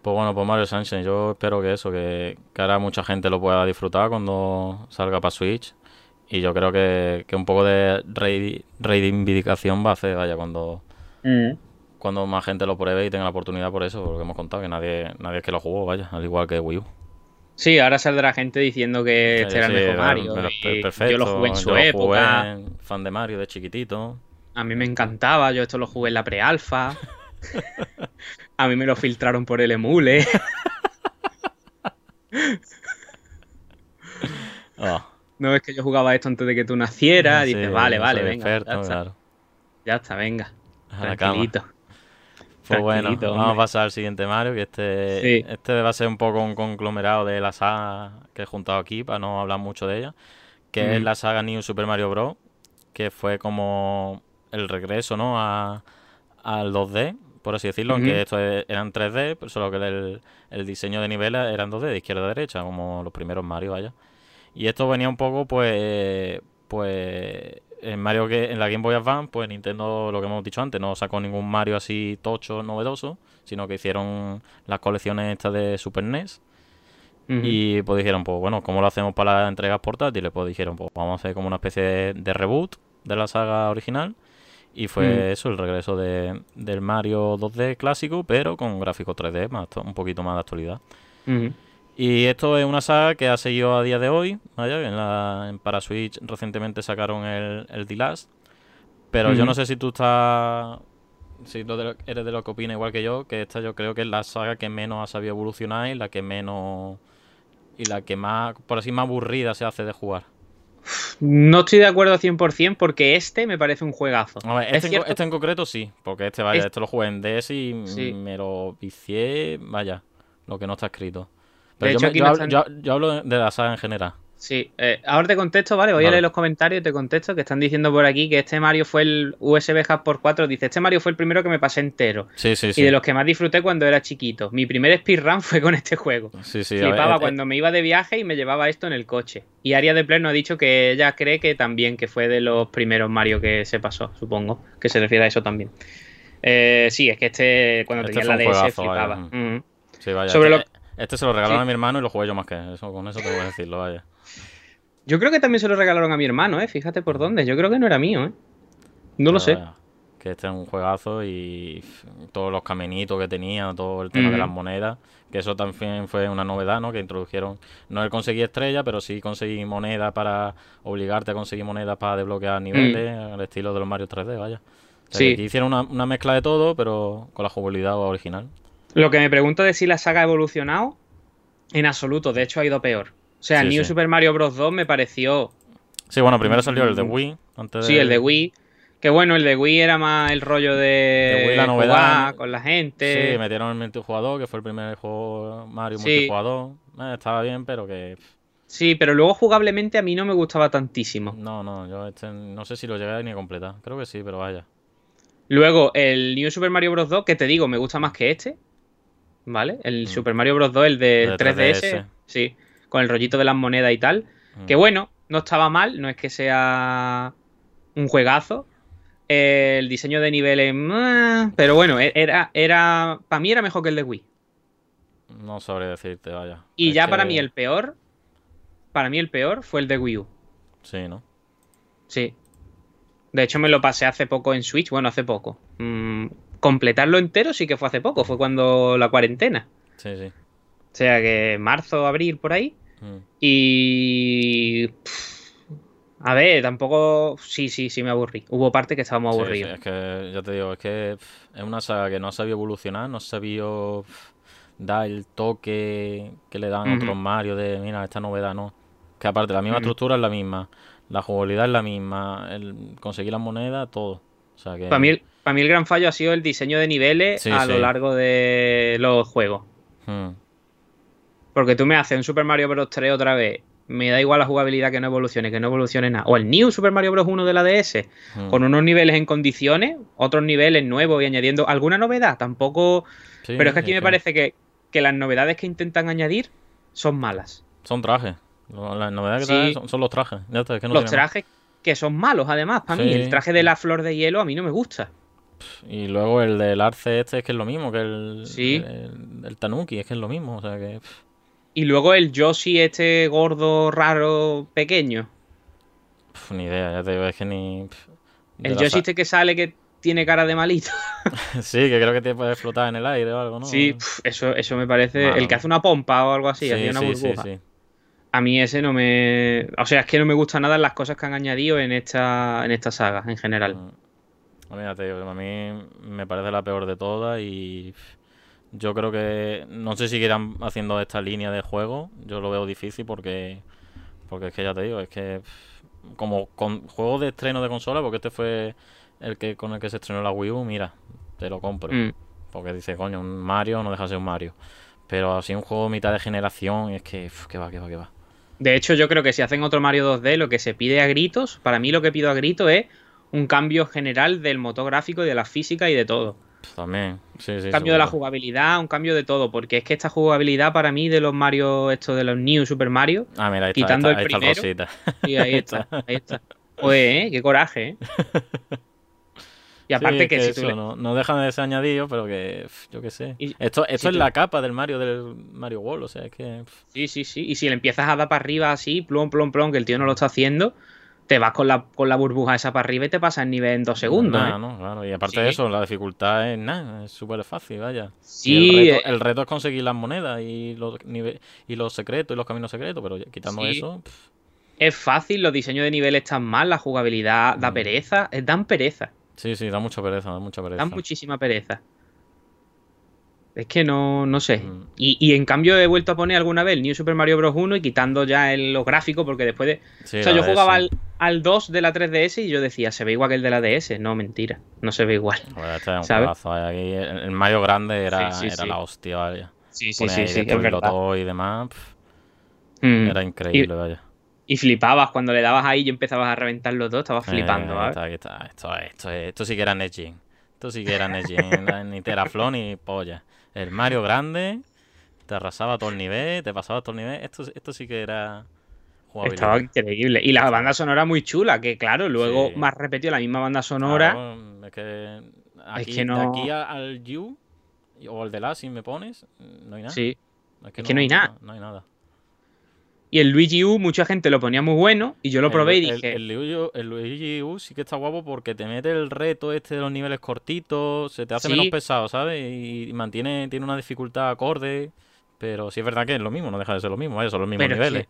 Speaker 3: Pues bueno, pues Mario Sunshine, yo espero que eso, que, que ahora mucha gente lo pueda disfrutar cuando salga para Switch. Y yo creo que, que un poco de reivindicación va a hacer, vaya, cuando, cuando más gente lo pruebe y tenga la oportunidad por eso, porque hemos contado que nadie, nadie es que lo jugó, vaya, al igual que Wii U.
Speaker 2: Sí, ahora saldrá gente diciendo que este
Speaker 3: Sí,
Speaker 2: era el
Speaker 3: sí,
Speaker 2: mejor Mario.
Speaker 3: perfecto,
Speaker 2: yo lo jugué en su
Speaker 3: yo lo
Speaker 2: época.
Speaker 3: jugué, fan de Mario de chiquitito.
Speaker 2: A mí me encantaba. Yo esto lo jugué en la pre-alfa. [LAUGHS] A mí me lo filtraron por el emule. [LAUGHS]
Speaker 3: Ah,
Speaker 2: No es que yo jugaba esto antes de que tú nacieras.
Speaker 3: sí,
Speaker 2: Dices, vale, vale, venga.
Speaker 3: experto,
Speaker 2: ya, está,
Speaker 3: claro.
Speaker 2: ya está, venga.
Speaker 3: A la cama.
Speaker 2: Tranquilito.
Speaker 3: Pues bueno,
Speaker 2: Tranquilito,
Speaker 3: vamos a pasar al siguiente Mario, que este,
Speaker 2: Sí.
Speaker 3: este va a ser un poco un conglomerado de la saga que he juntado aquí, para no hablar mucho de ella, que es la saga New Super Mario Bros., que fue como el regreso, ¿no?, a, al 2D, por así decirlo, aunque esto es- eran 3D, pero solo que el, el diseño de niveles era en 2D, de izquierda a derecha, como los primeros Mario, vaya. Y esto venía un poco, pues, pues en Mario que en la Game Boy Advance, pues Nintendo, lo que hemos dicho antes, no sacó ningún Mario así tocho, novedoso, sino que hicieron las colecciones estas de Super NES. Y pues dijeron, pues bueno, ¿cómo lo hacemos para las entregas portátiles? Pues dijeron, pues vamos a hacer como una especie de, de reboot de la saga original. Y fue eso, el regreso de, del Mario 2D clásico, pero con gráficos 3D, más, un poquito más de actualidad. Y esto es una saga que ha seguido a día de hoy. Vaya, en la, en para Switch recientemente sacaron el, el The Last. Pero yo no sé si tú estás. Si tú de lo- eres de lo que opina igual que yo, que esta yo creo que es la saga que menos ha sabido evolucionar y la que menos. Y la que más, por así, más aburrida se hace de jugar.
Speaker 2: No estoy de acuerdo 100% porque este me parece un juegazo.
Speaker 3: A ver,
Speaker 2: Es
Speaker 3: este, en, este en concreto sí, porque este, vaya,
Speaker 2: Es-
Speaker 3: este lo jugué en DS y
Speaker 2: Sí.
Speaker 3: me lo vicié, vaya, lo que no está escrito.
Speaker 2: De
Speaker 3: Pero yo,
Speaker 2: hecho,
Speaker 3: me-
Speaker 2: aquí
Speaker 3: yo
Speaker 2: no
Speaker 3: hablo,
Speaker 2: están-
Speaker 3: yo- yo hablo de la saga en general.
Speaker 2: Sí, eh, ahora te contesto, ¿vale? Voy a leer los comentarios y te contesto que están diciendo por aquí que este Mario fue el USB Hub por 4. Dice, este Mario fue el primero que me pasé entero.
Speaker 3: Sí, sí, sí.
Speaker 2: Y de los que más disfruté cuando era chiquito. Mi primer speedrun [LAUGHS] fue con este juego.
Speaker 3: Sí, sí, ver,
Speaker 2: Flipaba
Speaker 3: eh,
Speaker 2: cuando me iba de viaje y me llevaba esto en el coche. Y Aria de Pleno ha dicho que ella cree que también, que fue de los primeros Mario que se pasó, supongo. Que se refiere a eso también. Eh, sí, es que este, cuando
Speaker 3: Este
Speaker 2: tenía la DS,
Speaker 3: juegazo, vaya.
Speaker 2: flipaba.
Speaker 3: Mm. Sí, vaya.
Speaker 2: Sobre
Speaker 3: este, este se lo regalaron
Speaker 2: Sí.
Speaker 3: a mi hermano y lo jugué yo más que eso. Con eso te voy a decirlo, vaya.
Speaker 2: Yo creo que también se lo regalaron a mi hermano, ¿eh? Fíjate por dónde. Yo creo que no era mío, ¿eh? No lo sé.
Speaker 3: vaya, que este es un juegazo y todos los caminitos que tenía, todo el tema de las monedas, que eso también fue una novedad, ¿no? Que introdujeron, no el conseguir estrella, pero sí conseguir monedas para obligarte a conseguir monedas para desbloquear niveles, al estilo de los Mario 3D, vaya. sí. hicieron una, una, mezcla de todo, pero con la jugabilidad original.
Speaker 2: Lo que me pregunto es si la saga ha evolucionado, en absoluto, de hecho ha ido peor. O sea, New Super Mario Bros. 2 me pareció...
Speaker 3: Sí, bueno, primero salió el de mm. Wii. Antes
Speaker 2: Sí, el de Wii que bueno, el de Wii era más el rollo de,
Speaker 3: la novedad
Speaker 2: con la gente.
Speaker 3: Sí, metieron el multijugador, que fue el primer juego Mario multijugador. Eh, estaba bien, pero que.
Speaker 2: Sí, pero luego jugablemente a mí no me gustaba tantísimo.
Speaker 3: No, no, yo este, no sé si lo llegué ni a completar. Creo que sí, pero vaya.
Speaker 2: Luego, el New Super Mario Bros. 2, que te digo, me gusta más que este. ¿Vale? El mm. Super Mario Bros. 2, el de, 3DS, Sí, con el rollito de las monedas y tal. Que mm. bueno, no estaba mal, no es que sea un juegazo, el diseño de niveles. Pero bueno, e-, era, era. Para mí era mejor que el de Wii.
Speaker 3: No sabré decirte, vaya.
Speaker 2: Y ya para mí el peor. Para mí el peor fue el de Wii U.
Speaker 3: Sí, ¿no?
Speaker 2: Sí. De hecho, me lo pasé hace poco en Switch. Bueno, hace poco. Mm, completarlo entero sí que fue hace poco. Fue cuando la cuarentena.
Speaker 3: Sí, sí.
Speaker 2: O sea que marzo, abril, por ahí. Mm. Y. A ver, tampoco. Sí, sí, sí me aburrí. Hubo parte que estábamos aburridos.
Speaker 3: es que, ya te digo, es que es una saga que no ha sabido evolucionar, no ha sabido dar el toque que le dan otros Mario de, mira, esta novedad no. Que aparte, la misma estructura es la misma, la jugabilidad es la misma, el conseguir las monedas, todo. O sea que...
Speaker 2: para, mí, para mí el gran fallo ha sido el diseño de niveles a lo largo de los juegos. Hmm. Porque tú me haces un Super Mario Bros. 3 otra vez me da igual la jugabilidad que no evolucione, que no evolucione nada. O el New Super Mario Bros. 1 de la DS, hmm. con unos niveles en condiciones, otros niveles nuevos y añadiendo alguna novedad, tampoco... Pero es que aquí me parece que, las novedades que intentan añadir son malas.
Speaker 3: Son trajes. Las novedades que son, los trajes.
Speaker 2: los trajes que son malos, además, para mí. El traje de la flor de hielo a mí no me gusta.
Speaker 3: Y luego el del arce este es que es lo mismo que el, el, Tanuki, es que es lo mismo. O sea que...
Speaker 2: Y luego el Yoshi este gordo, raro, pequeño.
Speaker 3: ni idea, ya te digo, es que ni...
Speaker 2: El Yoshi este que sale que tiene cara de malito. [LAUGHS] [LAUGHS]
Speaker 3: sí, que creo que te puede flotar en el aire o algo, ¿no?
Speaker 2: Sí, eso, eso me parece... El que hace una pompa o algo así, sí, una burbuja. Sí, a mí ese no me... O sea, es que no me gusta nada las cosas que han añadido en esta, en esta saga, en general.
Speaker 3: Mm. A mí, te digo, a mí me parece la peor de todas y yo creo que no sé si quieran haciendo esta línea de juego. Yo lo veo difícil porque porque es que ya te digo, es que como con juegos de estreno de consola, porque este fue el que con el que se estrenó la Wii U, mira, te lo compro. Mm. Porque dice, coño, un Mario no deja de ser un Mario. Pero así un juego mitad de generación, es que, que va, que va, que va.
Speaker 2: De hecho, yo creo que si hacen otro Mario 2D, lo que se pide a gritos, para mí lo que pido a gritos es un cambio general del motor gráfico y de la física y de todo.
Speaker 3: También, sí, sí.
Speaker 2: Un cambio de la jugabilidad, un cambio de todo, porque es que esta jugabilidad para mí de los Mario, esto de los New Super Mario,
Speaker 3: ah, mira, ahí
Speaker 2: está, quitando
Speaker 3: el
Speaker 2: primero, y ahí está, ahí está. Pues, ¿eh? qué coraje, ¿eh? Y aparte que, si
Speaker 3: no, no, dejan de ser añadido, pero que yo qué sé. esto esto es la capa del Mario del Mario World, o sea, es que.
Speaker 2: Sí, sí, sí. Y si le empiezas a dar para arriba así, plom, plom, plom, que el tío no lo está haciendo, te vas con la, con la burbuja esa para arriba y te pasas el nivel en dos segundos. ¿eh?
Speaker 3: no, claro. Y aparte de eso, la dificultad es nada, es súper fácil, vaya. Sí. Eh. El reto, es conseguir las monedas y los, y los secretos y los caminos secretos, pero quitando eso.
Speaker 2: Es fácil, los diseños de niveles están mal, la jugabilidad da mm. pereza, dan pereza.
Speaker 3: Sí, sí, da mucha pereza, da mucha pereza.
Speaker 2: Da muchísima pereza. Es que no, no sé. Mm. Y, en cambio he vuelto a poner alguna vez el New Super Mario Bros. 1 y quitando ya el, los gráficos porque después de... o sea, yo jugaba al, al, 2 de la 3DS y yo decía, se ve igual que el de la DS. No, mentira. No se ve igual.
Speaker 3: este es un Aquí el, Mario grande era, era la hostia, vaya.
Speaker 2: Sí, sí, sí, sí, es verdad.
Speaker 3: y demás. Mm. Era increíble, vaya.
Speaker 2: Y flipabas cuando le dabas ahí y empezabas a reventar los dos, estabas flipando,
Speaker 3: eh, está, está. Esto, esto, esto, sí que era Neji. Esto sí que era Neji. ni Teraflon ni polla. El Mario grande, te arrasaba todo el nivel, te pasaba todo el nivel. Esto, esto sí que era
Speaker 2: Estaba increíble. Y la banda sonora muy chula, que claro, luego más repetido la misma banda sonora.
Speaker 3: es que aquí, no... aquí al You o al de la, si me pones, no hay nada.
Speaker 2: Sí. Es que, no, hay nada.
Speaker 3: No, hay nada.
Speaker 2: Y el Luigi U, mucha gente lo ponía muy bueno. Y yo lo probé y dije.
Speaker 3: El, Luigi, el Luigi U sí que está guapo porque te mete el reto este de los niveles cortitos, se te hace
Speaker 2: Sí.
Speaker 3: menos pesado, ¿sabes? Y, y mantiene, tiene una dificultad acorde. Pero sí es verdad que es lo mismo, no deja de ser lo mismo, son los mismos
Speaker 2: Pero
Speaker 3: niveles.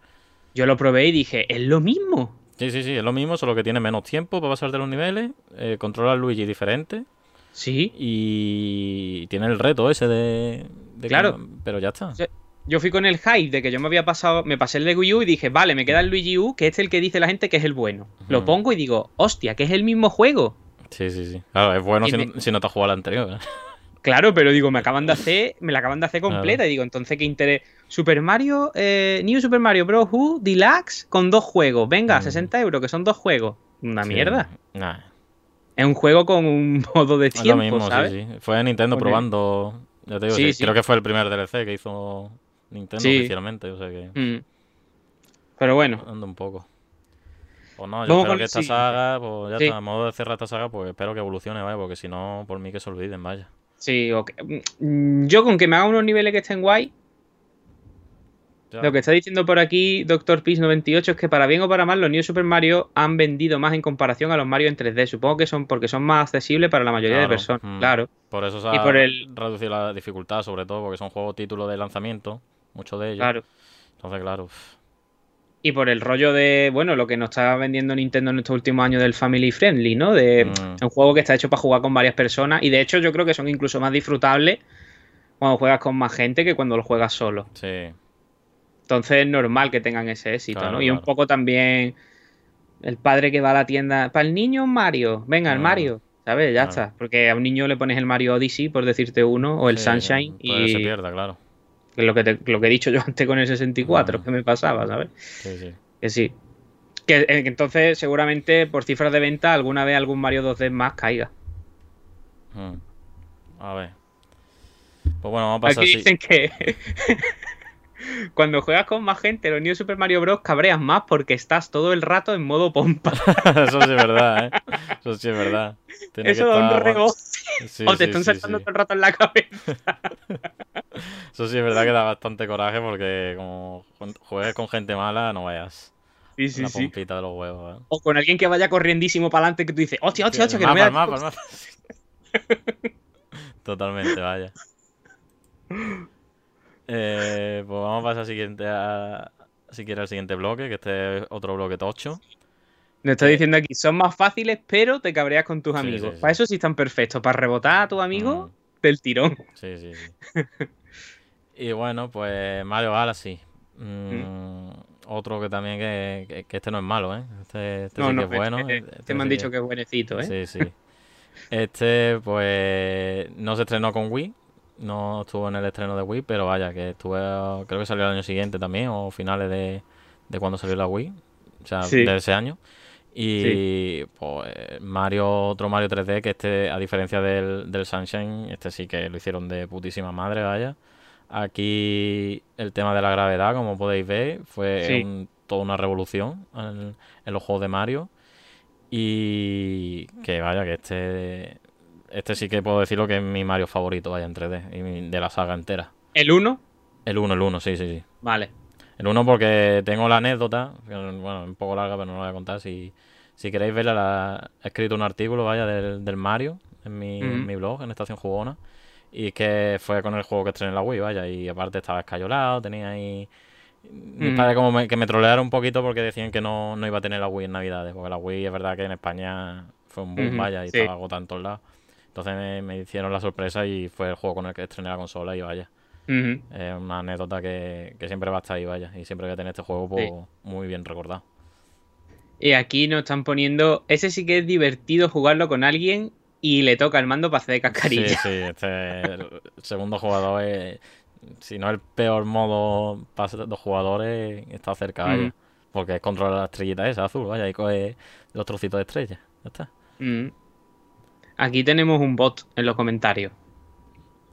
Speaker 2: yo lo probé y dije, es lo mismo.
Speaker 3: Sí, sí, sí, es lo mismo, solo que tiene menos tiempo para pasarte los niveles, eh, controla al Luigi diferente
Speaker 2: Sí.
Speaker 3: y tiene el reto ese de... de
Speaker 2: Claro.
Speaker 3: que- pero ya está.
Speaker 2: Sí. Yo fui con el hype de que yo me había pasado, me pasé el de Wii U y dije, vale, me queda el Luigi U, que es el que dice la gente que es el bueno. Lo
Speaker 3: Ujú.
Speaker 2: pongo y digo, hostia, que es el mismo juego.
Speaker 3: Sí, sí, sí. Claro, es bueno si,
Speaker 2: me-
Speaker 3: no, si no te has jugado al anterior. ¿eh? [LAUGHS]
Speaker 2: Claro, pero digo, me acaban de hacer, me la acaban de hacer completa. Y digo, entonces qué interés. Super Mario, eh, New Super Mario Bros. U Deluxe con dos juegos. Venga,
Speaker 3: Mm.
Speaker 2: 60 euros, que son dos juegos. Una
Speaker 3: Sí.
Speaker 2: mierda.
Speaker 3: Nah,
Speaker 2: Es un juego con un [LAUGHS] modo de
Speaker 3: es lo
Speaker 2: tiempo,
Speaker 3: mismo,
Speaker 2: ¿sabes?
Speaker 3: sí, sí. Fue Nintendo probando. Ya te digo,
Speaker 2: sí.
Speaker 3: creo que fue el primer DLC que hizo Nintendo
Speaker 2: Sí.
Speaker 3: oficialmente, o sea que
Speaker 2: Mm. Pero bueno,
Speaker 3: anda un poco. Pues no, yo
Speaker 2: Vamos
Speaker 3: espero que esta saga, pues ya
Speaker 2: Sí.
Speaker 3: está, a modo de cerrar esta saga, pues espero que evolucione, vaya, porque si no, por mí que se olviden, vaya.
Speaker 2: sí, ok. Mm, Yo con que me haga unos niveles que estén guay,
Speaker 3: Ya.
Speaker 2: Lo que está diciendo por aquí Dr. Peace 98 es que para bien o para mal los New Super Mario han vendido más en comparación a los Mario en 3D. Supongo que son porque son más accesibles para la mayoría de personas.
Speaker 3: mm.
Speaker 2: Claro.
Speaker 3: Por eso se
Speaker 2: Y
Speaker 3: ha
Speaker 2: por el-
Speaker 3: reducido la dificultad, sobre todo, porque son juegos títulos de lanzamiento, muchos de ellos.
Speaker 2: Claro.
Speaker 3: Entonces, claro,
Speaker 2: Y por el rollo de, bueno, lo que nos está vendiendo Nintendo en estos últimos años del Family Friendly, ¿no? De
Speaker 3: Mm.
Speaker 2: un juego que está hecho para jugar con varias personas. Y de hecho, yo creo que son incluso más disfrutables cuando juegas con más gente que cuando lo juegas solo.
Speaker 3: sí.
Speaker 2: Entonces es normal que tengan ese éxito,
Speaker 3: Claro,
Speaker 2: ¿no? Y un poco también el padre que va a la tienda. Para el niño, Mario. Venga, el
Speaker 3: Claro.
Speaker 2: Mario. ¿Sabes? Ya
Speaker 3: Claro.
Speaker 2: está. Porque a un niño le pones el Mario Odyssey, por decirte uno, o el
Speaker 3: Sí,
Speaker 2: Sunshine.
Speaker 3: que se
Speaker 2: Y
Speaker 3: pierda, claro.
Speaker 2: Lo que, te- lo que he dicho yo antes con el 64,
Speaker 3: Mm.
Speaker 2: que me pasaba, ¿sabes?
Speaker 3: Sí, sí.
Speaker 2: Que sí. Que, eh, que entonces, seguramente, por cifras de venta, alguna vez algún Mario 2D más caiga.
Speaker 3: Mm. A ver. Pues bueno, vamos a pasar
Speaker 2: Aquí
Speaker 3: así.
Speaker 2: dicen que [LAUGHS] cuando juegas con más gente, los New Super Mario Bros. cabreas más porque estás todo el rato en modo pompa. [LAUGHS]
Speaker 3: Eso sí es verdad, ¿eh? Eso sí es verdad. Tiene
Speaker 2: Eso
Speaker 3: que
Speaker 2: da un
Speaker 3: estar aguant-
Speaker 2: rebote.
Speaker 3: Sí,
Speaker 2: o te
Speaker 3: sí,
Speaker 2: están saltando todo el rato en la cabeza. [LAUGHS]
Speaker 3: Eso sí es verdad que da bastante coraje porque como jue- juegues con gente mala, no vayas.
Speaker 2: Sí, sí, sí.
Speaker 3: pompita de los huevos, ¿eh?
Speaker 2: O con alguien que vaya corriendísimo para adelante que tú dices, hostia, hostia, hostia, que no me
Speaker 3: Mapa, mapa, mapa. [LAUGHS] Totalmente, vaya. Eh, pues vamos a pasar al siguiente a, si quieres al siguiente bloque, que este es otro bloque tocho.
Speaker 2: Me está diciendo aquí, son más fáciles, pero te cabreas con tus
Speaker 3: Sí,
Speaker 2: amigos.
Speaker 3: sí, sí.
Speaker 2: Para eso sí están perfectos, para rebotar a tus amigos
Speaker 3: Mm,
Speaker 2: del tirón.
Speaker 3: sí, sí, sí. [LAUGHS] Y bueno, pues Mario Galaxy. Mm, Otro que también que, que- que este no es malo, ¿eh? Este, este
Speaker 2: no,
Speaker 3: sí
Speaker 2: no,
Speaker 3: que es bueno.
Speaker 2: este,
Speaker 3: este
Speaker 2: este me han dicho que es buenecito, ¿eh?
Speaker 3: Sí, sí. Este, pues, no se estrenó con Wii, no estuvo en el estreno de Wii, pero vaya, que estuve, creo que salió el año siguiente también, o finales de, de cuando salió la Wii, o sea,
Speaker 2: Sí.
Speaker 3: de ese año. Y pues Mario, otro Mario 3D, que este, a diferencia del, del Sunshine, este sí que lo hicieron de putísima madre, vaya. Aquí el tema de la gravedad, como podéis ver, fue
Speaker 2: Sí.
Speaker 3: un- toda una revolución en, en los juegos de Mario. Y que vaya, que este este sí que puedo decirlo que es mi Mario favorito, vaya, en 3D, y mi- de la saga entera.
Speaker 2: El 1,
Speaker 3: El 1, el 1, sí, sí, sí.
Speaker 2: vale.
Speaker 3: El 1 porque tengo la anécdota, que, bueno, un poco larga, pero no la voy a contar. Si, si queréis verla, la, he escrito un artículo, vaya, del, del Mario en mi, en mi blog, en Estación Jugona. Y es que fue con el juego que estrené en la Wii, vaya, y aparte estaba escayolado, tenía ahí... Mis
Speaker 2: Mm.
Speaker 3: padres como me- que me trolearon un poquito porque decían que no, no iba a tener la Wii en Navidades, porque la Wii es verdad que en España fue un boom, vaya, y
Speaker 2: sí.
Speaker 3: estaba agotada en todos lados. Entonces me, me hicieron la sorpresa y fue el juego con el que estrené la consola y vaya. Es una anécdota que, que siempre va a estar ahí, vaya. Y siempre voy a tener este juego pues,
Speaker 2: Sí.
Speaker 3: muy bien recordado.
Speaker 2: Y aquí nos están poniendo, ese sí que es divertido jugarlo con alguien y le toca el mando para hacer de
Speaker 3: Sí,
Speaker 2: cascarilla.
Speaker 3: sí, este el segundo jugador es, si no el peor modo para ser dos jugadores, está cerca, vaya.
Speaker 2: Ujú.
Speaker 3: Porque es controlar la estrellita esa azul, vaya, y coge los trocitos de estrella. Ya está.
Speaker 2: Mm. Aquí tenemos un bot en los comentarios.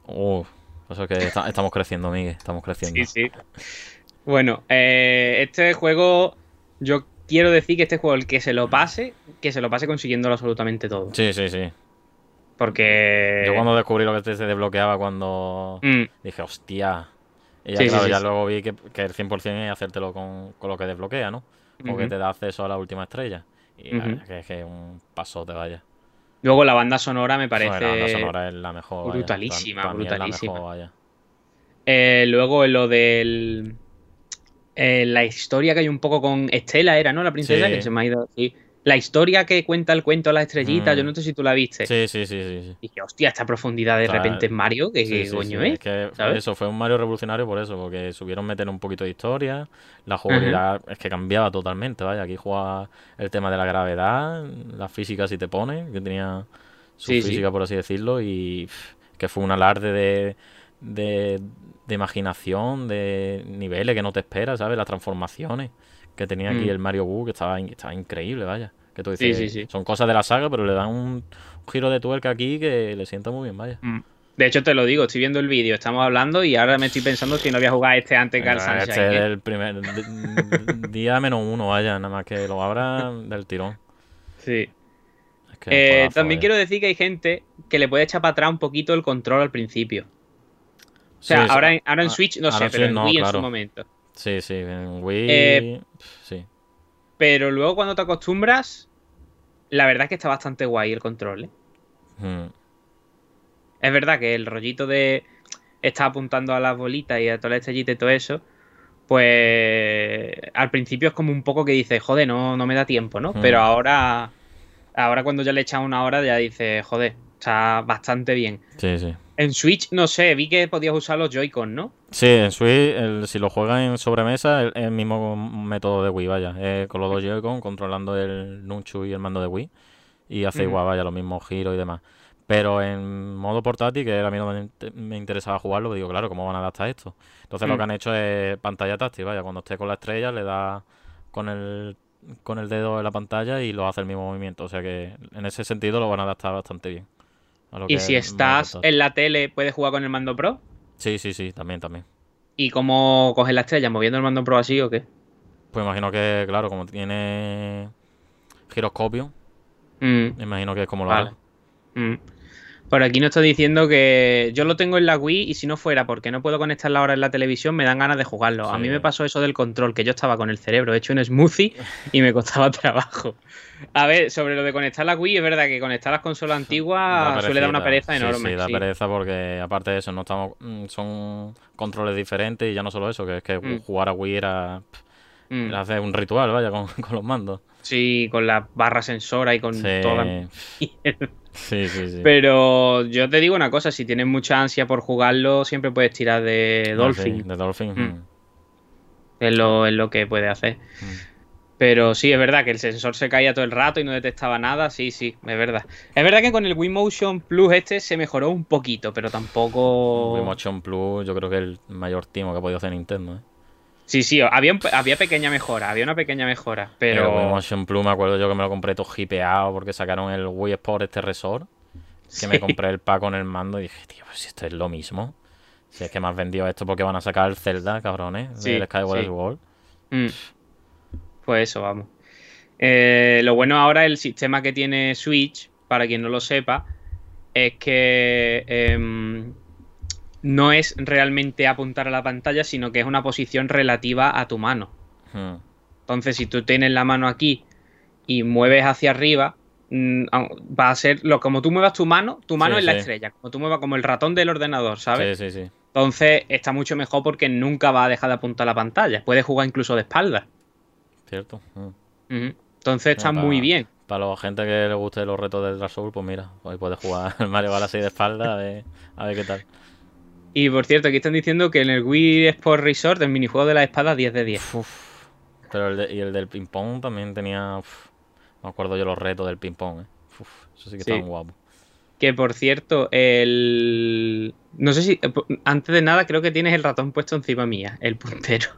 Speaker 3: Uf, eso es que está- estamos creciendo, Miguel, estamos creciendo.
Speaker 2: Sí, sí. Bueno, eh, este juego, yo quiero decir que este juego, el que se lo pase, que se lo pase consiguiéndolo absolutamente todo.
Speaker 3: Sí, sí, sí.
Speaker 2: Porque...
Speaker 3: Yo cuando descubrí lo que se desbloqueaba cuando
Speaker 2: Mm,
Speaker 3: dije, hostia, Y ya,
Speaker 2: Sí, sí,
Speaker 3: claro,
Speaker 2: sí,
Speaker 3: ya
Speaker 2: sí.
Speaker 3: luego vi que, que el 100% es hacértelo con, con lo que desbloquea, ¿no? Porque
Speaker 2: Ujú.
Speaker 3: te da acceso a la última estrella. Y la verdad que es que un pasote, vaya.
Speaker 2: Luego la banda sonora me parece.
Speaker 3: Joder, la banda sonora es la mejor,
Speaker 2: brutalísima, brutalísima.
Speaker 3: mejor.
Speaker 2: Eh, luego lo del. eh, la historia que hay un poco con Estela, era, ¿no? La princesa,
Speaker 3: Sí.
Speaker 2: que se me ha ido así. La historia que cuenta el cuento la estrellita,
Speaker 3: Mm.
Speaker 2: yo no sé si tú la viste.
Speaker 3: Sí, sí, sí, sí. sí.
Speaker 2: Y dije, hostia, esta profundidad de repente en Mario, ¿qué,
Speaker 3: Sí,
Speaker 2: qué
Speaker 3: sí,
Speaker 2: coño
Speaker 3: sí,
Speaker 2: es?
Speaker 3: que
Speaker 2: ¿sabes?
Speaker 3: eso fue un Mario revolucionario por eso, porque subieron meter un poquito de historia, la jugabilidad es que cambiaba totalmente, vaya, aquí jugaba el tema de la gravedad, la física si te pone, que tenía su física por así decirlo, y pff, que fue un alarde de, de, de imaginación, de niveles que no te esperas, ¿sabes? Las transformaciones que tenía aquí
Speaker 2: Mm.
Speaker 3: el Mario Buu, que estaba, estaba increíble, vaya. Que tú
Speaker 2: Sí,
Speaker 3: dices,
Speaker 2: sí, sí.
Speaker 3: son cosas de la saga, pero le dan un giro de tuerca aquí que le sienta muy bien, vaya.
Speaker 2: Mm. De hecho, te lo digo, estoy viendo el vídeo, estamos hablando y ahora me estoy pensando si no voy a jugar este antes que al Sunshine.
Speaker 3: Este es
Speaker 2: ¿eh?
Speaker 3: el primer [LAUGHS] día menos uno, vaya, nada más que lo abra del tirón.
Speaker 2: Sí.
Speaker 3: Es que
Speaker 2: Eh,
Speaker 3: juegazo,
Speaker 2: también
Speaker 3: vaya.
Speaker 2: quiero decir que hay gente que le puede echar para atrás un poquito el control al principio. O
Speaker 3: Sí,
Speaker 2: sea,
Speaker 3: sí.
Speaker 2: ahora, en, ahora en
Speaker 3: Ah,
Speaker 2: Switch no sé, pero en
Speaker 3: no,
Speaker 2: Wii en su momento.
Speaker 3: Sí, sí, en Wii.
Speaker 2: Eh,
Speaker 3: sí.
Speaker 2: Pero luego cuando te acostumbras, la verdad es que está bastante guay el control. ¿eh?
Speaker 3: Mm,
Speaker 2: Es verdad que el rollito de estar apuntando a las bolitas y a toda la estrellita y todo eso, pues al principio es como un poco que dices, joder, no, no me da tiempo, ¿no?
Speaker 3: Hmm.
Speaker 2: Pero ahora, ahora cuando ya le he echado una hora, ya dices, joder, está bastante bien.
Speaker 3: Sí, sí.
Speaker 2: En Switch, no sé, vi que podías usar los Joy-Con, ¿no?
Speaker 3: Sí, en Switch, el- si lo juegas en sobremesa, es el mismo método de Wii, vaya. eh, con los dos Joy-Con, controlando el Nunchu y el mando de Wii. Y hace igual, vaya, los mismos giros y demás. Pero en modo portátil, que a mí me- me interesaba jugarlo, pues digo, claro, ¿cómo van a adaptar esto? Entonces lo
Speaker 2: Mm.
Speaker 3: que han hecho es pantalla táctil, vaya, cuando esté con la estrella le da con el, con el dedo en la pantalla y lo hace el mismo movimiento. O sea que en ese sentido lo van a adaptar bastante bien.
Speaker 2: Y si estás en la tele, puedes jugar con el mando Pro.
Speaker 3: Sí, sí, sí, también, también.
Speaker 2: ¿Y cómo coges la estrella? ¿Moviendo el mando Pro así o qué?
Speaker 3: Pues imagino que, claro, como tiene giroscopio,
Speaker 2: Mm,
Speaker 3: imagino que es como lo
Speaker 2: Vale. mm. Por aquí nos está diciendo que yo lo tengo en la Wii y si no fuera porque no puedo conectarla ahora en la televisión, me dan ganas de jugarlo. A mí me pasó eso del control, que yo estaba con el cerebro hecho un smoothie y me costaba [LAUGHS] trabajo. A ver, sobre lo de conectar la Wii, es verdad que conectar las consolas antiguas
Speaker 3: Da
Speaker 2: suele dar una pereza enorme.
Speaker 3: Sí, da
Speaker 2: sí.
Speaker 3: pereza porque aparte de eso, no estamos, mm, son controles diferentes y ya no solo eso, que es que
Speaker 2: Mm.
Speaker 3: jugar a Wii era,
Speaker 2: Mm.
Speaker 3: hacer un ritual, vaya, con, [LAUGHS] con los mandos.
Speaker 2: Sí, con la barra sensora y con toda la.
Speaker 3: Sí, sí. sí.
Speaker 2: Pero yo te digo una cosa, si tienes mucha ansia por jugarlo, siempre puedes tirar de
Speaker 3: Ah,
Speaker 2: Dolphin.
Speaker 3: de Dolphin.
Speaker 2: Mm.
Speaker 3: mm.
Speaker 2: Es lo, es lo que puede hacer.
Speaker 3: Mm.
Speaker 2: Pero sí, es verdad que el sensor se caía todo el rato y no detectaba nada. Sí, sí, es verdad. Es verdad que con el Wii Motion Plus este se mejoró un poquito, pero tampoco.
Speaker 3: Wii Motion Plus, yo creo que es el mayor timo que ha podido hacer Nintendo. ¿eh?
Speaker 2: Sí, sí, había, un- había pequeña mejora, había una pequeña mejora.
Speaker 3: El Wii
Speaker 2: Pero.
Speaker 3: Motion Plus me acuerdo yo que me lo compré todo hipeado porque sacaron el Wii Sport este resort. Que me compré el pack con el mando y dije, tío, pues si esto es lo mismo. Si es que me has vendido esto porque van a sacar el Zelda, cabrones,
Speaker 2: Sí,
Speaker 3: del Skyward
Speaker 2: sí.
Speaker 3: Sword.
Speaker 2: Mm. Pues eso, vamos. Eh, lo bueno ahora, el sistema que tiene Switch, para quien no lo sepa, es que em, no es realmente apuntar a la pantalla, sino que es una posición relativa a tu mano.
Speaker 3: Hmm.
Speaker 2: Entonces, si tú tienes la mano aquí y mueves hacia arriba, mm, va a ser lo como tú muevas tu mano, tu mano
Speaker 3: Sí,
Speaker 2: es la
Speaker 3: sí.
Speaker 2: estrella, como tú muevas como el ratón del ordenador, ¿sabes?
Speaker 3: Sí, sí, sí.
Speaker 2: Entonces está mucho mejor porque nunca va a dejar de apuntar a la pantalla. Puedes jugar incluso de espalda.
Speaker 3: Cierto. Hmm.
Speaker 2: Entonces está
Speaker 3: Mira,
Speaker 2: muy bien.
Speaker 3: Para la gente que le guste los retos del Dark Souls, pues mira, hoy puedes jugar [LAUGHS] Mario Galaxy de espalda a ver, a ver qué tal.
Speaker 2: Y por cierto, aquí están diciendo que en el Wii Sport Resort, el minijuego de la espada, 10 de 10.
Speaker 3: Uf. Pero el de- y el del ping-pong también tenía. uf, me acuerdo yo los retos del ping-pong, ¿eh? Uf, eso sí que
Speaker 2: Sí.
Speaker 3: estaban guapos.
Speaker 2: Que por cierto, el. No sé si. eh, Antes de nada, creo que tienes el ratón puesto encima mía, el puntero.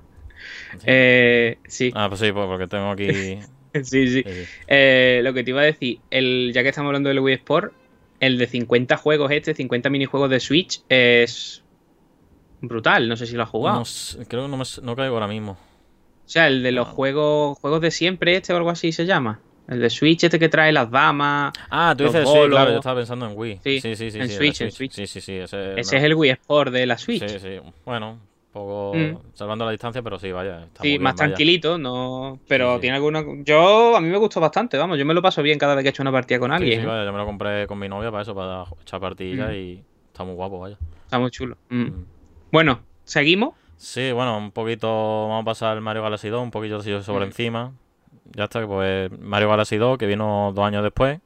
Speaker 3: Sí.
Speaker 2: Eh, sí,
Speaker 3: Ah, pues sí, pues porque tengo aquí. [LAUGHS]
Speaker 2: sí, sí.
Speaker 3: sí, sí.
Speaker 2: Eh, lo que te iba a decir, el, ya que estamos hablando del Wii Sport, el de 50 juegos este, 50 minijuegos de Switch, es brutal. No sé si lo has jugado.
Speaker 3: No sé, creo que no, me, no caigo ahora mismo.
Speaker 2: O sea, el de los
Speaker 3: Ah.
Speaker 2: juegos, juegos de siempre, este o algo así se llama. El de Switch, este que trae las damas.
Speaker 3: Ah, tú dices, sí,
Speaker 2: bolos.
Speaker 3: claro, yo estaba pensando en Wii.
Speaker 2: Sí,
Speaker 3: Sí, sí, sí.
Speaker 2: en
Speaker 3: sí,
Speaker 2: Switch, en Switch.
Speaker 3: Sí, sí, sí. Ese,
Speaker 2: Ese
Speaker 3: no.
Speaker 2: es el Wii Sport de la Switch.
Speaker 3: Sí, sí. Bueno, poco
Speaker 2: Mm.
Speaker 3: salvando la distancia, pero sí, vaya. Está muy
Speaker 2: Sí,
Speaker 3: bien,
Speaker 2: más
Speaker 3: vaya.
Speaker 2: tranquilito, no. Pero
Speaker 3: sí.
Speaker 2: tiene algunos. Yo, a mí me gustó bastante, vamos. Yo me lo paso bien cada vez que he hecho una partida con
Speaker 3: Sí,
Speaker 2: alguien.
Speaker 3: sí,
Speaker 2: ¿eh?
Speaker 3: vaya, yo me lo compré con mi novia para eso, para echar partidas
Speaker 2: Mm.
Speaker 3: y está muy guapo, vaya.
Speaker 2: Está muy chulo. Mm. Bueno, seguimos.
Speaker 3: Sí, bueno, un poquito. Vamos a pasar al Mario Galaxy 2, un poquito así sobre
Speaker 2: Mm.
Speaker 3: encima. Ya está, pues Mario Galaxy 2, que vino dos años después.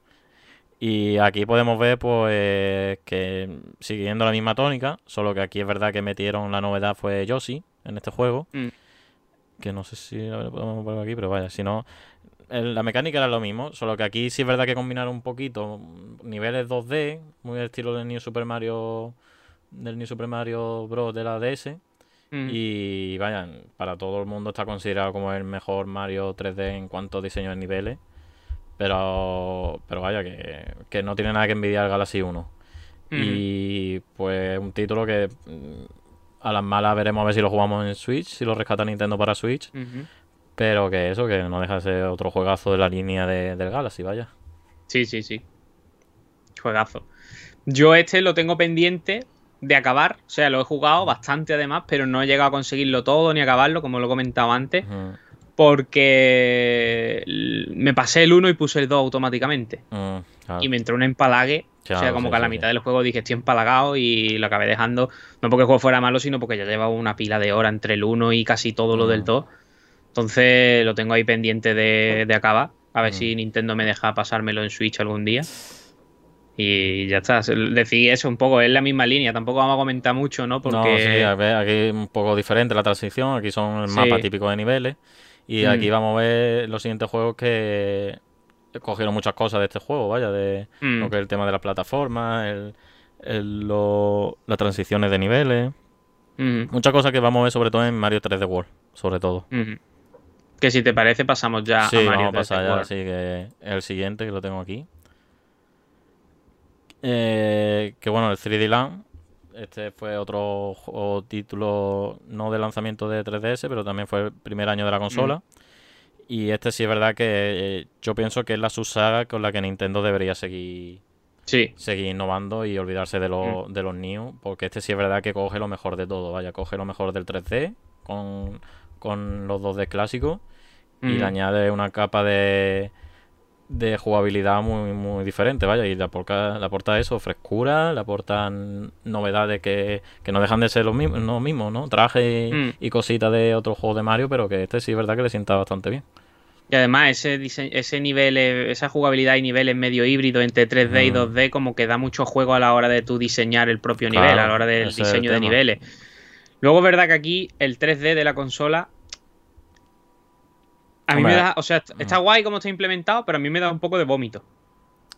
Speaker 3: Y aquí podemos ver, pues, que siguiendo la misma tónica, solo que aquí es verdad que metieron la novedad fue Yoshi en este juego.
Speaker 2: Mm.
Speaker 3: Que no sé si la podemos poner aquí, pero vaya, si no. el- La mecánica era lo mismo, solo que aquí sí es verdad que combinaron un poquito niveles 2D, muy al estilo del New Super Mario. Del New Super Mario Bros. de la DS.
Speaker 2: Mm.
Speaker 3: Y vaya, para todo el mundo está considerado como el mejor Mario 3D en cuanto a diseño de niveles. Pero, pero vaya, que, que no tiene nada que envidiar al Galaxy 1.
Speaker 2: Ujú.
Speaker 3: Y pues un título que mm, a las malas veremos a ver si lo jugamos en Switch, si lo rescata Nintendo para Switch. Pero que eso, que no deja de ser otro juegazo de la línea de- del Galaxy, vaya.
Speaker 2: Sí, sí, sí. Juegazo. Yo este lo tengo pendiente de acabar. O sea, lo he jugado bastante además, pero no he llegado a conseguirlo todo ni acabarlo, como lo he comentado antes. Porque me pasé el 1 y puse el 2 automáticamente. Y me entró un empalague. o sea, como
Speaker 3: sí,
Speaker 2: que a la
Speaker 3: sí,
Speaker 2: mitad
Speaker 3: sí.
Speaker 2: del juego dije estoy empalagado y lo acabé dejando. No porque el juego fuera malo, sino porque ya llevaba una pila de horas entre el 1 y casi todo lo del
Speaker 3: Mm.
Speaker 2: 2. Entonces lo tengo ahí pendiente de, de acabar. A ver si Nintendo me deja pasármelo en Switch algún día. Y ya está. Decir eso un poco, es la misma línea. Tampoco vamos a comentar mucho, ¿no? Porque.
Speaker 3: No, sí, aquí es un poco diferente la transición. Aquí son el
Speaker 2: Sí.
Speaker 3: mapa típico de niveles. Y
Speaker 2: Mm.
Speaker 3: aquí vamos a ver los siguientes juegos que cogieron muchas cosas de este juego, vaya, de
Speaker 2: Mm.
Speaker 3: lo que es el tema de las plataformas, el, el- lo- las transiciones de niveles.
Speaker 2: Ujú,
Speaker 3: Muchas cosas que vamos a ver sobre todo en Mario 3D World, sobre todo.
Speaker 2: Que si te parece, pasamos ya
Speaker 3: sí,
Speaker 2: a Mario
Speaker 3: vamos a
Speaker 2: 3D
Speaker 3: pasar ya,
Speaker 2: World.
Speaker 3: así que el siguiente que lo tengo aquí. Eh, que bueno, el 3D Land. Este fue otro juego- título no de lanzamiento de 3DS, pero también fue el primer año de la consola. Y este sí es verdad que eh, yo pienso que es la subsaga con la que Nintendo debería seguir,
Speaker 2: Sí.
Speaker 3: seguir innovando y olvidarse de los, de los New, porque este sí es verdad que coge lo mejor de todo, vaya, coge lo mejor del 3D con, con los 2D clásicos y
Speaker 2: Ujú.
Speaker 3: le añade una capa de, de jugabilidad muy, muy diferente, vaya, y le aporta, le aporta eso, frescura, le aportan novedades que, que no dejan de ser los mismos, no mismos, ¿no? Trajes y,
Speaker 2: Mm.
Speaker 3: y cositas de otros juegos de Mario, pero que este sí es verdad que le sienta bastante bien.
Speaker 2: Y además ese dise- ese nivel, esa jugabilidad y niveles medio híbrido entre 3D y
Speaker 3: Mm.
Speaker 2: 2D como que da mucho juego a la hora de tú diseñar el propio nivel,
Speaker 3: Claro,
Speaker 2: a la hora del diseño de niveles. Luego es verdad que aquí el 3D de la consola a mí me da, o sea, est- está
Speaker 3: mm.
Speaker 2: guay como está implementado, pero a mí me da un poco de vómito.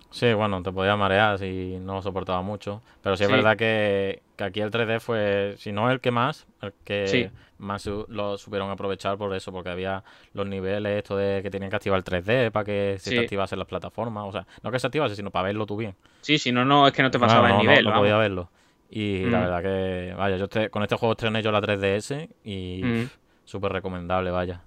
Speaker 3: Sí, bueno, te podías marear si no lo soportaba mucho. Pero sí es verdad que, que aquí el 3D fue, si no el que más, el que
Speaker 2: Sí.
Speaker 3: más su- lo supieron aprovechar por eso, porque había los niveles, esto de que tenían que activar el 3D para que se
Speaker 2: Sí.
Speaker 3: te activasen las plataformas. O sea, no que se activase, sino para verlo tú bien.
Speaker 2: Sí, si no, no, es que no te pasaba
Speaker 3: no,
Speaker 2: el
Speaker 3: no-
Speaker 2: nivel.
Speaker 3: no,
Speaker 2: vamos.
Speaker 3: podía verlo. Y la
Speaker 2: Mm.
Speaker 3: verdad que, vaya, yo este- con este juego estrené yo la 3DS y
Speaker 2: Mm.
Speaker 3: súper recomendable, vaya.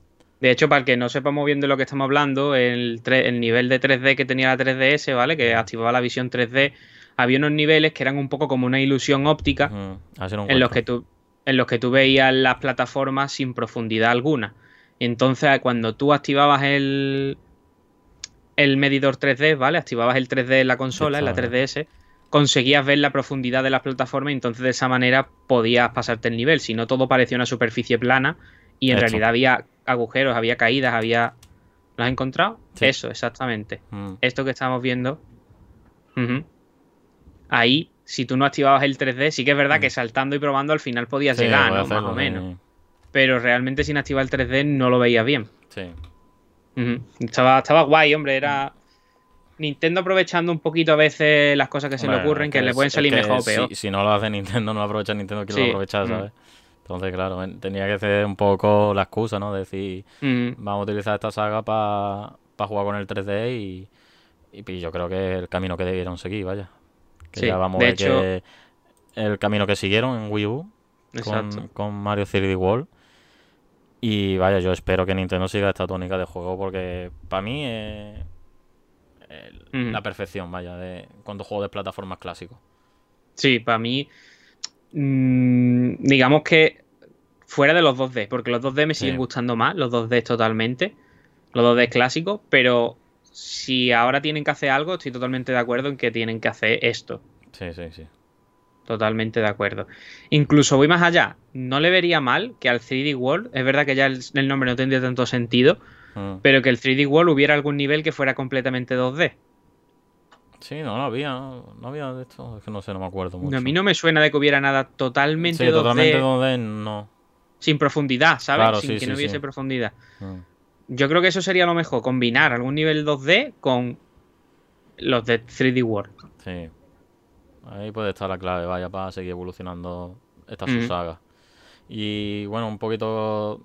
Speaker 2: De hecho, para el que no sepa muy bien de lo que estamos hablando, el, nivel de 3D que tenía la 3DS, ¿vale? Que activaba la visión 3D, había unos niveles que eran un poco como una ilusión óptica
Speaker 3: lo
Speaker 2: en los que tú en los que tú veías las plataformas sin profundidad alguna. Entonces, cuando tú activabas el el medidor 3D, ¿vale? Activabas el 3D en la consola, en la
Speaker 3: está,
Speaker 2: 3DS, conseguías ver la profundidad de las plataformas y entonces de esa manera podías pasarte el nivel. Si no, todo parecía una superficie plana y en realidad había agujeros, había caídas, había... ¿Lo has encontrado?
Speaker 3: Sí.
Speaker 2: Eso, exactamente.
Speaker 3: Mm.
Speaker 2: Esto que estamos viendo. Ahí, si tú no activabas el 3D, sí que es verdad
Speaker 3: Mm.
Speaker 2: que saltando y probando al final podías
Speaker 3: Sí,
Speaker 2: llegar, ¿no? Más o
Speaker 3: sí.
Speaker 2: menos. Pero realmente sin activar el 3D no lo veías bien.
Speaker 3: Sí.
Speaker 2: Estaba, estaba guay, hombre. Era Nintendo aprovechando un poquito a veces las cosas que se le ocurren, que, le pueden salir
Speaker 3: que
Speaker 2: mejor o peor.
Speaker 3: Si, no lo hace Nintendo, no lo aprovecha Nintendo, quiero
Speaker 2: Sí,
Speaker 3: aprovechar,
Speaker 2: mm.
Speaker 3: ¿sabes? Entonces, claro, en- tenía que ser un poco la excusa, ¿no? Decir,
Speaker 2: Ujú.
Speaker 3: vamos a utilizar esta saga para jugar con el 3D y, y yo creo que es el camino que debieron seguir, vaya. Que
Speaker 2: Sí,
Speaker 3: ya vamos
Speaker 2: de
Speaker 3: a ver
Speaker 2: hecho-
Speaker 3: que el camino que siguieron en Wii U con, con Mario 3D World. Y vaya, yo espero que Nintendo siga esta tónica de juego porque para mí es la perfección, vaya, de cuando juego de plataformas clásicos.
Speaker 2: Sí, para mí, mm, digamos que fuera de los 2D, porque los 2D me siguen
Speaker 3: Sí.
Speaker 2: gustando más, los 2D totalmente, los 2D clásicos, pero si ahora tienen que hacer algo, estoy totalmente de acuerdo en que tienen que hacer esto.
Speaker 3: Sí, sí, sí.
Speaker 2: Totalmente de acuerdo. Incluso voy más allá. No le vería mal que al 3D World, es verdad que ya el, el nombre no tendría tanto sentido,
Speaker 3: Mm.
Speaker 2: pero que el 3D World hubiera algún nivel que fuera completamente 2D.
Speaker 3: Sí, no, no había, no, no había de esto, es que no sé, no me acuerdo mucho.
Speaker 2: A mí no me suena de que hubiera nada totalmente
Speaker 3: Sí,
Speaker 2: 2D
Speaker 3: totalmente 2D no.
Speaker 2: sin profundidad, ¿sabes?
Speaker 3: Claro,
Speaker 2: sin
Speaker 3: sí,
Speaker 2: que
Speaker 3: sí,
Speaker 2: no hubiese profundidad.
Speaker 3: Mm.
Speaker 2: Yo creo que eso sería lo mejor, combinar algún nivel 2D con los de 3D World.
Speaker 3: Sí. Ahí puede estar la clave, vaya, para seguir evolucionando esta
Speaker 2: Ujú.
Speaker 3: subsaga. Y bueno, un poquito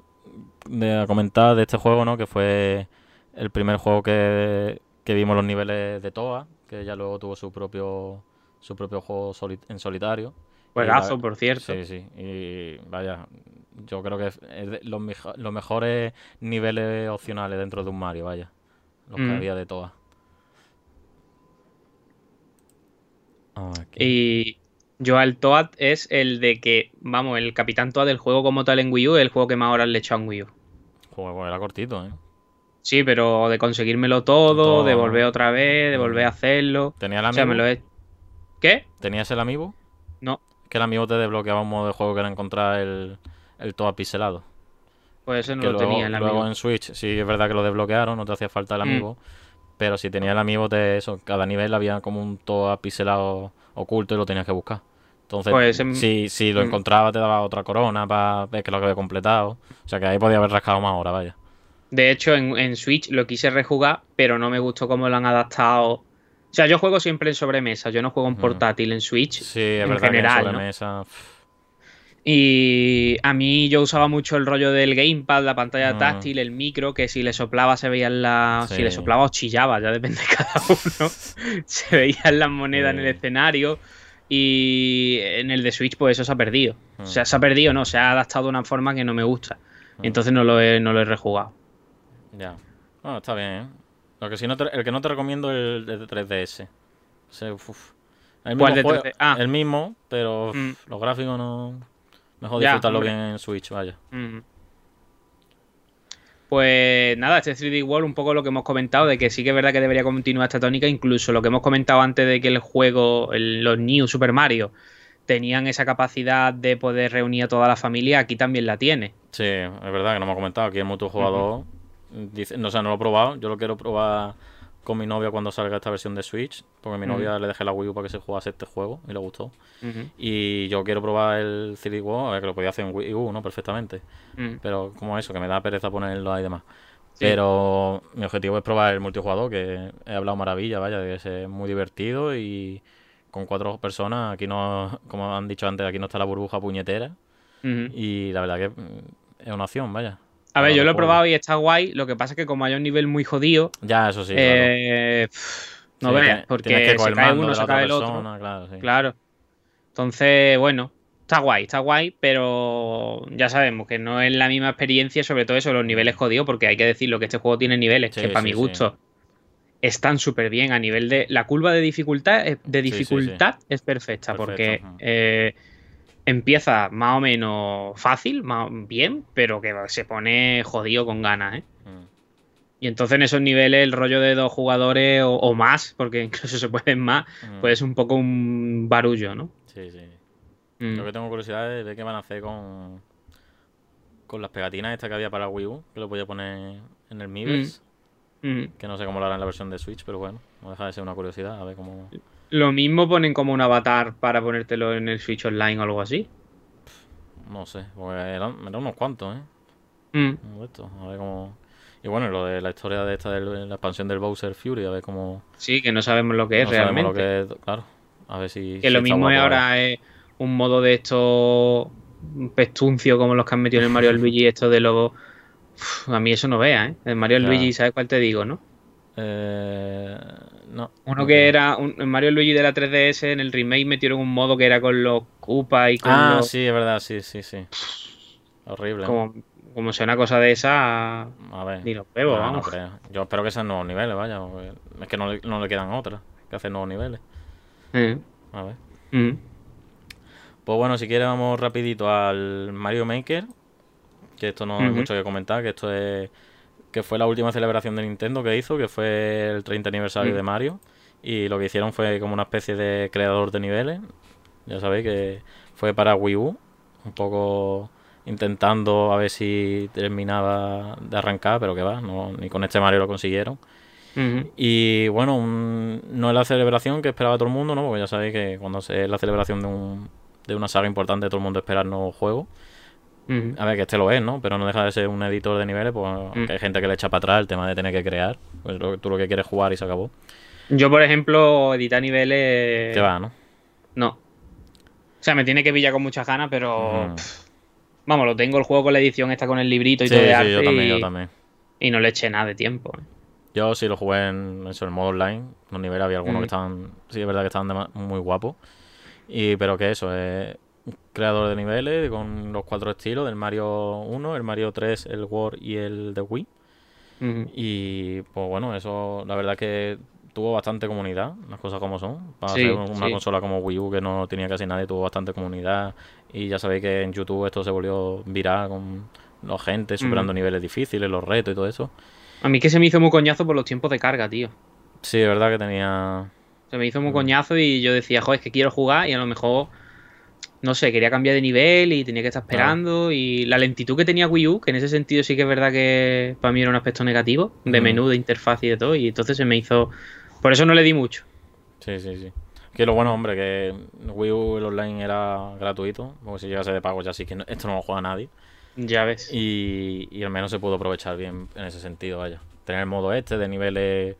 Speaker 3: de a comentar de este juego, ¿no? Que fue el primer juego que, que vimos los niveles de Toa, que ya luego tuvo su propio su propio juego soli- en solitario.
Speaker 2: Juegazo, por cierto.
Speaker 3: Sí, sí. Y vaya, yo creo que es de los, mejo- los mejores niveles opcionales dentro de un Mario, vaya. Los que
Speaker 2: Mm.
Speaker 3: había de Toa. Aquí.
Speaker 2: Y yo al Toad es el de que, vamos, el Capitán Toad del juego como tal en Wii U es el juego que más horas le he echado en Wii U.
Speaker 3: Juego era cortito, ¿eh?
Speaker 2: Sí, pero de conseguírmelo todo,
Speaker 3: Todo,
Speaker 2: de volver otra vez, de volver a hacerlo.
Speaker 3: ¿Tenía el
Speaker 2: O sea, me lo he... ¿Qué?
Speaker 3: ¿Tenías el amiibo?
Speaker 2: No,
Speaker 3: Que el amiibo te desbloqueaba un modo de juego que era encontrar el, el Toa pixelado.
Speaker 2: pues ese no
Speaker 3: que
Speaker 2: lo
Speaker 3: luego,
Speaker 2: tenía el
Speaker 3: luego
Speaker 2: amigo.
Speaker 3: en Switch sí es verdad que lo desbloquearon, no te hacía falta el
Speaker 2: Mm.
Speaker 3: amiibo. Pero si tenía el amiibo, te, eso, cada nivel había como un Toa pixelado oculto y lo tenías que buscar. Entonces,
Speaker 2: Pues ese-
Speaker 3: si, si lo
Speaker 2: mm.
Speaker 3: encontraba, te daba otra corona para ver que lo había completado. O sea que ahí podía haber rascado más horas, vaya.
Speaker 2: De hecho, en, en Switch lo quise rejugar, pero no me gustó cómo lo han adaptado. O sea, yo juego siempre en sobremesa, yo no juego en
Speaker 3: Ujú.
Speaker 2: portátil en Switch.
Speaker 3: Sí, es
Speaker 2: En
Speaker 3: verdad
Speaker 2: general,
Speaker 3: que en sobremesa.
Speaker 2: Y a mí yo usaba mucho el rollo del gamepad, la pantalla
Speaker 3: Mm.
Speaker 2: táctil, el micro, que si le soplaba se veían las... Si le
Speaker 3: Sí.
Speaker 2: soplaba o chillaba, ya depende de cada uno. [LAUGHS] se veían las monedas en el
Speaker 3: Sí.
Speaker 2: escenario. Y en el de Switch, pues eso se ha perdido. O sea,
Speaker 3: Mm.
Speaker 2: se ha perdido, no, se ha adaptado de una forma que no me gusta.
Speaker 3: Mm.
Speaker 2: Entonces no lo he, no lo he rejugado.
Speaker 3: Ya. Bueno, está bien, ¿eh? Lo que sí no te- el que no te recomiendo es el de 3DS. O sea, uf. El
Speaker 2: ¿Cuál
Speaker 3: mismo
Speaker 2: de
Speaker 3: juego-
Speaker 2: 3D? Ah.
Speaker 3: El mismo, pero uf,
Speaker 2: Mm.
Speaker 3: los gráficos no... Mejor
Speaker 2: Ya,
Speaker 3: disfrutarlo
Speaker 2: hombre.
Speaker 3: bien en Switch, vaya.
Speaker 2: Mm. Pues nada, este 3D World, un poco lo que hemos comentado, de que sí que es verdad que debería continuar esta tónica, incluso lo que hemos comentado antes de que el juego, el- los New Super Mario, tenían esa capacidad de poder reunir a toda la familia, aquí también la tiene.
Speaker 3: Sí, es verdad que no ha comentado. Aquí el multijugador dice, no, o sea, no lo he probado. Yo lo quiero probar con mi novia cuando salga esta versión de Switch. Porque a mi novia le dejé la Wii U para que se jugase este juego y le gustó. Y yo quiero probar el 3D World, a ver que lo podía hacer en Wii U, ¿no? Perfectamente. Pero como eso, que me da pereza ponerlo ahí y demás.
Speaker 2: Sí.
Speaker 3: Pero mi objetivo es probar el multijugador, que he hablado maravilla, vaya, de que es muy divertido y con cuatro personas, aquí no, como han dicho antes, aquí no está la burbuja puñetera. Y la verdad que es una opción, vaya.
Speaker 2: A ver, yo lo he probado
Speaker 3: juegos.
Speaker 2: y está guay, lo que pasa es que como hay un nivel muy jodido,
Speaker 3: Ya, eso sí, claro.
Speaker 2: eh, pff, no
Speaker 3: Sí,
Speaker 2: veas, porque se cae uno, se cae el otro.
Speaker 3: claro, sí.
Speaker 2: Claro. Entonces, bueno, está guay, está guay, pero ya sabemos que no es la misma experiencia, sobre todo eso, los niveles jodidos, porque hay que decirlo que este juego tiene niveles
Speaker 3: Sí,
Speaker 2: que para mi gusto están súper bien a nivel de la curva de dificultad de dificultad es perfecta porque
Speaker 3: Perfecto,
Speaker 2: eh, empieza más o menos fácil, más bien, pero que se pone jodido con ganas, ¿eh?
Speaker 3: Mm.
Speaker 2: Y entonces en esos niveles el rollo de dos jugadores o, o más, porque [LAUGHS] incluso se pueden más,
Speaker 3: Mm.
Speaker 2: pues es un poco un barullo, ¿no?
Speaker 3: Sí, sí.
Speaker 2: Mm.
Speaker 3: Lo que tengo curiosidad es ver qué van a hacer con, con las pegatinas estas que había para Wii U, que lo podía poner en el Miiverse,
Speaker 2: Mm.
Speaker 3: que no sé cómo lo harán en la versión de Switch, pero bueno, no deja de ser una curiosidad, a ver cómo...
Speaker 2: Lo mismo ponen como un avatar para ponértelo en el Switch Online o algo así.
Speaker 3: No sé, porque eran, eran unos cuantos, ¿eh?
Speaker 2: Mm.
Speaker 3: Estos, a ver cómo... Y bueno, lo de la historia de esta de la expansión del Bowser Fury, a ver cómo...
Speaker 2: Sí, que no sabemos lo que es
Speaker 3: no
Speaker 2: realmente.
Speaker 3: lo que es, claro, a ver si...
Speaker 2: Que
Speaker 3: si
Speaker 2: lo mismo es ahora es un modo de esto pestuncio como los que han metido en el Mario [LAUGHS] Luigi, esto de los... A mí eso no vea, ¿eh? El Mario. Luigi, ¿sabes cuál te digo, no?
Speaker 3: Eh, no.
Speaker 2: Uno
Speaker 3: no
Speaker 2: que era un, Mario Luigi de la 3DS en el remake metieron un modo que era con los Koopa y con
Speaker 3: Ah,
Speaker 2: los...
Speaker 3: sí, es verdad, sí, sí, sí. Horrible. ¿no?
Speaker 2: Como, como sea una cosa de esa,
Speaker 3: A ver.
Speaker 2: ni los huevos,
Speaker 3: No, no
Speaker 2: vamos.
Speaker 3: creo. Yo espero que sean nuevos niveles, vaya. Es que no le, no le quedan otras que hacer nuevos niveles.
Speaker 2: Eh,
Speaker 3: A ver.
Speaker 2: mm.
Speaker 3: Pues bueno, si quieres vamos rapidito al Mario Maker. que esto no hay mucho que comentar, que esto es que fue la última celebración de Nintendo que hizo, que fue el 30 aniversario de Mario. Y lo que hicieron fue como una especie de creador de niveles. Ya sabéis que fue para Wii U. Un poco intentando a ver si terminaba de arrancar, pero que va, no, ni con este Mario lo consiguieron. Y bueno, no es la celebración que esperaba todo el mundo, ¿no? Porque ya sabéis que cuando es la celebración de, un, de una saga importante, todo el mundo espera el nuevo juego. A ver, que este lo es, ¿no? Pero no deja de ser un editor de niveles, pues hay gente que le echa para atrás el tema de tener que crear. Pues tú lo que quieres jugar y se acabó.
Speaker 2: Yo, por ejemplo, editar niveles.
Speaker 3: Te va, ¿no?
Speaker 2: No. O sea, me tiene que pillar con muchas ganas, pero. Vamos, lo tengo el juego con la edición, está con el librito y todo de sí, arte. Yo también, y... yo también. Y no le eché nada de tiempo. ¿eh?
Speaker 3: Yo sí lo jugué en, eso, el modo online. Los niveles había algunos que estaban. Sí, es verdad que estaban muy guapos. Y, pero que eso, es creador de niveles con los cuatro estilos: del Mario 1, el Mario 3, el World y el de Wii. Y pues bueno, eso la verdad que tuvo bastante comunidad, las cosas como son. Para ser una consola como Wii U que no tenía casi nadie, tuvo bastante comunidad. Y ya sabéis que en YouTube esto se volvió viral con la gente superando niveles difíciles, los retos y todo eso.
Speaker 2: A mí que se me hizo muy coñazo por los tiempos de carga, tío.
Speaker 3: Sí, es verdad que tenía.
Speaker 2: Se me hizo muy coñazo y yo decía, joder, es que quiero jugar y a lo mejor. No sé, quería cambiar de nivel y tenía que estar esperando. Y la lentitud que tenía Wii U, que en ese sentido sí que es verdad que para mí era un aspecto negativo, de mm. menú, de interfaz y de todo. Y entonces se me hizo por eso no le di mucho.
Speaker 3: Sí, sí, sí. Que lo bueno, hombre, que Wii U el online era gratuito, porque si llegase de pago ya sí que esto no lo juega nadie.
Speaker 2: Ya ves.
Speaker 3: Y, y al menos se pudo aprovechar bien en ese sentido, vaya. Tener el modo este de niveles,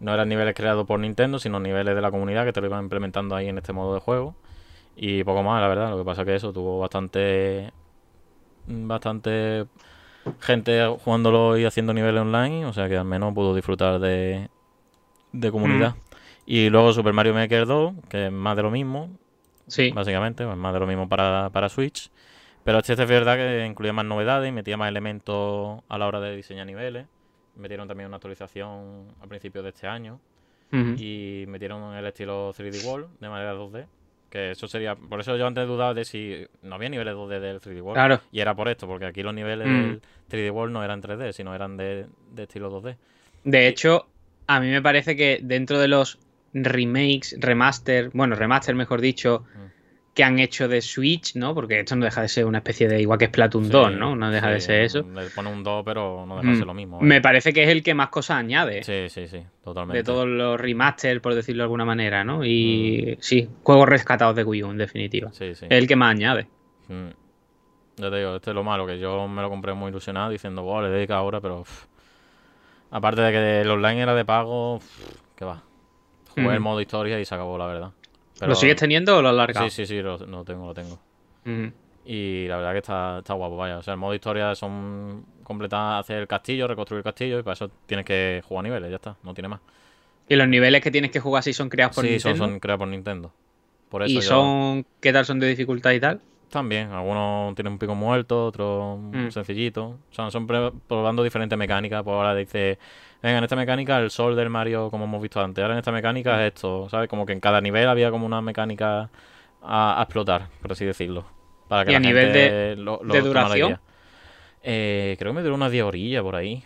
Speaker 3: no eran niveles creados por Nintendo, sino niveles de la comunidad que te lo iban implementando ahí en este modo de juego. Y poco más, la verdad. Lo que pasa que eso tuvo bastante, bastante gente jugándolo y haciendo niveles online, o sea que al menos pudo disfrutar de, de comunidad. Mm. Y luego Super Mario Maker 2, que es más de lo mismo.
Speaker 2: Sí.
Speaker 3: Básicamente, pues más de lo mismo para, para Switch. Pero este es verdad que incluía más novedades, metía más elementos a la hora de diseñar niveles. Metieron también una actualización a principios de este año. Y metieron el estilo 3D World de manera 2D. Que eso sería. Por eso yo antes dudaba de si no había niveles 2D del 3D World.
Speaker 2: Claro.
Speaker 3: Y era por esto, porque aquí los niveles del 3D World no eran 3D, sino eran de, de estilo 2D.
Speaker 2: De hecho, a mí me parece que dentro de los remakes, remaster, bueno, remaster mejor dicho, mm. Que han hecho de Switch, ¿no? Porque esto no deja de ser una especie de igual que Splatoon 2, ¿no? No deja de ser eso.
Speaker 3: Le pone un 2, pero no deja de ser lo mismo.
Speaker 2: Me parece que es el que más cosas añade.
Speaker 3: Sí, sí, sí, totalmente.
Speaker 2: De todos los remaster, por decirlo de alguna manera, ¿no? Y mm. sí, juegos rescatados de Wii U, en definitiva.
Speaker 3: Sí, sí.
Speaker 2: Es el que más añade.
Speaker 3: Mm. Ya te digo, este es lo malo, que yo me lo compré muy ilusionado diciendo, wow, le dedica ahora, pero Aparte de que el online era de pago, que va. Jugué el modo historia y se acabó, la verdad.
Speaker 2: ¿Lo sigues teniendo o lo has largado?
Speaker 3: Sí, sí, sí, lo, tengo, lo tengo. Y la verdad que está, está guapo, vaya. O sea, el modo historia son completar, hacer el castillo, reconstruir el castillo y para eso tienes que jugar niveles, ya está, no tiene más.
Speaker 2: ¿Y los niveles que tienes que jugar si son creados por
Speaker 3: Nintendo?
Speaker 2: Sí,
Speaker 3: son, creados por Nintendo. Por eso
Speaker 2: ¿Y son qué tal son de dificultad y tal?
Speaker 3: También, algunos tienen un pico muerto, otros mm. sencillito. O sea, son probando diferentes mecánicas. Por ahora dice, venga, en esta mecánica el sol del Mario, como hemos visto antes. Ahora en esta mecánica es esto, ¿sabes? Como que en cada nivel había como una mecánica a, explotar, por así decirlo.
Speaker 2: Para que ¿Y a nivel de, duración?
Speaker 3: Eh, creo que me duró unas 10 orillas por ahí.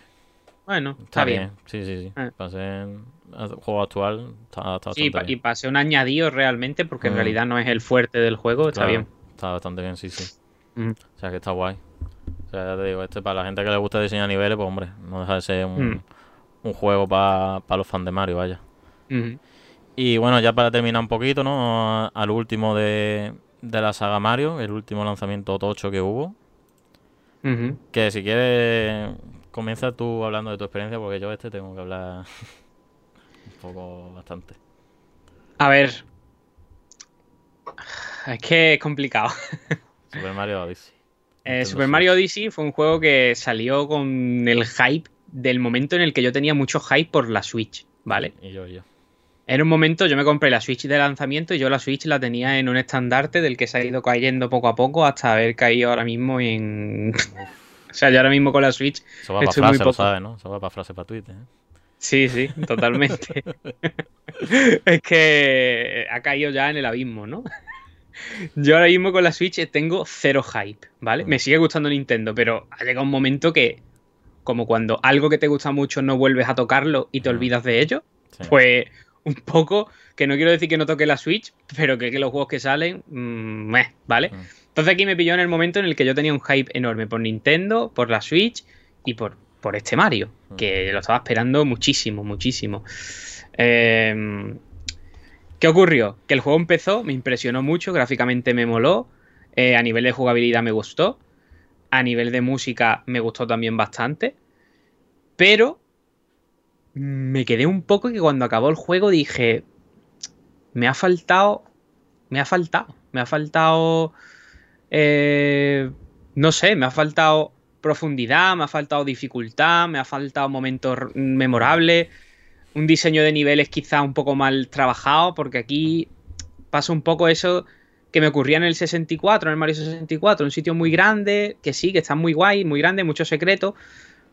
Speaker 2: Bueno, está, bien.
Speaker 3: Sí, sí, sí. Eh. Pasé juego actual, está, está
Speaker 2: bien. y pasé un añadido realmente, porque en mm. realidad no es el fuerte del juego, está bien.
Speaker 3: Está bastante bien, sí, sí. Mm. O sea que está guay. O sea, ya te digo, este para la gente que le gusta diseñar niveles, pues hombre, no deja de ser un, mm. Juego para los fans de Mario, vaya. Y bueno, ya para terminar un poquito, ¿no? Al último de, la saga Mario, el último lanzamiento tocho que hubo. Que si quieres, comienza tú hablando de tu experiencia, porque yo este tengo que hablar [LAUGHS] un poco bastante.
Speaker 2: A ver, es que es complicado.
Speaker 3: Super Mario Odyssey.
Speaker 2: Eh, Super Mario Odyssey fue un juego que salió con el hype del momento en el que yo tenía mucho hype por la Switch, ¿vale?
Speaker 3: Y yo, yo.
Speaker 2: Era un momento, yo me compré la Switch de lanzamiento y yo la Switch la tenía en un estandarte del que se ha ido cayendo poco a poco hasta haber caído ahora mismo en... [LAUGHS] o sea, yo ahora mismo con la Switch...
Speaker 3: Eso va para frase, lo sabes, ¿no? Eso va para frase para Twitter, ¿eh?
Speaker 2: Sí, sí, [LAUGHS] totalmente. [LAUGHS] es que ha caído ya en el abismo, ¿no? Yo ahora mismo con la Switch tengo cero hype, ¿vale? Me sigue gustando Nintendo, pero ha llegado un momento que, como cuando algo que te gusta mucho no vuelves a tocarlo y te olvidas de ello, pues un poco, que no quiero decir que no toque la Switch, pero que, los juegos que salen, mmm, ¿vale? Entonces aquí me pilló en el momento en el que yo tenía un hype enorme por Nintendo, por la Switch y por, por este Mario, que lo estaba esperando muchísimo, muchísimo. Eh, ¿Qué ocurrió? Que el juego empezó, me impresionó mucho, gráficamente me moló, eh, a nivel de jugabilidad me gustó, a nivel de música me gustó también bastante, pero me quedé un poco que cuando acabó el juego dije, me ha faltado, me ha faltado, me ha faltado, eh, no sé, me ha faltado profundidad, me ha faltado dificultad, me ha faltado momentos memorables. Un diseño de niveles quizá un poco mal trabajado, porque aquí pasa un poco eso que me ocurría en el 64, en el Mario 64, un sitio muy grande, que sí, que está muy guay, muy grande, mucho secreto,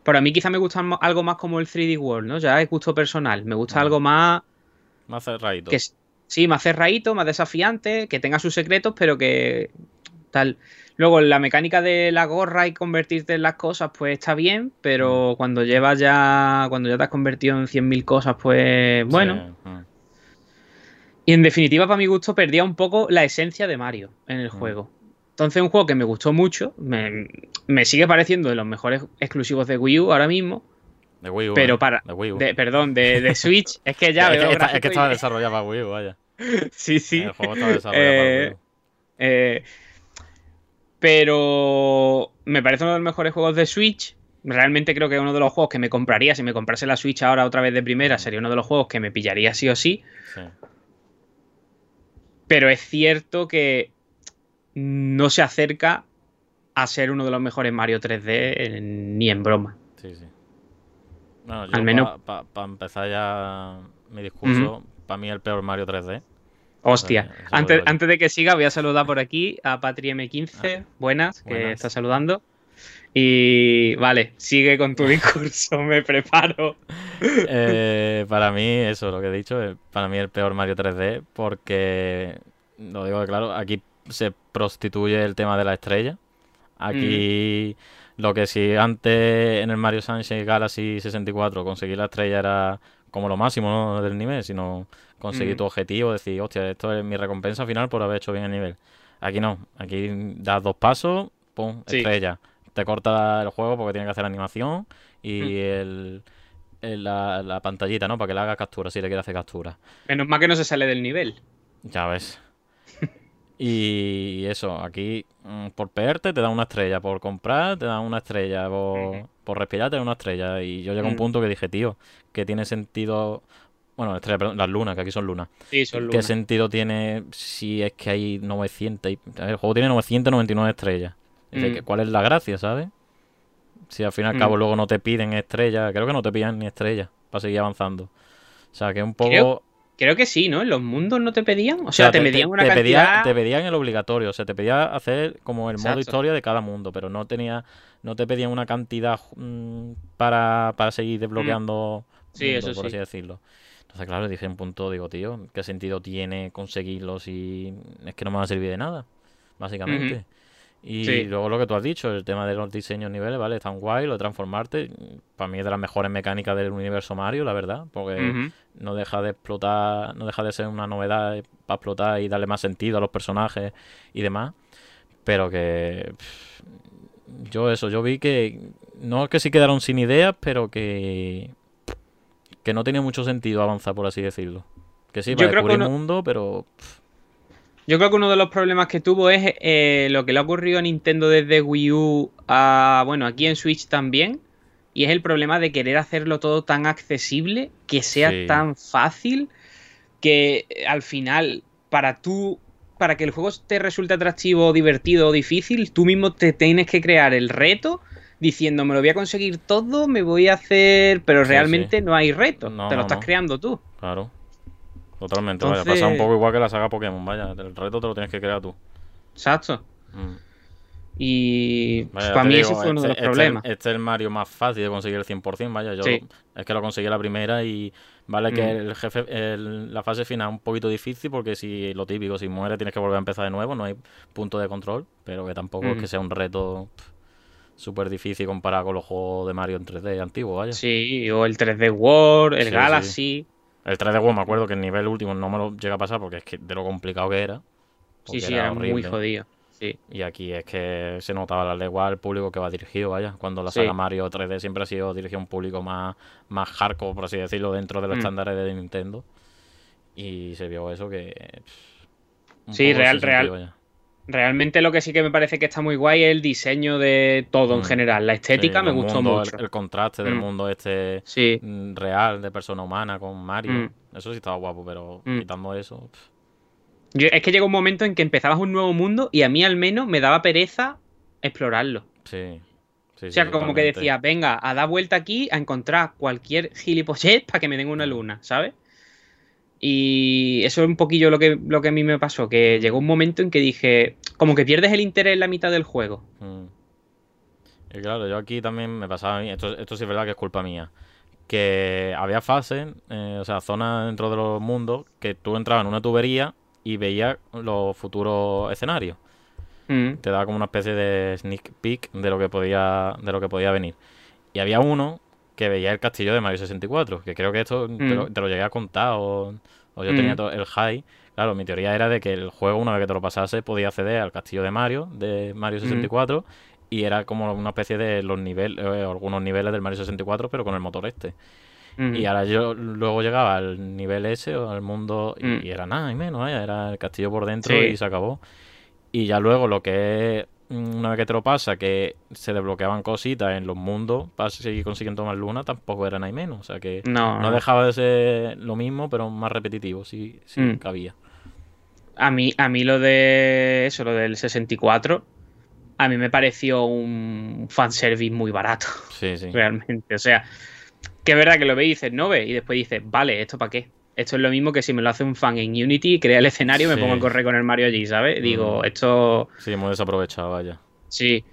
Speaker 2: pero a mí quizá me gusta algo más como el 3D World, ¿no? Ya es gusto personal, me gusta algo más...
Speaker 3: Más cerradito.
Speaker 2: Que, sí, más cerradito, más desafiante, que tenga sus secretos, pero que tal... Luego, la mecánica de la gorra y convertirte en las cosas, pues está bien, pero mm. cuando llevas ya. Cuando ya te has convertido en 100.000 cosas, pues bueno. Mm. Y en definitiva, para mi gusto, perdía un poco la esencia de Mario en el mm. juego. Entonces, un juego que me gustó mucho, me, sigue pareciendo de los mejores exclusivos de Wii U ahora mismo.
Speaker 3: De Wii U.
Speaker 2: Pero
Speaker 3: ¿eh?
Speaker 2: para. De Wii U. perdón, de, Switch. es que ya [LAUGHS]
Speaker 3: veo. es, que, estaba desarrollado para Wii U, vaya. [LAUGHS]
Speaker 2: sí, sí.
Speaker 3: El juego estaba desarrollado para Wii U.
Speaker 2: Eh, eh pero me parece uno de los mejores juegos de Switch. Realmente creo que es uno de los juegos que me compraría. Si me comprase la Switch ahora otra vez de primera, sería uno de los juegos que me pillaría sí o sí. Pero es cierto que no se acerca a ser uno de los mejores Mario 3D ni en broma.
Speaker 3: Sí, sí. Bueno, yo Al menos para empezar ya mi discurso, para mí el peor Mario 3D.
Speaker 2: Hostia. Antes, antes de que siga, voy a saludar por aquí a Patri M15. Ah, buenas, que está saludando. Y vale, sigue con tu [LAUGHS] discurso, me preparo.
Speaker 3: Eh, para mí, eso, lo que he dicho, es para mí el peor Mario 3D, porque, lo digo claro, aquí se prostituye el tema de la estrella. Aquí, mm. lo que si antes en el Mario Sunshine Galaxy 64 conseguir la estrella era como lo máximo del nivel, sino conseguir mm. tu objetivo, decir, hostia, esto es mi recompensa final por haber hecho bien el nivel. Aquí no, aquí das dos pasos, pum, estrella. Te corta el juego porque tiene que hacer animación y mm. el, la, pantallita, ¿no? Para que le haga captura, si le quiere hacer captura.
Speaker 2: Menos mal que no se sale del nivel.
Speaker 3: Ya ves. [LAUGHS] y eso, aquí mm, por perderte te da una estrella, por comprar te da una estrella, por, por respirar te da una estrella. Y yo llego a un punto que dije, tío, que tiene sentido bueno, las lunas, que aquí son lunas.
Speaker 2: Sí, son lunas.
Speaker 3: ¿Qué sentido tiene si es que hay 900? Y... El juego tiene 999 estrellas. Mm. ¿Cuál es la gracia, sabes? Si al fin y al cabo mm. luego no te piden estrellas, creo que no te piden ni estrellas para seguir avanzando. O sea, que un poco...
Speaker 2: Creo, que sí, ¿no? En los mundos no te pedían. O sea, te, pedían una te cantidad...
Speaker 3: te pedían el obligatorio. O sea, te pedía hacer como el modo historia de cada mundo, pero no tenía no te pedían una cantidad mm, para, para seguir desbloqueando
Speaker 2: sí, eso
Speaker 3: por así decirlo. Entonces, claro, dije en punto, digo, tío, ¿qué sentido tiene conseguirlo si es que no me va a servir de nada? Básicamente. Y luego lo que tú has dicho, el tema de los diseños niveles, ¿vale? Están guay, lo de transformarte. Para mí es de las mejores mecánicas del universo Mario, la verdad. Porque no deja de explotar, no deja de ser una novedad para explotar y darle más sentido a los personajes y demás. Pero que. yo eso, yo vi que. No es que sí quedaron sin ideas, pero que que no tenía mucho sentido avanzar, por así decirlo. Que sí, para descubrir mundo, pero...
Speaker 2: Yo creo que uno de los problemas que tuvo es eh, lo que le ha ocurrido a Nintendo desde Wii U a, bueno, aquí en Switch también. Y es el problema de querer hacerlo todo tan accesible, que sea tan fácil, que eh, al final, para tú, para que el juego te resulte atractivo, divertido o difícil, tú mismo te tienes que crear el reto diciendo me lo voy a conseguir todo, me voy a hacer, pero realmente no hay reto, te lo estás creando tú.
Speaker 3: Claro. Totalmente, vaya, pasa un poco igual que la saga Pokémon, vaya, el reto te lo tienes que crear tú.
Speaker 2: Exacto. Mm. Y
Speaker 3: Vaya,
Speaker 2: para mí
Speaker 3: digo,
Speaker 2: ese fue uno de los
Speaker 3: este- este-
Speaker 2: problemas.
Speaker 3: Este es el Mario más fácil de conseguir el 100%, vaya, yo
Speaker 2: Sí.
Speaker 3: es que lo conseguí la primera y vale que
Speaker 2: Mm.
Speaker 3: el jefe, el- la fase final es un poquito difícil porque si lo típico, si mueres tienes que volver a empezar de nuevo, no hay punto de control, pero que tampoco es
Speaker 2: Mm.
Speaker 3: que sea un reto súper difícil comparado con los juegos de Mario en 3D antiguos, vaya.
Speaker 2: Sí, o el 3D World, el
Speaker 3: Sí, sí. El 3D World me acuerdo que el nivel último no me lo llega a pasar porque es que de lo complicado que era.
Speaker 2: Sí, sí, era muy jodido. Sí.
Speaker 3: Y aquí es que se notaba la legua al público que va dirigido, vaya. Cuando la
Speaker 2: Sí.
Speaker 3: saga Mario 3D siempre ha sido dirigida a un público más, más hardcore, por así decirlo, dentro de los
Speaker 2: Mm.
Speaker 3: estándares de Nintendo. Y se vio eso que. pff,
Speaker 2: Sí, real, real.
Speaker 3: sentido.
Speaker 2: Realmente lo que sí que me parece que está muy guay es el diseño de todo en
Speaker 3: Mm.
Speaker 2: general. La estética
Speaker 3: Sí,
Speaker 2: me gustó mucho.
Speaker 3: El, el contraste del
Speaker 2: Mm.
Speaker 3: mundo este
Speaker 2: Sí,
Speaker 3: mm, real, de persona humana con Mario.
Speaker 2: Mm.
Speaker 3: Eso sí estaba guapo, pero quitando eso. pff,
Speaker 2: Yo- es que llegó un momento en que empezabas un nuevo mundo y a mí al menos me daba pereza explorarlo.
Speaker 3: sí. Sí,
Speaker 2: O sea,
Speaker 3: sí,
Speaker 2: como que decía, venga, a dar vuelta aquí a encontrar cualquier gilipollez [LAUGHS] para que me den una luna, ¿sabes? Y eso es un poquillo lo que, lo que a mí me pasó, que llegó un momento en que dije, como que pierdes el interés en la mitad del juego.
Speaker 3: Mm. Y claro, yo aquí también me pasaba a mí, esto, esto sí es verdad que es culpa mía, que había fases, eh, o sea, zonas dentro de los mundos, que tú entrabas en una tubería y veías los futuros escenarios.
Speaker 2: Mm,
Speaker 3: Te daba como una especie de sneak peek de lo que podía, de lo que podía venir. Y había uno que veía el castillo de Mario 64, que creo que esto te, lo,
Speaker 2: Mm.
Speaker 3: te lo llegué a contar o, o yo
Speaker 2: Mm.
Speaker 3: tenía todo el high. Claro, mi teoría era de que el juego, una vez que te lo pasase, podía acceder al castillo de Mario, de Mario
Speaker 2: Mm.
Speaker 3: 64, y era como una especie de los niveles, eh, algunos niveles del Mario 64, pero con el motor este.
Speaker 2: mm.
Speaker 3: Y ahora yo luego llegaba al nivel ese o al mundo y,
Speaker 2: Mm.
Speaker 3: y era nada y menos, vaya, era el castillo por dentro
Speaker 2: Sí.
Speaker 3: y se acabó. Y ya luego lo que es, mm, una vez que te lo pasa, que se desbloqueaban cositas en los mundos para seguir consiguiendo más luna, tampoco era nada menos. O sea que
Speaker 2: No,
Speaker 3: no dejaba de ser lo mismo, pero más repetitivo, sí, sí
Speaker 2: Mm.
Speaker 3: cabía.
Speaker 2: A mí, a mí lo de eso, lo del 64, a mí me pareció un fanservice muy barato,
Speaker 3: Sí, sí. [LAUGHS]
Speaker 2: realmente. O sea, que es verdad que lo ves y dices, no ves, y después dices, vale, ¿esto para qué? Esto es lo mismo que si me lo hace un fan en Unity, crea el escenario y me pongo a correr con el Mario allí, ¿sabes? Digo,
Speaker 3: Mm.
Speaker 2: esto
Speaker 3: Sí, muy desaprovechado, vaya.
Speaker 2: sí.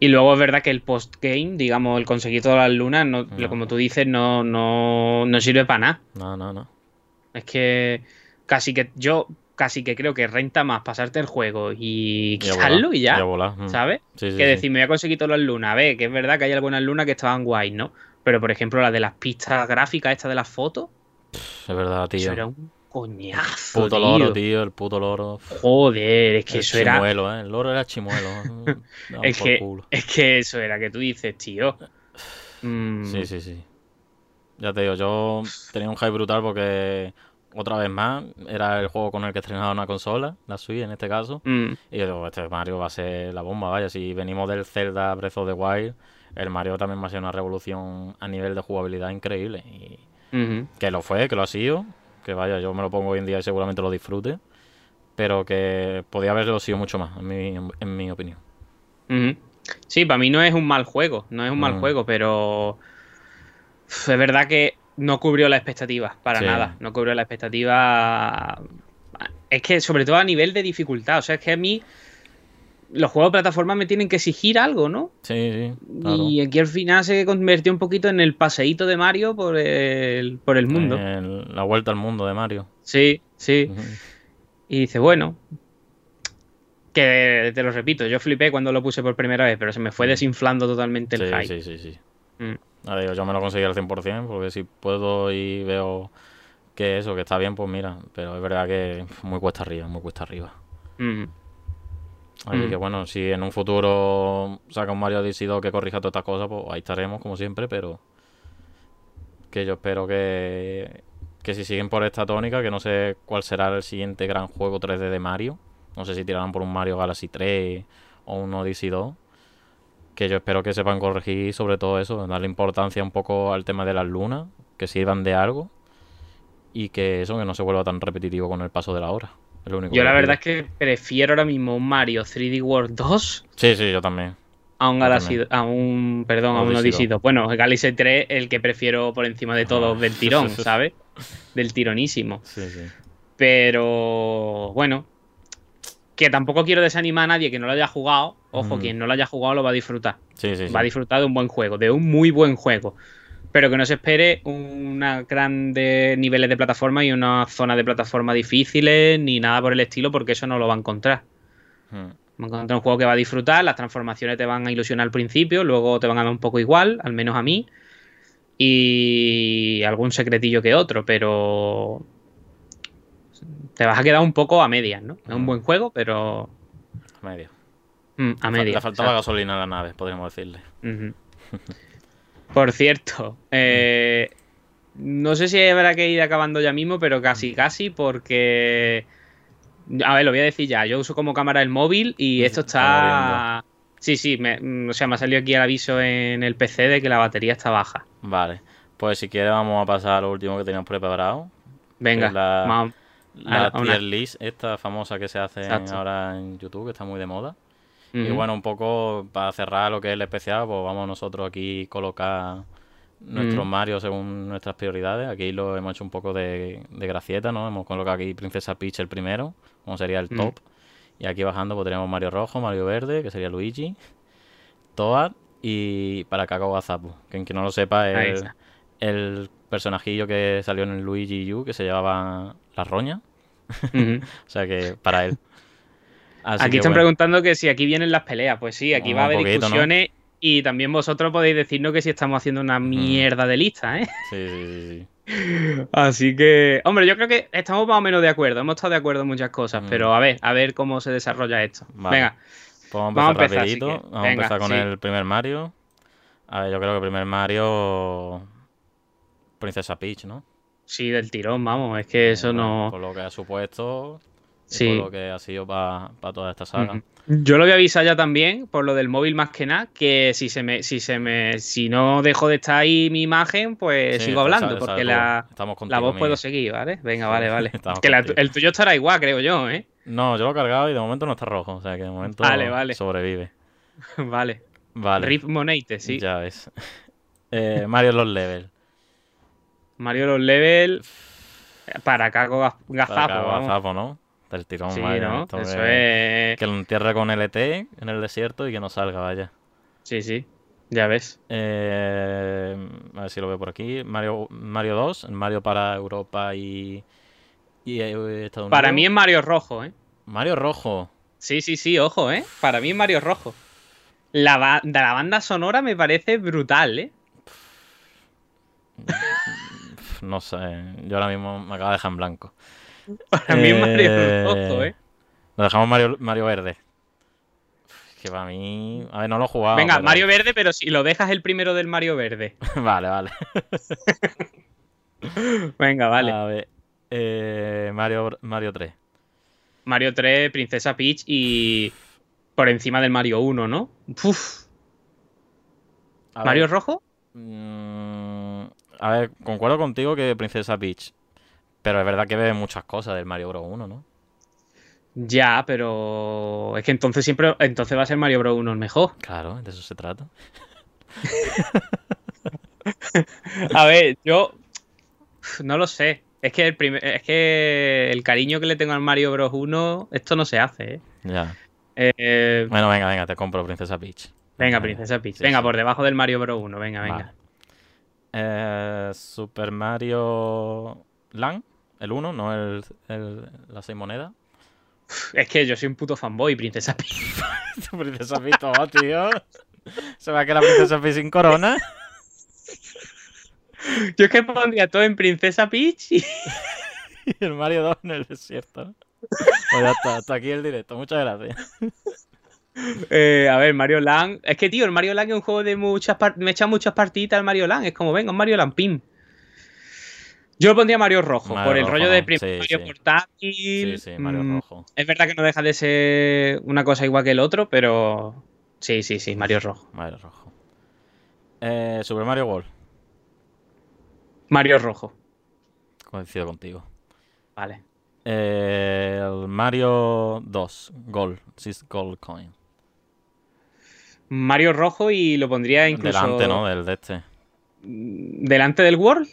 Speaker 2: Y luego es verdad que el post-game, digamos, el conseguir todas las lunas, no,
Speaker 3: No.
Speaker 2: lo- como tú dices, no, no, no sirve para nada.
Speaker 3: No, no, no.
Speaker 2: Es que casi que yo casi que creo que renta más pasarte el juego y quitarlo
Speaker 3: volar,
Speaker 2: y ya,
Speaker 3: a volar, mm.
Speaker 2: ¿sabes?
Speaker 3: Sí, sí,
Speaker 2: que decir, me voy a conseguir todas las lunas. A ver, que es verdad que hay algunas lunas que estaban guays, ¿no? Pero por ejemplo, la de las pistas gráficas, esta de las fotos,
Speaker 3: Es verdad, tío.
Speaker 2: eso era un coñazo.
Speaker 3: Puto
Speaker 2: tío.
Speaker 3: loro, tío, el puto loro.
Speaker 2: Joder, es que
Speaker 3: El
Speaker 2: eso era.
Speaker 3: chimuelo, ¿eh? El loro era chimuelo. [LAUGHS]
Speaker 2: Es que,
Speaker 3: culo.
Speaker 2: es que eso era que tú dices, tío. mm,
Speaker 3: Sí, sí, sí. Ya te digo, yo tenía un hype brutal porque otra vez más era el juego con el que estrenaba una consola, la Switch en este caso.
Speaker 2: mm,
Speaker 3: Y yo digo, este Mario va a ser la bomba, vaya. Si venimos del Zelda Breath of the Wild, el Mario también va a ser una revolución a nivel de jugabilidad increíble. Y que lo fue, que lo ha sido. Que vaya, yo me lo pongo hoy en día y seguramente lo disfrute. Pero que podía haberlo sido mucho más, en mi, en mi opinión.
Speaker 2: Sí, para mí no es un mal juego, no es un mal juego, pero es verdad que no cubrió la expectativa, para
Speaker 3: Sí.
Speaker 2: nada, no cubrió la expectativa. Es que sobre todo a nivel de dificultad, o sea, es que a mí los juegos de plataforma me tienen que exigir algo, ¿no?
Speaker 3: Sí, sí, claro.
Speaker 2: Y aquí al final se convirtió un poquito en el paseíto de Mario por el, por el mundo.
Speaker 3: El- la vuelta al mundo de Mario.
Speaker 2: Sí, sí. Y dice, bueno, que te lo repito, yo flipé cuando lo puse por primera vez, pero se me fue desinflando totalmente el
Speaker 3: Sí,
Speaker 2: hype.
Speaker 3: sí, sí, sí.
Speaker 2: Mm.
Speaker 3: Ahora digo, yo me lo conseguí al 100% porque si puedo y veo que eso, que está bien, pues mira. Pero es verdad que muy cuesta arriba, muy cuesta arriba.
Speaker 2: Mm.
Speaker 3: Así
Speaker 2: Mm.
Speaker 3: que bueno, si en un futuro saca un Mario Odyssey 2 que corrija todas estas cosas, pues ahí estaremos como siempre, pero que yo espero que, que si siguen por esta tónica, que no sé cuál será el siguiente gran juego 3D de Mario. No sé si tirarán por un Mario Galaxy 3 o un Odyssey 2. Que yo espero que sepan corregir sobre todo eso, darle importancia un poco al tema de las lunas, que sirvan de algo y que eso que no se vuelva tan repetitivo con el paso de la hora. Es lo único
Speaker 2: Yo la verdad es que prefiero ahora mismo un Mario 3D World 2
Speaker 3: Sí, sí, yo también.
Speaker 2: a un Galaxy, a un, perdón, a un
Speaker 3: Odyssey
Speaker 2: Odyssey
Speaker 3: 2.
Speaker 2: 2. Bueno, Galaxy 3 el que prefiero por encima de todos
Speaker 3: Ah.
Speaker 2: del tirón, [LAUGHS] ¿sabes? Del tironísimo.
Speaker 3: Sí, sí.
Speaker 2: Pero bueno, que tampoco quiero desanimar a nadie que no lo haya jugado. Ojo,
Speaker 3: Mm.
Speaker 2: quien no lo haya jugado lo va a disfrutar.
Speaker 3: Sí, sí, sí.
Speaker 2: Va a disfrutar de un buen juego, de un muy buen juego. Pero que no se espere una grandes niveles de plataforma y una zona de plataforma difíciles, ni nada por el estilo, porque eso no lo va a encontrar.
Speaker 3: Mm.
Speaker 2: Va a encontrar un juego que va a disfrutar, las transformaciones te van a ilusionar al principio, luego te van a dar un poco igual, al menos a mí. Y algún secretillo que otro, pero te vas a quedar un poco a medias, ¿no? Es un
Speaker 3: Mm.
Speaker 2: buen juego, pero
Speaker 3: A medio.
Speaker 2: mm, a medias.
Speaker 3: Le faltaba gasolina a la nave, podríamos decirle.
Speaker 2: Ujú. [LAUGHS] Por cierto, eh, no sé si habrá que ir acabando ya mismo, pero casi, casi, porque. A ver, lo voy a decir ya. Yo uso como cámara el móvil y esto
Speaker 3: está.
Speaker 2: Sí, sí, me- mm, o sea, me ha salido aquí el aviso en el PC de que la batería está baja.
Speaker 3: Vale. Pues si quieres vamos a pasar a lo último que teníamos preparado.
Speaker 2: Venga,
Speaker 3: la-
Speaker 2: vamos.
Speaker 3: La tier list, esta famosa que se hace
Speaker 2: Exacto.
Speaker 3: ahora en YouTube, que está muy de moda. Y bueno, un poco para cerrar lo que es el especial, pues vamos nosotros aquí a colocar nuestros
Speaker 2: Mm.
Speaker 3: Mario según nuestras prioridades. Aquí lo hemos hecho un poco de, de gracieta, ¿no? Hemos colocado aquí Princesa Peach el primero, como sería el
Speaker 2: Mm.
Speaker 3: top. Y aquí bajando pues tenemos Mario Rojo, Mario Verde, que sería Luigi, Toad y para Kako Gazapu. Que en quien no lo sepa es el personajillo que salió en el Luigi U, que se llevaba la roña. [LAUGHS] O sea que para él. Así
Speaker 2: Aquí están
Speaker 3: bueno.
Speaker 2: preguntando que si aquí vienen las peleas. Pues sí, aquí
Speaker 3: Un
Speaker 2: va a haber
Speaker 3: poquito, ¿no?
Speaker 2: discusiones y también vosotros podéis decirnos que si estamos haciendo una mierda de lista, ¿eh?
Speaker 3: Sí, sí, sí, sí. [LAUGHS]
Speaker 2: Así que, hombre, yo creo que estamos más o menos de acuerdo. Hemos estado de acuerdo en muchas cosas,
Speaker 3: Mm.
Speaker 2: pero a ver, a ver cómo se desarrolla esto.
Speaker 3: Vale.
Speaker 2: Venga,
Speaker 3: Pues vamos a
Speaker 2: Vamos a
Speaker 3: empezar rapidito.
Speaker 2: que,
Speaker 3: Vamos
Speaker 2: venga,
Speaker 3: a empezar con
Speaker 2: sí.
Speaker 3: el primer Mario. A ver, yo creo que el primer Mario... Princesa Peach, ¿no?
Speaker 2: sí, del tirón, vamos, es que eso
Speaker 3: Bueno,
Speaker 2: no.
Speaker 3: Por lo que ha supuesto
Speaker 2: Sí.
Speaker 3: por lo que ha sido para toda esta saga.
Speaker 2: Yo lo voy a avisar ya también, por lo del móvil más que nada, que si se me, si se me, si no dejo de estar ahí mi imagen, pues
Speaker 3: Sí,
Speaker 2: sigo
Speaker 3: está-
Speaker 2: hablando, porque la,
Speaker 3: estamos
Speaker 2: la
Speaker 3: contigo,
Speaker 2: voz puedo seguir, ¿vale? Venga, vale, [LAUGHS] vale. Que la-
Speaker 3: contigo.
Speaker 2: el tuyo estará igual, creo yo, ¿eh?
Speaker 3: No, yo lo he cargado y de momento no está rojo. O sea que de momento
Speaker 2: Vale, vale.
Speaker 3: sobrevive. [LAUGHS]
Speaker 2: vale.
Speaker 3: Vale.
Speaker 2: Rip Moneite, sí.
Speaker 3: Ya ves. [LAUGHS] Eh, Mario los levels.
Speaker 2: Mario los level para
Speaker 3: Para
Speaker 2: Gazapo,
Speaker 3: cada
Speaker 2: vamos.
Speaker 3: gazapo, ¿no? Del tirón,
Speaker 2: Sí,
Speaker 3: vaya,
Speaker 2: ¿no?
Speaker 3: esto
Speaker 2: Eso
Speaker 3: que,
Speaker 2: es.
Speaker 3: que lo entierre con LT en el desierto y que no salga, vaya.
Speaker 2: Sí, sí. Ya ves.
Speaker 3: Eh, a ver si lo veo por aquí. Mario, Mario 2, el Mario para Europa y, y eh, Estados
Speaker 2: Para
Speaker 3: Unidos.
Speaker 2: mí es Mario Rojo, ¿eh?
Speaker 3: Mario Rojo.
Speaker 2: Sí, sí, sí, ojo, ¿eh? Para mí es Mario Rojo. La, ba- la banda sonora me parece brutal, ¿eh? [LAUGHS]
Speaker 3: No sé, yo ahora mismo me acaba de dejar en blanco.
Speaker 2: Para mí es Mario
Speaker 3: Eh,
Speaker 2: Rojo, ¿eh?
Speaker 3: Lo dejamos Mario, Mario Verde. Que para mí. A ver, no lo he jugado.
Speaker 2: Venga,
Speaker 3: pero-
Speaker 2: Mario Verde, pero si lo dejas el primero del Mario Verde. [LAUGHS]
Speaker 3: vale, vale. [LAUGHS]
Speaker 2: Venga, vale.
Speaker 3: A ver. eh, Mario, Mario 3.
Speaker 2: Mario 3, Princesa Peach y por encima del Mario 1, ¿no? Uf. ¿Mario Rojo?
Speaker 3: mm, a ver, concuerdo contigo que Princesa Peach. Pero es verdad que ve muchas cosas del Mario Bros. 1, ¿no?
Speaker 2: Ya, pero es que entonces siempre, entonces va a ser Mario Bros 1 el mejor.
Speaker 3: Claro, de eso se trata. [LAUGHS]
Speaker 2: A ver, yo no lo sé. Es que el primer- es que el cariño que le tengo al Mario Bros 1, esto no se hace, ¿eh?
Speaker 3: Ya.
Speaker 2: Eh,
Speaker 3: Bueno, venga, venga, te compro Princesa Peach.
Speaker 2: venga, Princesa Peach.
Speaker 3: Sí,
Speaker 2: venga,
Speaker 3: sí.
Speaker 2: por debajo del Mario Bros 1, venga, venga.
Speaker 3: Vale. Eh, Super Mario Land, el 1, no el, el- las 6 monedas.
Speaker 2: Es que yo soy un puto fanboy, Princesa Peach. [LAUGHS]
Speaker 3: Princesa Peach, oh, tío. Se va a quedar Princesa Peach sin corona.
Speaker 2: Yo es que pondría todo en Princesa Peach y... [LAUGHS]
Speaker 3: Y el Mario 2 en el desierto. Pues ya está, hasta aquí el directo. Muchas gracias.
Speaker 2: Eh, a ver, Mario Land. Es que, tío, el Mario Land es un juego de muchas par- Me echa muchas partiditas al Mario Land. Es como, venga, un Mario Land, pim. Yo lo pondría Mario Rojo,
Speaker 3: Mario
Speaker 2: por el
Speaker 3: Rojo,
Speaker 2: rollo de
Speaker 3: Sí,
Speaker 2: Mario
Speaker 3: sí.
Speaker 2: portátil.
Speaker 3: Sí, sí, Mario
Speaker 2: mm,
Speaker 3: Rojo.
Speaker 2: Es verdad que no deja de ser una cosa igual que el otro, pero. Sí, sí, sí, Mario Rojo.
Speaker 3: Mario Rojo. Eh, Super Mario World.
Speaker 2: Mario Rojo.
Speaker 3: Coincido contigo.
Speaker 2: Vale.
Speaker 3: Eh, el Mario 2. Gold. Six Gold Coin.
Speaker 2: Mario Rojo y lo pondría incluso.
Speaker 3: Delante, ¿no? Del de este.
Speaker 2: Delante del World.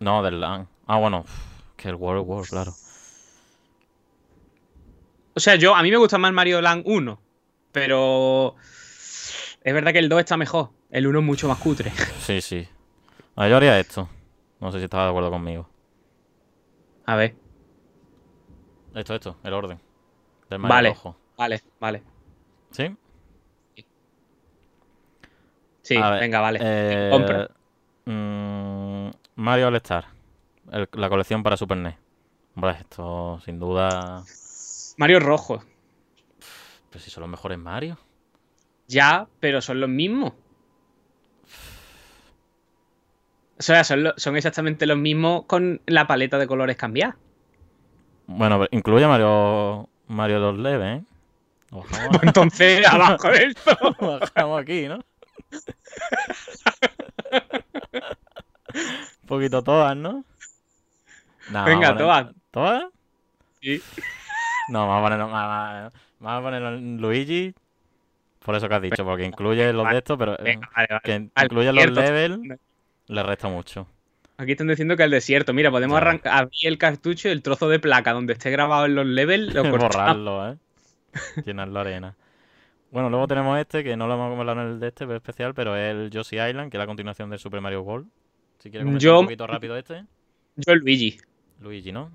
Speaker 3: No, del Land. Ah, bueno. Que el World World, claro.
Speaker 2: O sea, yo, a mí me gusta más Mario Land 1, pero es verdad que el 2 está mejor. El 1 es mucho más cutre. [LAUGHS]
Speaker 3: Sí, sí. A ver, yo haría esto. No sé si estás de acuerdo conmigo.
Speaker 2: A ver.
Speaker 3: Esto, esto, el orden. Del Mario
Speaker 2: Vale.
Speaker 3: rojo.
Speaker 2: Vale, vale.
Speaker 3: ¿Sí?
Speaker 2: Sí,
Speaker 3: A ver,
Speaker 2: venga, vale.
Speaker 3: eh,
Speaker 2: Compra.
Speaker 3: mm, Mario All Star. El- la colección para Super NES. Hombre, esto sin duda.
Speaker 2: Mario rojo.
Speaker 3: Pero si son los mejores Mario.
Speaker 2: Ya, pero son los mismos. O sea, son, lo- son exactamente los mismos con la paleta de colores cambiada.
Speaker 3: Bueno, incluye Mario Mario 2 Leve, ¿eh? [LAUGHS] Bajamos,
Speaker 2: Entonces, abajo de esto. [LAUGHS]
Speaker 3: bajamos aquí, ¿no? [LAUGHS] Poquito todas, ¿no?
Speaker 2: Venga,
Speaker 3: poner-
Speaker 2: todas.
Speaker 3: ¿Todas?
Speaker 2: Sí. [LAUGHS]
Speaker 3: No, vamos a ponerlo, vamos a Luigi. Por eso que has dicho, porque incluye los de estos, pero
Speaker 2: Venga, vale, vale.
Speaker 3: que incluye los level le resta mucho.
Speaker 2: Aquí están diciendo que el desierto. Mira, podemos
Speaker 3: Ya.
Speaker 2: arrancar abrir el cartucho y el trozo de placa donde esté grabado en los levels lo. [LAUGHS]
Speaker 3: Borrarlo, ¿eh? Llenarlo arena. Bueno, luego tenemos este, que no lo hemos hablado en el de este, pero especial, pero es el Yoshi Island, que es la continuación del Super Mario World. Si quieres comentar
Speaker 2: Yo-
Speaker 3: un poquito rápido este.
Speaker 2: Yo, Luigi.
Speaker 3: Luigi, ¿no?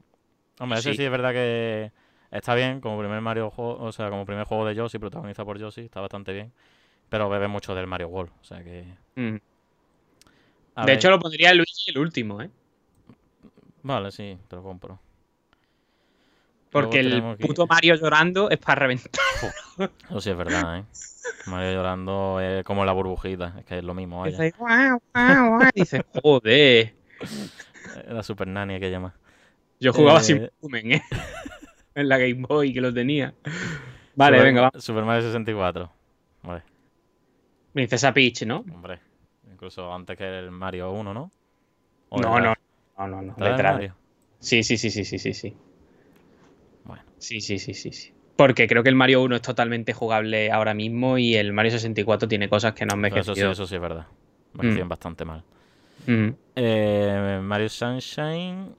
Speaker 3: Hombre, ese
Speaker 2: Sí.
Speaker 3: sí es verdad que está bien como primer Mario juego, o sea, como primer juego de Yoshi, protagonizado por Yoshi, está bastante bien. Pero bebe mucho del Mario World, o sea que...
Speaker 2: Mm. De
Speaker 3: ver,
Speaker 2: hecho, lo pondría Luigi el último, ¿eh?
Speaker 3: Vale, sí, te lo compro.
Speaker 2: Porque el puto Mario llorando es para reventar.
Speaker 3: Eso sí es verdad, ¿eh? Mario llorando es como la burbujita, es que es lo mismo, vaya.
Speaker 2: Dice, "Guau, guau, guau". Dice, joder.
Speaker 3: La Super Nanny que llama.
Speaker 2: Yo jugaba
Speaker 3: Eh,
Speaker 2: sin volumen, ¿eh? [LAUGHS] en la Game Boy que lo tenía. Vale,
Speaker 3: Super-
Speaker 2: venga, va.
Speaker 3: Super Mario 64. Vale,
Speaker 2: Princesa Peach, ¿no?
Speaker 3: hombre. Incluso antes que el Mario 1, ¿no? ¿O
Speaker 2: No,
Speaker 3: detrás?
Speaker 2: no, no, no, no.
Speaker 3: ¿Detrás?
Speaker 2: Sí, sí, sí, sí, sí, sí, sí.
Speaker 3: Bueno.
Speaker 2: Sí, sí, sí, sí, sí. Porque creo que el Mario 1 es totalmente jugable ahora mismo y el Mario 64 tiene cosas que no han
Speaker 3: Pero Eso sí,
Speaker 2: envejecido.
Speaker 3: eso sí es verdad. Me
Speaker 2: Mm.
Speaker 3: bastante mal.
Speaker 2: Mm.
Speaker 3: Eh, Mario Sunshine,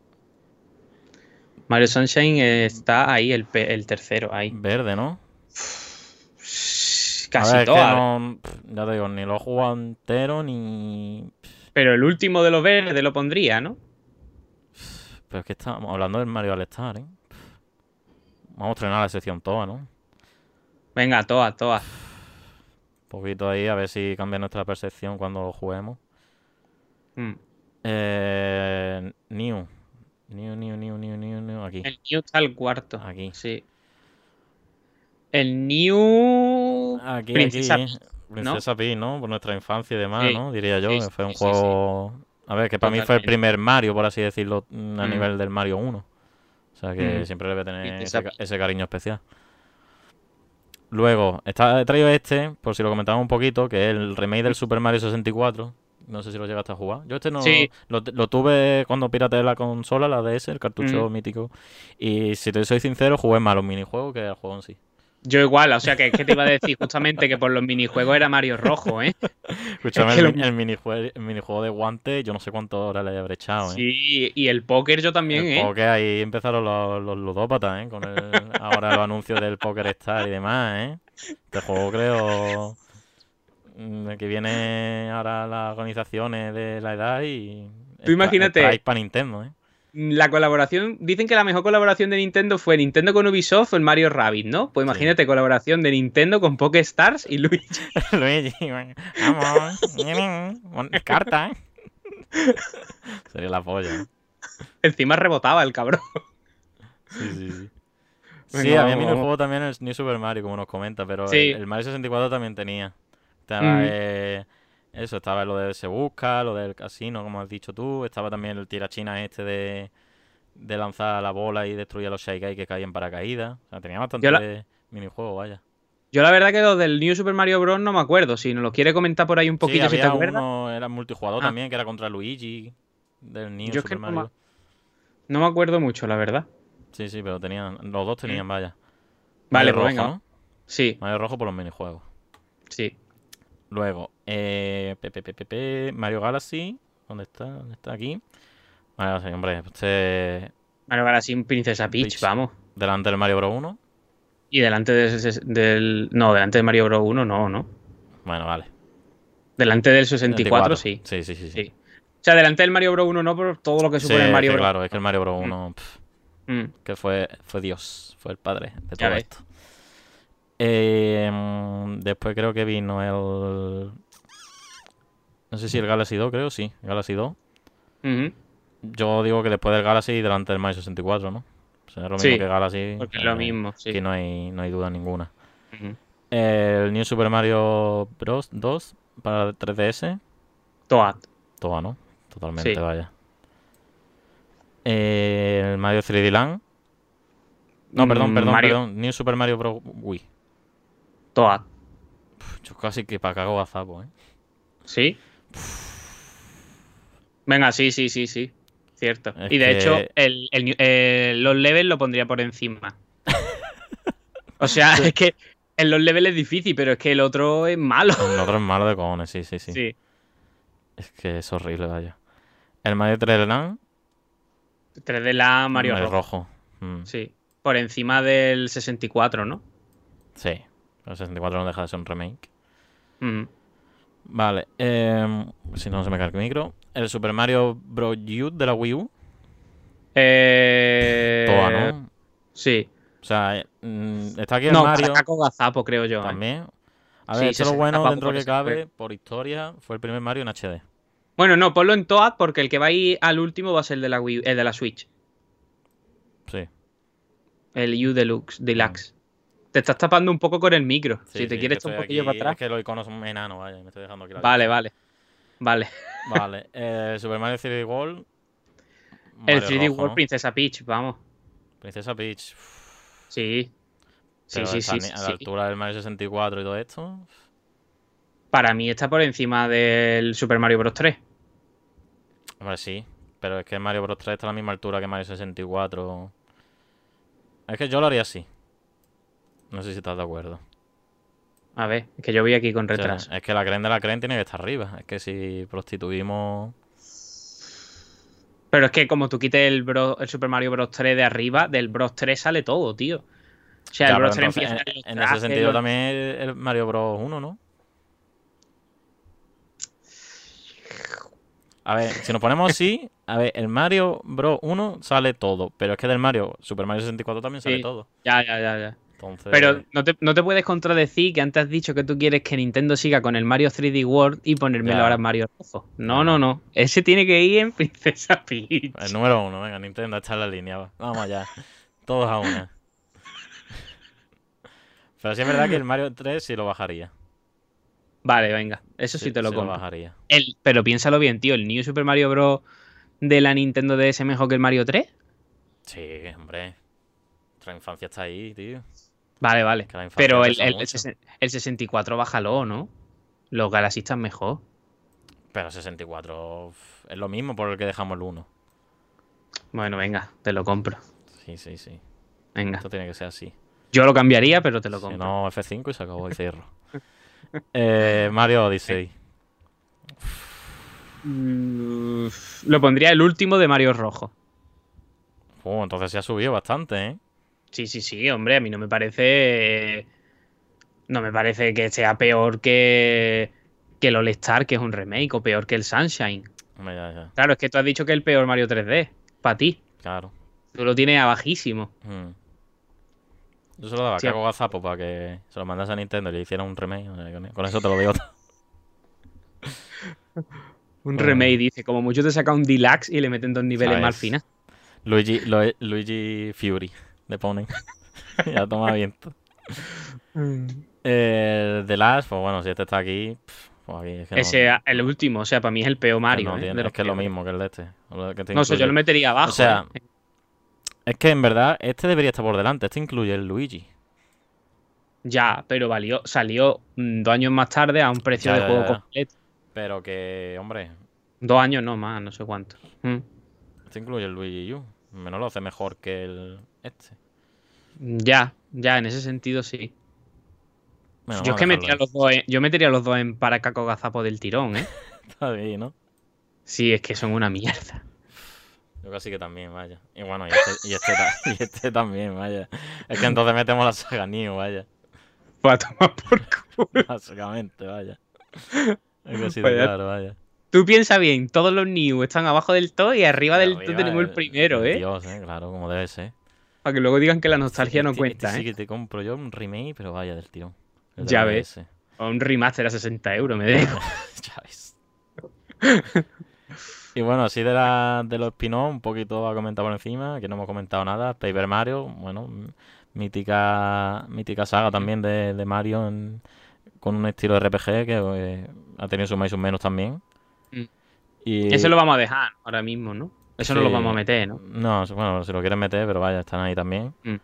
Speaker 2: Mario Sunshine está ahí, el, el tercero, ahí.
Speaker 3: verde, ¿no?
Speaker 2: Casi
Speaker 3: ver, es que
Speaker 2: todas.
Speaker 3: no- pff, ya te digo, ni lo he jugado entero, ni...
Speaker 2: Pero el último de los verdes lo pondría, ¿no?
Speaker 3: Pero es que estamos hablando del Mario All Star, ¿eh? Vamos a estrenar la sección toda, ¿no? Un
Speaker 2: Venga, todas, todas.
Speaker 3: poquito ahí, a ver si cambia nuestra percepción cuando lo juguemos.
Speaker 2: Mm.
Speaker 3: Eh, new. New, new, new, new, new, new. Aquí.
Speaker 2: El New está el cuarto.
Speaker 3: Aquí.
Speaker 2: Sí. El New.
Speaker 3: Aquí,
Speaker 2: Princesa
Speaker 3: aquí. Princesa Peach, ¿no? Por nuestra infancia y demás,
Speaker 2: Sí.
Speaker 3: ¿no? Diría yo,
Speaker 2: Sí,
Speaker 3: que
Speaker 2: sí,
Speaker 3: fue un juego... A ver, que para mí fue el primer Mario, por así decirlo, a
Speaker 2: Mm.
Speaker 3: nivel del Mario 1. O sea que
Speaker 2: Mm.
Speaker 3: siempre le voy a tener ese, cariño especial. Luego, está, he traído este, por si lo comentaba un poquito, que es el remake del Super Mario 64. No sé si lo llegaste a jugar. Yo este no
Speaker 2: Sí.
Speaker 3: lo, lo tuve cuando pirateé la consola, la DS, el cartucho
Speaker 2: Mm.
Speaker 3: mítico. Y si te soy sincero, jugué más los minijuegos que el juego en sí.
Speaker 2: Yo igual, o sea que es que te iba a decir justamente que por los minijuegos era Mario Rojo, ¿eh?
Speaker 3: Escúchame,
Speaker 2: Es que
Speaker 3: el,
Speaker 2: lo-
Speaker 3: el minijuego, el minijuego de guante, yo no sé cuántas horas le habré echado, ¿eh?
Speaker 2: Sí, y el póker yo también,
Speaker 3: El
Speaker 2: ¿eh?
Speaker 3: póker, ahí empezaron los, los ludópatas, ¿eh? Con el, ahora los anuncios del Poker Star y demás, ¿eh? Este juego creo mm, que viene ahora las organizaciones de la edad y...
Speaker 2: Tú imagínate-
Speaker 3: para Nintendo, ¿eh?
Speaker 2: La colaboración, dicen que la mejor colaboración de Nintendo fue Nintendo con Ubisoft o el Mario Rabbit, ¿no? Pues imagínate colaboración de Nintendo con Poké Stars y Luigi. [LAUGHS]
Speaker 3: Luigi, vamos, carta, ¿eh? Sería la polla, ¿eh?
Speaker 2: Encima rebotaba el cabrón.
Speaker 3: Sí, sí, sí.
Speaker 2: Venga,
Speaker 3: sí, había minijuego también en el New Super Mario, como nos comenta, pero
Speaker 2: Sí.
Speaker 3: el, el Mario 64 también tenía. Estaba,
Speaker 2: Mm.
Speaker 3: eh, eso, estaba lo de Se Busca, lo del casino, como has dicho tú. Estaba también el tirachina este de, de lanzar la bola y destruir a los Shy Guys que caían para caída. O sea, tenía bastante
Speaker 2: la-
Speaker 3: minijuego, vaya.
Speaker 2: Yo la verdad que los del New Super Mario Bros. no me acuerdo. Si nos lo quiere comentar por ahí un poquito,
Speaker 3: sí,
Speaker 2: si te
Speaker 3: había
Speaker 2: acuerdas.
Speaker 3: uno, era multijugador
Speaker 2: Ah.
Speaker 3: también, que era contra Luigi, del New
Speaker 2: Yo es que
Speaker 3: Super
Speaker 2: no
Speaker 3: Mario.
Speaker 2: No me acuerdo mucho, la verdad.
Speaker 3: Sí, sí, pero tenían, los dos tenían, vaya.
Speaker 2: Vale,
Speaker 3: Mario
Speaker 2: pues venga.
Speaker 3: rojo, ¿no?
Speaker 2: Sí,
Speaker 3: Mario rojo por los minijuegos.
Speaker 2: sí.
Speaker 3: Luego, eh, pe, pe, pe, Mario Galaxy. ¿Dónde está? ¿Dónde está aquí? Mario Galaxy, hombre, este
Speaker 2: Mario Galaxy Princesa Peach,
Speaker 3: Peach.
Speaker 2: vamos.
Speaker 3: delante del Mario Bros 1.
Speaker 2: Y delante del, del. No, delante de Mario Bros. 1, no, ¿no?
Speaker 3: Bueno, vale.
Speaker 2: Delante del 64, sí.
Speaker 3: Sí, sí, sí. sí.
Speaker 2: Sí. O sea, delante del Mario Bros. 1 no, por todo lo que
Speaker 3: Sí,
Speaker 2: supone el
Speaker 3: es
Speaker 2: Mario Bros.
Speaker 3: claro, es que el Mario Bros. 1, pf,
Speaker 2: Mm.
Speaker 3: que fue, fue Dios, fue el padre de todo esto. Eh, mm, después creo que vino el... No sé si el Galaxy 2, creo, sí, el Galaxy 2.
Speaker 2: Ujú.
Speaker 3: Yo digo que después del Galaxy delante del Mario 64, ¿no? O sea, es lo
Speaker 2: Sí,
Speaker 3: mismo que Galaxy.
Speaker 2: Porque es lo
Speaker 3: eh,
Speaker 2: mismo, sí.
Speaker 3: Aquí no hay, no hay duda ninguna. El New Super Mario Bros. 2 para 3DS.
Speaker 2: Toad.
Speaker 3: Todo, ¿no? Totalmente,
Speaker 2: Sí.
Speaker 3: vaya. El Mario 3D Land. No, perdón,
Speaker 2: Mm,
Speaker 3: perdón,
Speaker 2: Mario-
Speaker 3: perdón. New Super Mario Bros. Wii.
Speaker 2: Toad.
Speaker 3: Yo casi que para cago a zapo, ¿eh?
Speaker 2: ¿Sí? Venga, sí, sí, sí, sí. Cierto.
Speaker 3: Es
Speaker 2: y de
Speaker 3: que-
Speaker 2: hecho, el, el- eh, los levels lo pondría por encima. [LAUGHS] o sea, es que en los levels es difícil, pero es que el otro es malo.
Speaker 3: El otro es malo de cojones, sí, sí, sí.
Speaker 2: Sí.
Speaker 3: Es que es horrible, vaya. El Mario 3D Land.
Speaker 2: 3D la Mario
Speaker 3: el
Speaker 2: Rojo.
Speaker 3: rojo. Mm,
Speaker 2: Sí. Por encima del 64, ¿no?
Speaker 3: sí. El 64 no deja de ser un remake.
Speaker 2: Ujú.
Speaker 3: Vale. em, si no se me cae el micro. El Super Mario Bros. U de la Wii U.
Speaker 2: Eh...
Speaker 3: Toa, ¿no?
Speaker 2: Sí.
Speaker 3: O sea, eh, mm, está aquí el
Speaker 2: No,
Speaker 3: Mario
Speaker 2: Caco Gazapo, creo yo. ¿eh?
Speaker 3: también. A
Speaker 2: Sí,
Speaker 3: ver, esto es lo
Speaker 2: 60
Speaker 3: bueno dentro que cabe, por historia, fue el primer Mario en HD.
Speaker 2: Bueno, no, ponlo en Toad porque el que va a ir al último va a ser el de la, Wii- el de la Switch.
Speaker 3: Sí.
Speaker 2: El U Deluxe. Deluxe. Te estás tapando un poco con el micro.
Speaker 3: sí,
Speaker 2: si te
Speaker 3: sí,
Speaker 2: quieres un poquillo
Speaker 3: aquí-
Speaker 2: para atrás.
Speaker 3: Es que los iconos son enanos, vaya, me estoy dejando aquí la
Speaker 2: Vale, vale. Vale.
Speaker 3: Vale, eh, Super Mario 3D World.
Speaker 2: el
Speaker 3: Mario
Speaker 2: 3D
Speaker 3: rojo,
Speaker 2: World
Speaker 3: ¿no?
Speaker 2: Princesa Peach, vamos.
Speaker 3: Princesa Peach.
Speaker 2: Sí. Sí,
Speaker 3: pero
Speaker 2: sí, sí.
Speaker 3: A la
Speaker 2: sí.
Speaker 3: altura del Mario 64 y todo esto.
Speaker 2: Para mí está por encima del Super Mario Bros. 3.
Speaker 3: Hombre, sí. Pero es que Mario Bros 3 está a la misma altura que Mario 64. Es que yo lo haría así. No sé si estás de acuerdo.
Speaker 2: A ver, es que yo voy aquí con
Speaker 3: O sea,
Speaker 2: retraso.
Speaker 3: es que la creen de la creen tiene que estar arriba. Es que si prostituimos.
Speaker 2: Pero es que como tú quites el, Bros- el Super Mario Bros. 3 de arriba, del Bros. 3 sale todo, tío. O sea, el Bros. 3
Speaker 3: entonces,
Speaker 2: empieza
Speaker 3: en,
Speaker 2: los
Speaker 3: en ese sentido también el el Mario Bros 1, ¿no? A ver, si nos ponemos así, a ver, el Mario Bros 1 sale todo, pero es que del Mario Super Mario 64 también sale
Speaker 2: Sí.
Speaker 3: todo.
Speaker 2: Ya, ya, ya, ya.
Speaker 3: Entonces,
Speaker 2: Pero no te, no te puedes contradecir que antes has dicho que tú quieres que Nintendo siga con el Mario 3D World y ponérmelo
Speaker 3: Ya.
Speaker 2: ahora en Mario Rojo. No, no, no. Ese tiene que ir en [LAUGHS] Princesa Peach.
Speaker 3: el número uno, venga, Nintendo, está en la línea, va. Vamos allá. Todos a una. Pero sí es verdad que el Mario 3 sí lo bajaría.
Speaker 2: Vale, venga. Eso sí, te lo
Speaker 3: sí
Speaker 2: compro.
Speaker 3: bajaría.
Speaker 2: El- pero piénsalo bien, tío. ¿El New Super Mario Bros. de la Nintendo DS es mejor que el Mario 3?
Speaker 3: Sí, hombre. Nuestra infancia está ahí, tío.
Speaker 2: Vale, vale. Pero el, el, el
Speaker 3: mucho.
Speaker 2: sesen- el 64 bájalo, ¿no? Los Galaxy están mejor.
Speaker 3: Pero 64 uf, es lo mismo por el que dejamos el 1.
Speaker 2: Bueno, venga, te lo compro.
Speaker 3: Sí, sí, sí.
Speaker 2: Venga.
Speaker 3: Esto tiene que ser así.
Speaker 2: Yo lo cambiaría, pero te lo
Speaker 3: Si
Speaker 2: compro.
Speaker 3: no, F5 y se acabó y [LAUGHS] cierro. eh, Mario Odyssey.
Speaker 2: Mm, lo pondría el último de Mario Rojo.
Speaker 3: Uh, entonces se ha subido bastante, ¿eh?
Speaker 2: Sí, sí, sí, hombre, a mí no me parece. No me parece que sea peor que. que el All-Star, que es un remake, o peor que el Sunshine.
Speaker 3: Hombre, ya, ya.
Speaker 2: Claro, es que tú has dicho que es el peor Mario 3D. Para ti.
Speaker 3: Claro.
Speaker 2: Tú lo tienes a bajísimo.
Speaker 3: Mm. Yo se lo daba
Speaker 2: Sí.
Speaker 3: a Caco Gazapo para que se lo mandase a Nintendo y le hiciera un remake. con- eso te lo digo. [LAUGHS]
Speaker 2: Un remake, dice. Como mucho te saca un deluxe y le meten dos niveles más
Speaker 3: ¿Sabes?
Speaker 2: final.
Speaker 3: Luigi, Lo- Luigi Fury le ponen. [LAUGHS] ya toma viento. Eh, The Last, pues bueno, si este está aquí. pues aquí es que
Speaker 2: Ese es el último, o sea, para mí es el peor
Speaker 3: que
Speaker 2: Mario.
Speaker 3: no
Speaker 2: ¿eh?
Speaker 3: tiene- es que es lo mismo que el de este. que
Speaker 2: No sé, yo lo metería abajo.
Speaker 3: O sea,
Speaker 2: ¿eh?
Speaker 3: Es que en verdad, este debería estar por delante. Este incluye el Luigi.
Speaker 2: Ya, pero valió, salió mm, dos años más tarde a un precio
Speaker 3: Ya,
Speaker 2: de
Speaker 3: ya,
Speaker 2: juego
Speaker 3: ya.
Speaker 2: completo.
Speaker 3: Pero que, hombre,
Speaker 2: Dos años no más, no sé cuánto. Mm.
Speaker 3: este incluye el Luigi U. Menos lo hace mejor que el este.
Speaker 2: Ya, ya, en ese sentido sí.
Speaker 3: Bueno,
Speaker 2: yo es que
Speaker 3: a
Speaker 2: metería los dos en, yo metería los dos en para caco gazapo del tirón, ¿eh? [LAUGHS]
Speaker 3: Está bien, ¿no?
Speaker 2: Sí, es que son una mierda.
Speaker 3: Yo casi que también, vaya. Y bueno, y este, y este, y este también, vaya. Es que entonces metemos la saga Neo, vaya.
Speaker 2: Para tomar por culo. [LAUGHS]
Speaker 3: Básicamente, vaya. Es que sí,
Speaker 2: Pues ya-
Speaker 3: claro, vaya.
Speaker 2: Tú piensa bien, todos los New están abajo del todo y arriba del todo tenemos el primero, ¿eh?
Speaker 3: Dios, eh, claro, como debe ser.
Speaker 2: Para que luego digan que la nostalgia no cuenta, ¿eh?
Speaker 3: Sí que te compro yo un remake, pero vaya del tirón.
Speaker 2: Ya ves. O un remaster a 60 euros, me dejo. [LAUGHS]
Speaker 3: Ya ves. y bueno, así de, la, de los spin-off, un poquito a comentar por encima, que no hemos comentado nada. Paper Mario, bueno, mítica, mítica saga también de, de Mario en- con un estilo RPG que eh, ha tenido sus más y sus menos también.
Speaker 2: Mm.
Speaker 3: Y,
Speaker 2: Eso lo vamos a dejar ahora mismo, ¿no? Eso no lo vamos a meter, ¿no?
Speaker 3: No, bueno, si lo quieren meter, pero vaya, están ahí también.
Speaker 2: Mm.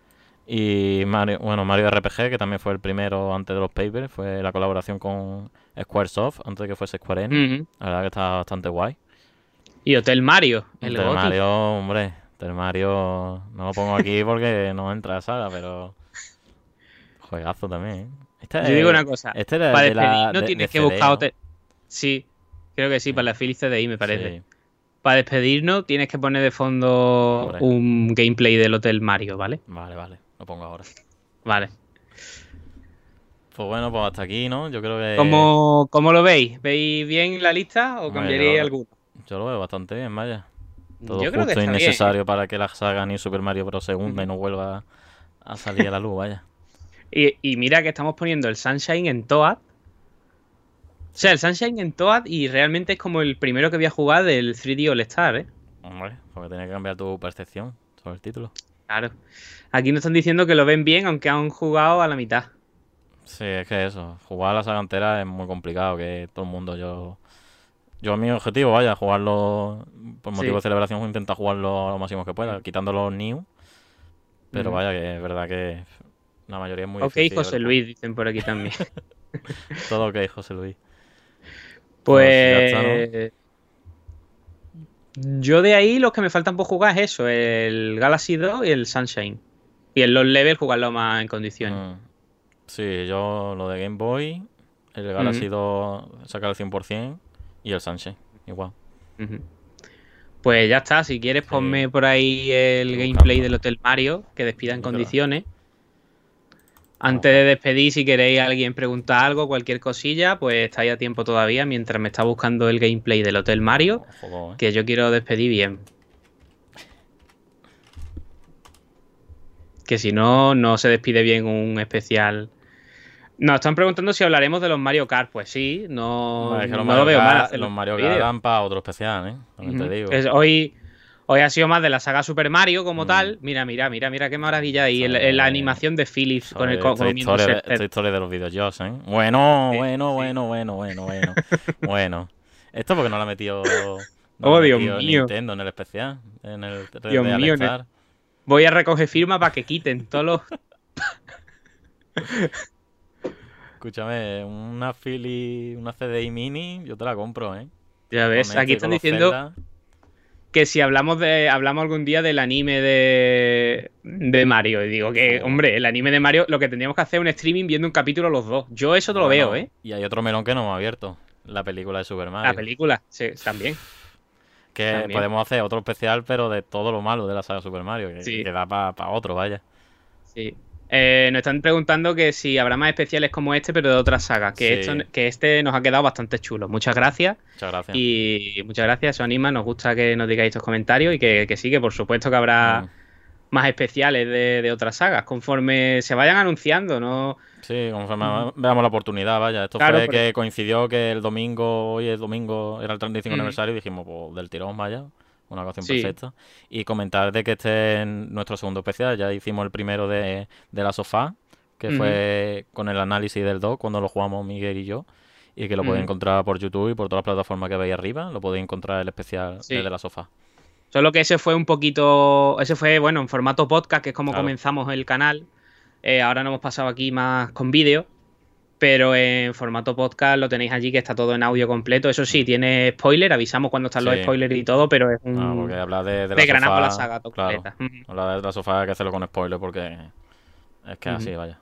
Speaker 3: Y Mario, bueno, Mario RPG, que también fue el primero antes de los Papers, fue la colaboración con Squaresoft, antes de que fuese Square Enix. La verdad que está bastante guay.
Speaker 2: Y Hotel Mario, el
Speaker 3: Hotel. Mario, hombre, Hotel Mario no lo pongo aquí porque no entra a la saga, pero juegazo también. ¿eh? Este
Speaker 2: Yo
Speaker 3: es-
Speaker 2: digo una cosa,
Speaker 3: Este era
Speaker 2: para
Speaker 3: de la
Speaker 2: despedir no
Speaker 3: de-
Speaker 2: tienes
Speaker 3: de
Speaker 2: que
Speaker 3: CD,
Speaker 2: buscar
Speaker 3: ¿no?
Speaker 2: Hotel... Sí, creo que sí, para la Philips CDI me parece.
Speaker 3: Sí.
Speaker 2: Para despedirnos tienes que poner de fondo un gameplay del Hotel Mario, ¿vale?
Speaker 3: Vale, vale, lo pongo ahora.
Speaker 2: Vale.
Speaker 3: Pues bueno, pues hasta aquí, ¿no? Yo creo que
Speaker 2: ¿Cómo, cómo lo veis? ¿Veis bien la lista o cambiaríais
Speaker 3: yo-
Speaker 2: alguno?
Speaker 3: yo lo veo bastante bien, vaya. Todo
Speaker 2: Yo creo que
Speaker 3: justo y
Speaker 2: está bien. ¿eh?
Speaker 3: necesario para que la saga ni Super Mario Bros. segunda y no vuelva a salir a la luz, vaya. [LAUGHS]
Speaker 2: Y, y mira que estamos poniendo el Sunshine en Toad. O sea, el Sunshine en Toad y realmente es como el primero que voy a jugar del 3D All Star, ¿eh?
Speaker 3: Hombre, porque tienes que cambiar tu percepción sobre el título.
Speaker 2: Claro. Aquí nos están diciendo que lo ven bien, aunque han jugado a la mitad.
Speaker 3: Sí, es que eso, jugar a la saga entera es muy complicado, que todo el mundo, yo... Yo mi objetivo, vaya, jugarlo por motivo
Speaker 2: Sí.
Speaker 3: de celebración, voy a intentar jugarlo lo máximo que pueda, quitando los new. Pero
Speaker 2: Ujú.
Speaker 3: vaya, que es verdad que la mayoría es muy
Speaker 2: ok,
Speaker 3: difícil.
Speaker 2: José
Speaker 3: ¿verdad?
Speaker 2: Luis, dicen por aquí también. [LAUGHS]
Speaker 3: Todo ok, José Luis.
Speaker 2: Pues.
Speaker 3: Pues
Speaker 2: Yo de ahí los que me faltan por jugar es eso: el Galaxy 2 y el Sunshine. Y el Los Level jugarlo más en condiciones.
Speaker 3: Mm. Sí, yo lo de Game Boy, el Galaxy 2 sacar el 100% y el Sunshine, igual.
Speaker 2: Pues ya está, si quieres
Speaker 3: Sí.
Speaker 2: ponme por ahí el gameplay del Hotel Mario, que despida en condiciones. Antes de despedir, si queréis alguien preguntar algo, cualquier cosilla, pues estáis a tiempo todavía mientras me está buscando el gameplay del Hotel Mario,
Speaker 3: Joder, ¿eh?
Speaker 2: que yo quiero despedir bien. Que si no, no se despide bien un especial. Nos están preguntando si hablaremos de los Mario Kart. Pues sí, no,
Speaker 3: Hombre, es que
Speaker 2: no lo veo mal.
Speaker 3: Los Mario. Kart dan para otro especial, ¿eh? También te digo.
Speaker 2: Es- hoy, hoy ha sido más de la saga Super Mario como
Speaker 3: Mm.
Speaker 2: tal. Mira, mira, mira, mira qué maravilla. Y el- el- la animación de Philips con el con,
Speaker 3: esta, historia de, esta historia de los videojuegos, ¿eh? Bueno,
Speaker 2: Sí,
Speaker 3: bueno,
Speaker 2: sí.
Speaker 3: bueno, bueno, bueno, bueno. bueno. Esto porque no lo ha metido, no [LAUGHS]
Speaker 2: Oh,
Speaker 3: lo ha
Speaker 2: Dios
Speaker 3: metido
Speaker 2: mío.
Speaker 3: Nintendo en el especial. En el 3D
Speaker 2: Dios mío,
Speaker 3: Star.
Speaker 2: Voy a recoger firma para que quiten todos los. [LAUGHS]
Speaker 3: Escúchame, una Philly, una CDI mini, yo te la compro, ¿eh?
Speaker 2: Ya ves, aquí están diciendo
Speaker 3: Zelda.
Speaker 2: Que si hablamos de hablamos algún día del anime de, de Mario. Y digo que, hombre, el anime de Mario, lo que tendríamos que hacer es un streaming viendo un capítulo los dos. Yo eso te lo
Speaker 3: Bueno,
Speaker 2: veo, ¿eh?
Speaker 3: Y hay otro melón que no hemos abierto. La película de Super Mario.
Speaker 2: La película, sí, también.
Speaker 3: Que
Speaker 2: también.
Speaker 3: podemos hacer otro especial, pero de todo lo malo de la saga Super Mario. Que,
Speaker 2: Sí.
Speaker 3: que da para otro, vaya.
Speaker 2: Sí. Eh, nos están preguntando que si habrá más especiales como este, pero de otras sagas. Que,
Speaker 3: Sí.
Speaker 2: esto, que este nos ha quedado bastante chulo. Muchas gracias.
Speaker 3: Muchas gracias.
Speaker 2: Y muchas gracias, eso anima. Nos gusta que nos digáis estos comentarios y que, que sí, que por supuesto que habrá
Speaker 3: Mm.
Speaker 2: más especiales de, de otras sagas conforme se vayan anunciando, ¿no?
Speaker 3: Sí, conforme veamos la oportunidad, vaya. Esto
Speaker 2: Claro,
Speaker 3: fue
Speaker 2: pero-
Speaker 3: que coincidió que el domingo, hoy el domingo era el 35
Speaker 2: Mm.
Speaker 3: aniversario y dijimos, pues del tirón, vaya. Una ocasión
Speaker 2: Sí.
Speaker 3: perfecta. Y comentar de que este es nuestro segundo especial. Ya hicimos el primero de, de la sofá, que fue con el análisis del 2 cuando lo jugamos Miguel y yo. Y que lo podéis encontrar por YouTube y por todas las plataformas que veis arriba. Lo podéis encontrar el especial
Speaker 2: Sí.
Speaker 3: de, de la sofá.
Speaker 2: Solo que ese fue un poquito. Ese fue, bueno, en formato podcast, que es como
Speaker 3: Claro.
Speaker 2: comenzamos el canal. Eh, ahora nos hemos pasado aquí más con vídeo. Pero en formato podcast lo tenéis allí, que está todo en audio completo. Eso sí, tiene spoiler, avisamos cuando están los
Speaker 3: Mm.
Speaker 2: Spoilers y todo, pero es un.
Speaker 3: Ah, porque hablar de, de la
Speaker 2: desgranamos
Speaker 3: sofá,
Speaker 2: la saga completa. Ujú.
Speaker 3: hablar de la sofá hay que hacerlo con spoiler porque es que
Speaker 2: Ujú.
Speaker 3: así, vaya.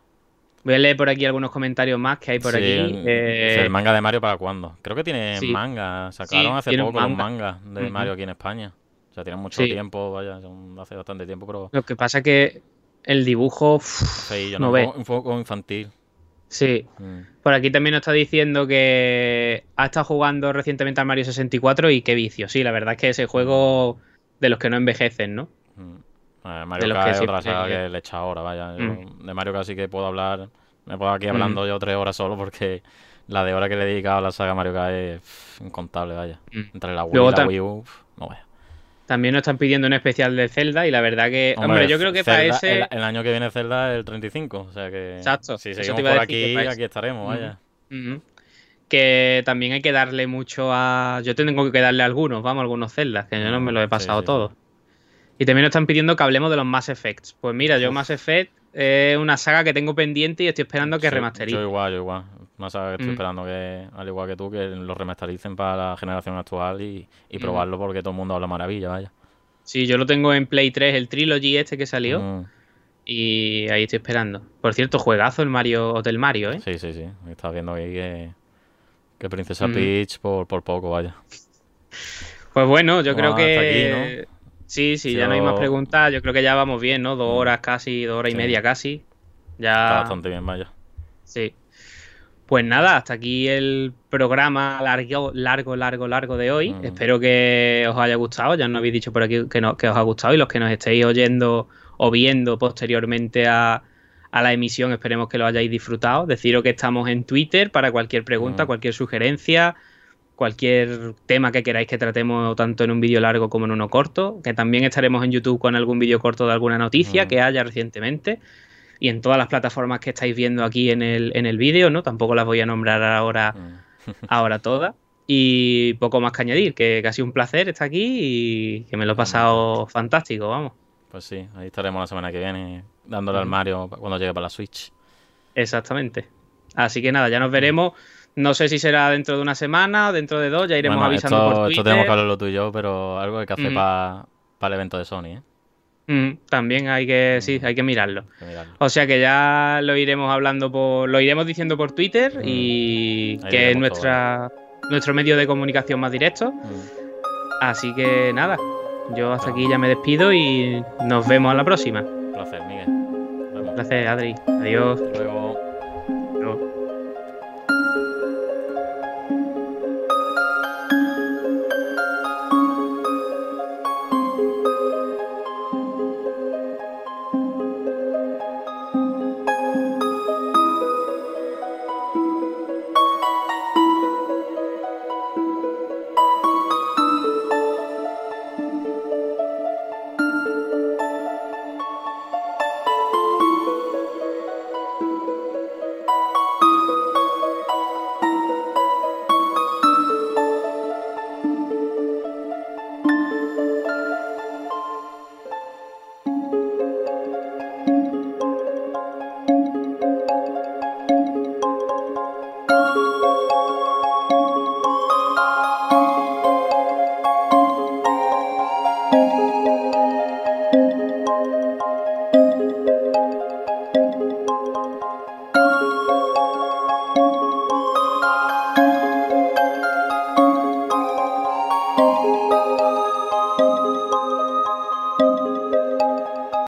Speaker 2: Voy a leer por aquí algunos comentarios más que hay por
Speaker 3: Sí,
Speaker 2: aquí.
Speaker 3: el-
Speaker 2: Eh,
Speaker 3: ¿El manga de Mario para cuándo? Creo que tiene
Speaker 2: sí.
Speaker 3: manga. Sacaron hace
Speaker 2: un
Speaker 3: poco los
Speaker 2: manga.
Speaker 3: mangas de. Mario aquí en España. O sea, tienen mucho tiempo, vaya, son- hace bastante tiempo, pero
Speaker 2: Lo que pasa que el dibujo. uf, no
Speaker 3: ¿no?
Speaker 2: ve.
Speaker 3: Un, un poco infantil.
Speaker 2: Sí.
Speaker 3: Mm.
Speaker 2: Por aquí también nos está diciendo que ha estado jugando recientemente al Mario 64 y qué vicio. Sí, la verdad es que ese juego de los que no envejecen, ¿no?
Speaker 3: Mm. Eh, Mario
Speaker 2: los
Speaker 3: Kart
Speaker 2: que
Speaker 3: es otra saga que le echa ahora, vaya. Yo
Speaker 2: Mm.
Speaker 3: de Mario Kart sí que puedo hablar. Me puedo aquí hablando yo tres horas solo porque la de hora que le he dedicado a la saga Mario Kart es incontable, vaya.
Speaker 2: Mm.
Speaker 3: Entre la Wii
Speaker 2: Luego
Speaker 3: y la Wii U, no vaya.
Speaker 2: También nos están pidiendo un especial de Zelda y la verdad que, hombre, yo creo que para ese...
Speaker 3: El, el año que viene Zelda es el 35, o sea que...
Speaker 2: Exacto,
Speaker 3: Si seguimos por aquí, aquí estaremos, vaya.
Speaker 2: Que también hay que darle mucho a... Yo tengo que darle a algunos, vamos, algunos Zeldas, que yo no me los he pasado
Speaker 3: sí, sí.
Speaker 2: todos. Y también nos están pidiendo que hablemos de los Mass Effects. Pues mira, yo
Speaker 3: Uf.
Speaker 2: Mass Effect es una saga que tengo pendiente y estoy esperando que
Speaker 3: Sí,
Speaker 2: remasterice.
Speaker 3: Yo igual, yo igual. Saga que estoy
Speaker 2: Mm.
Speaker 3: esperando que, al igual que tú, que lo remastericen para la generación actual y, y
Speaker 2: Mm.
Speaker 3: probarlo porque todo el mundo habla maravilla, vaya.
Speaker 2: Sí, yo lo tengo en Play 3, el Trilogy este que salió,
Speaker 3: Mm.
Speaker 2: y ahí estoy esperando. Por cierto, juegazo el Mario Hotel Mario, ¿eh?
Speaker 3: Sí, sí, sí. Estás viendo ahí que, que Princesa. Peach por, por poco, vaya.
Speaker 2: Pues bueno, yo creo que... Sí, sí, ya no hay más preguntas. Yo creo que ya vamos bien, ¿no? Dos horas casi, dos horas y media casi.
Speaker 3: Está
Speaker 2: Ya...
Speaker 3: bastante bien, vaya.
Speaker 2: Sí. Pues nada, hasta aquí el programa largo, largo, largo, largo de hoy.
Speaker 3: Mm.
Speaker 2: Espero que os haya gustado. Ya nos habéis dicho por aquí que, no- que os ha gustado y los que nos estéis oyendo o viendo posteriormente a, a la emisión, esperemos que lo hayáis disfrutado. Deciros que estamos en Twitter para cualquier pregunta,
Speaker 3: Mm.
Speaker 2: cualquier sugerencia, cualquier tema que queráis que tratemos tanto en un vídeo largo como en uno corto. Que también estaremos en YouTube con algún vídeo corto de alguna noticia
Speaker 3: Mm.
Speaker 2: que haya recientemente y en todas las plataformas que estáis viendo aquí en el, en el vídeo, ¿no? Tampoco las voy a nombrar ahora,
Speaker 3: Mm. [LAUGHS]
Speaker 2: ahora todas. Y poco más que añadir, que, que ha sido un placer estar aquí y que me lo he pasado fantástico, vamos.
Speaker 3: Pues sí, ahí estaremos la semana que viene dándole al
Speaker 2: Ujú.
Speaker 3: Mario cuando llegue para la Switch.
Speaker 2: Exactamente. Así que nada, ya nos veremos. No sé si será dentro de una semana o dentro de dos, ya iremos
Speaker 3: Bueno,
Speaker 2: avisando
Speaker 3: esto,
Speaker 2: por
Speaker 3: esto
Speaker 2: Twitter.
Speaker 3: tenemos que hablarlo tú y yo, pero algo hay que hacer
Speaker 2: Ujú.
Speaker 3: para el evento de Sony, ¿eh?
Speaker 2: Mm, también hay que, sí,
Speaker 3: Ujú.
Speaker 2: hay que mirarlo.
Speaker 3: Hay que mirarlo.
Speaker 2: O sea que ya lo iremos hablando por, lo iremos diciendo por Twitter
Speaker 3: Mm.
Speaker 2: y
Speaker 3: Ahí
Speaker 2: que es nuestra, nuestro medio de comunicación más directo.
Speaker 3: Mm.
Speaker 2: Así que nada, yo hasta aquí ya me despido y nos vemos a la próxima.
Speaker 3: Un placer, Miguel.
Speaker 2: Un placer, Adri. Adiós.
Speaker 3: Hasta luego.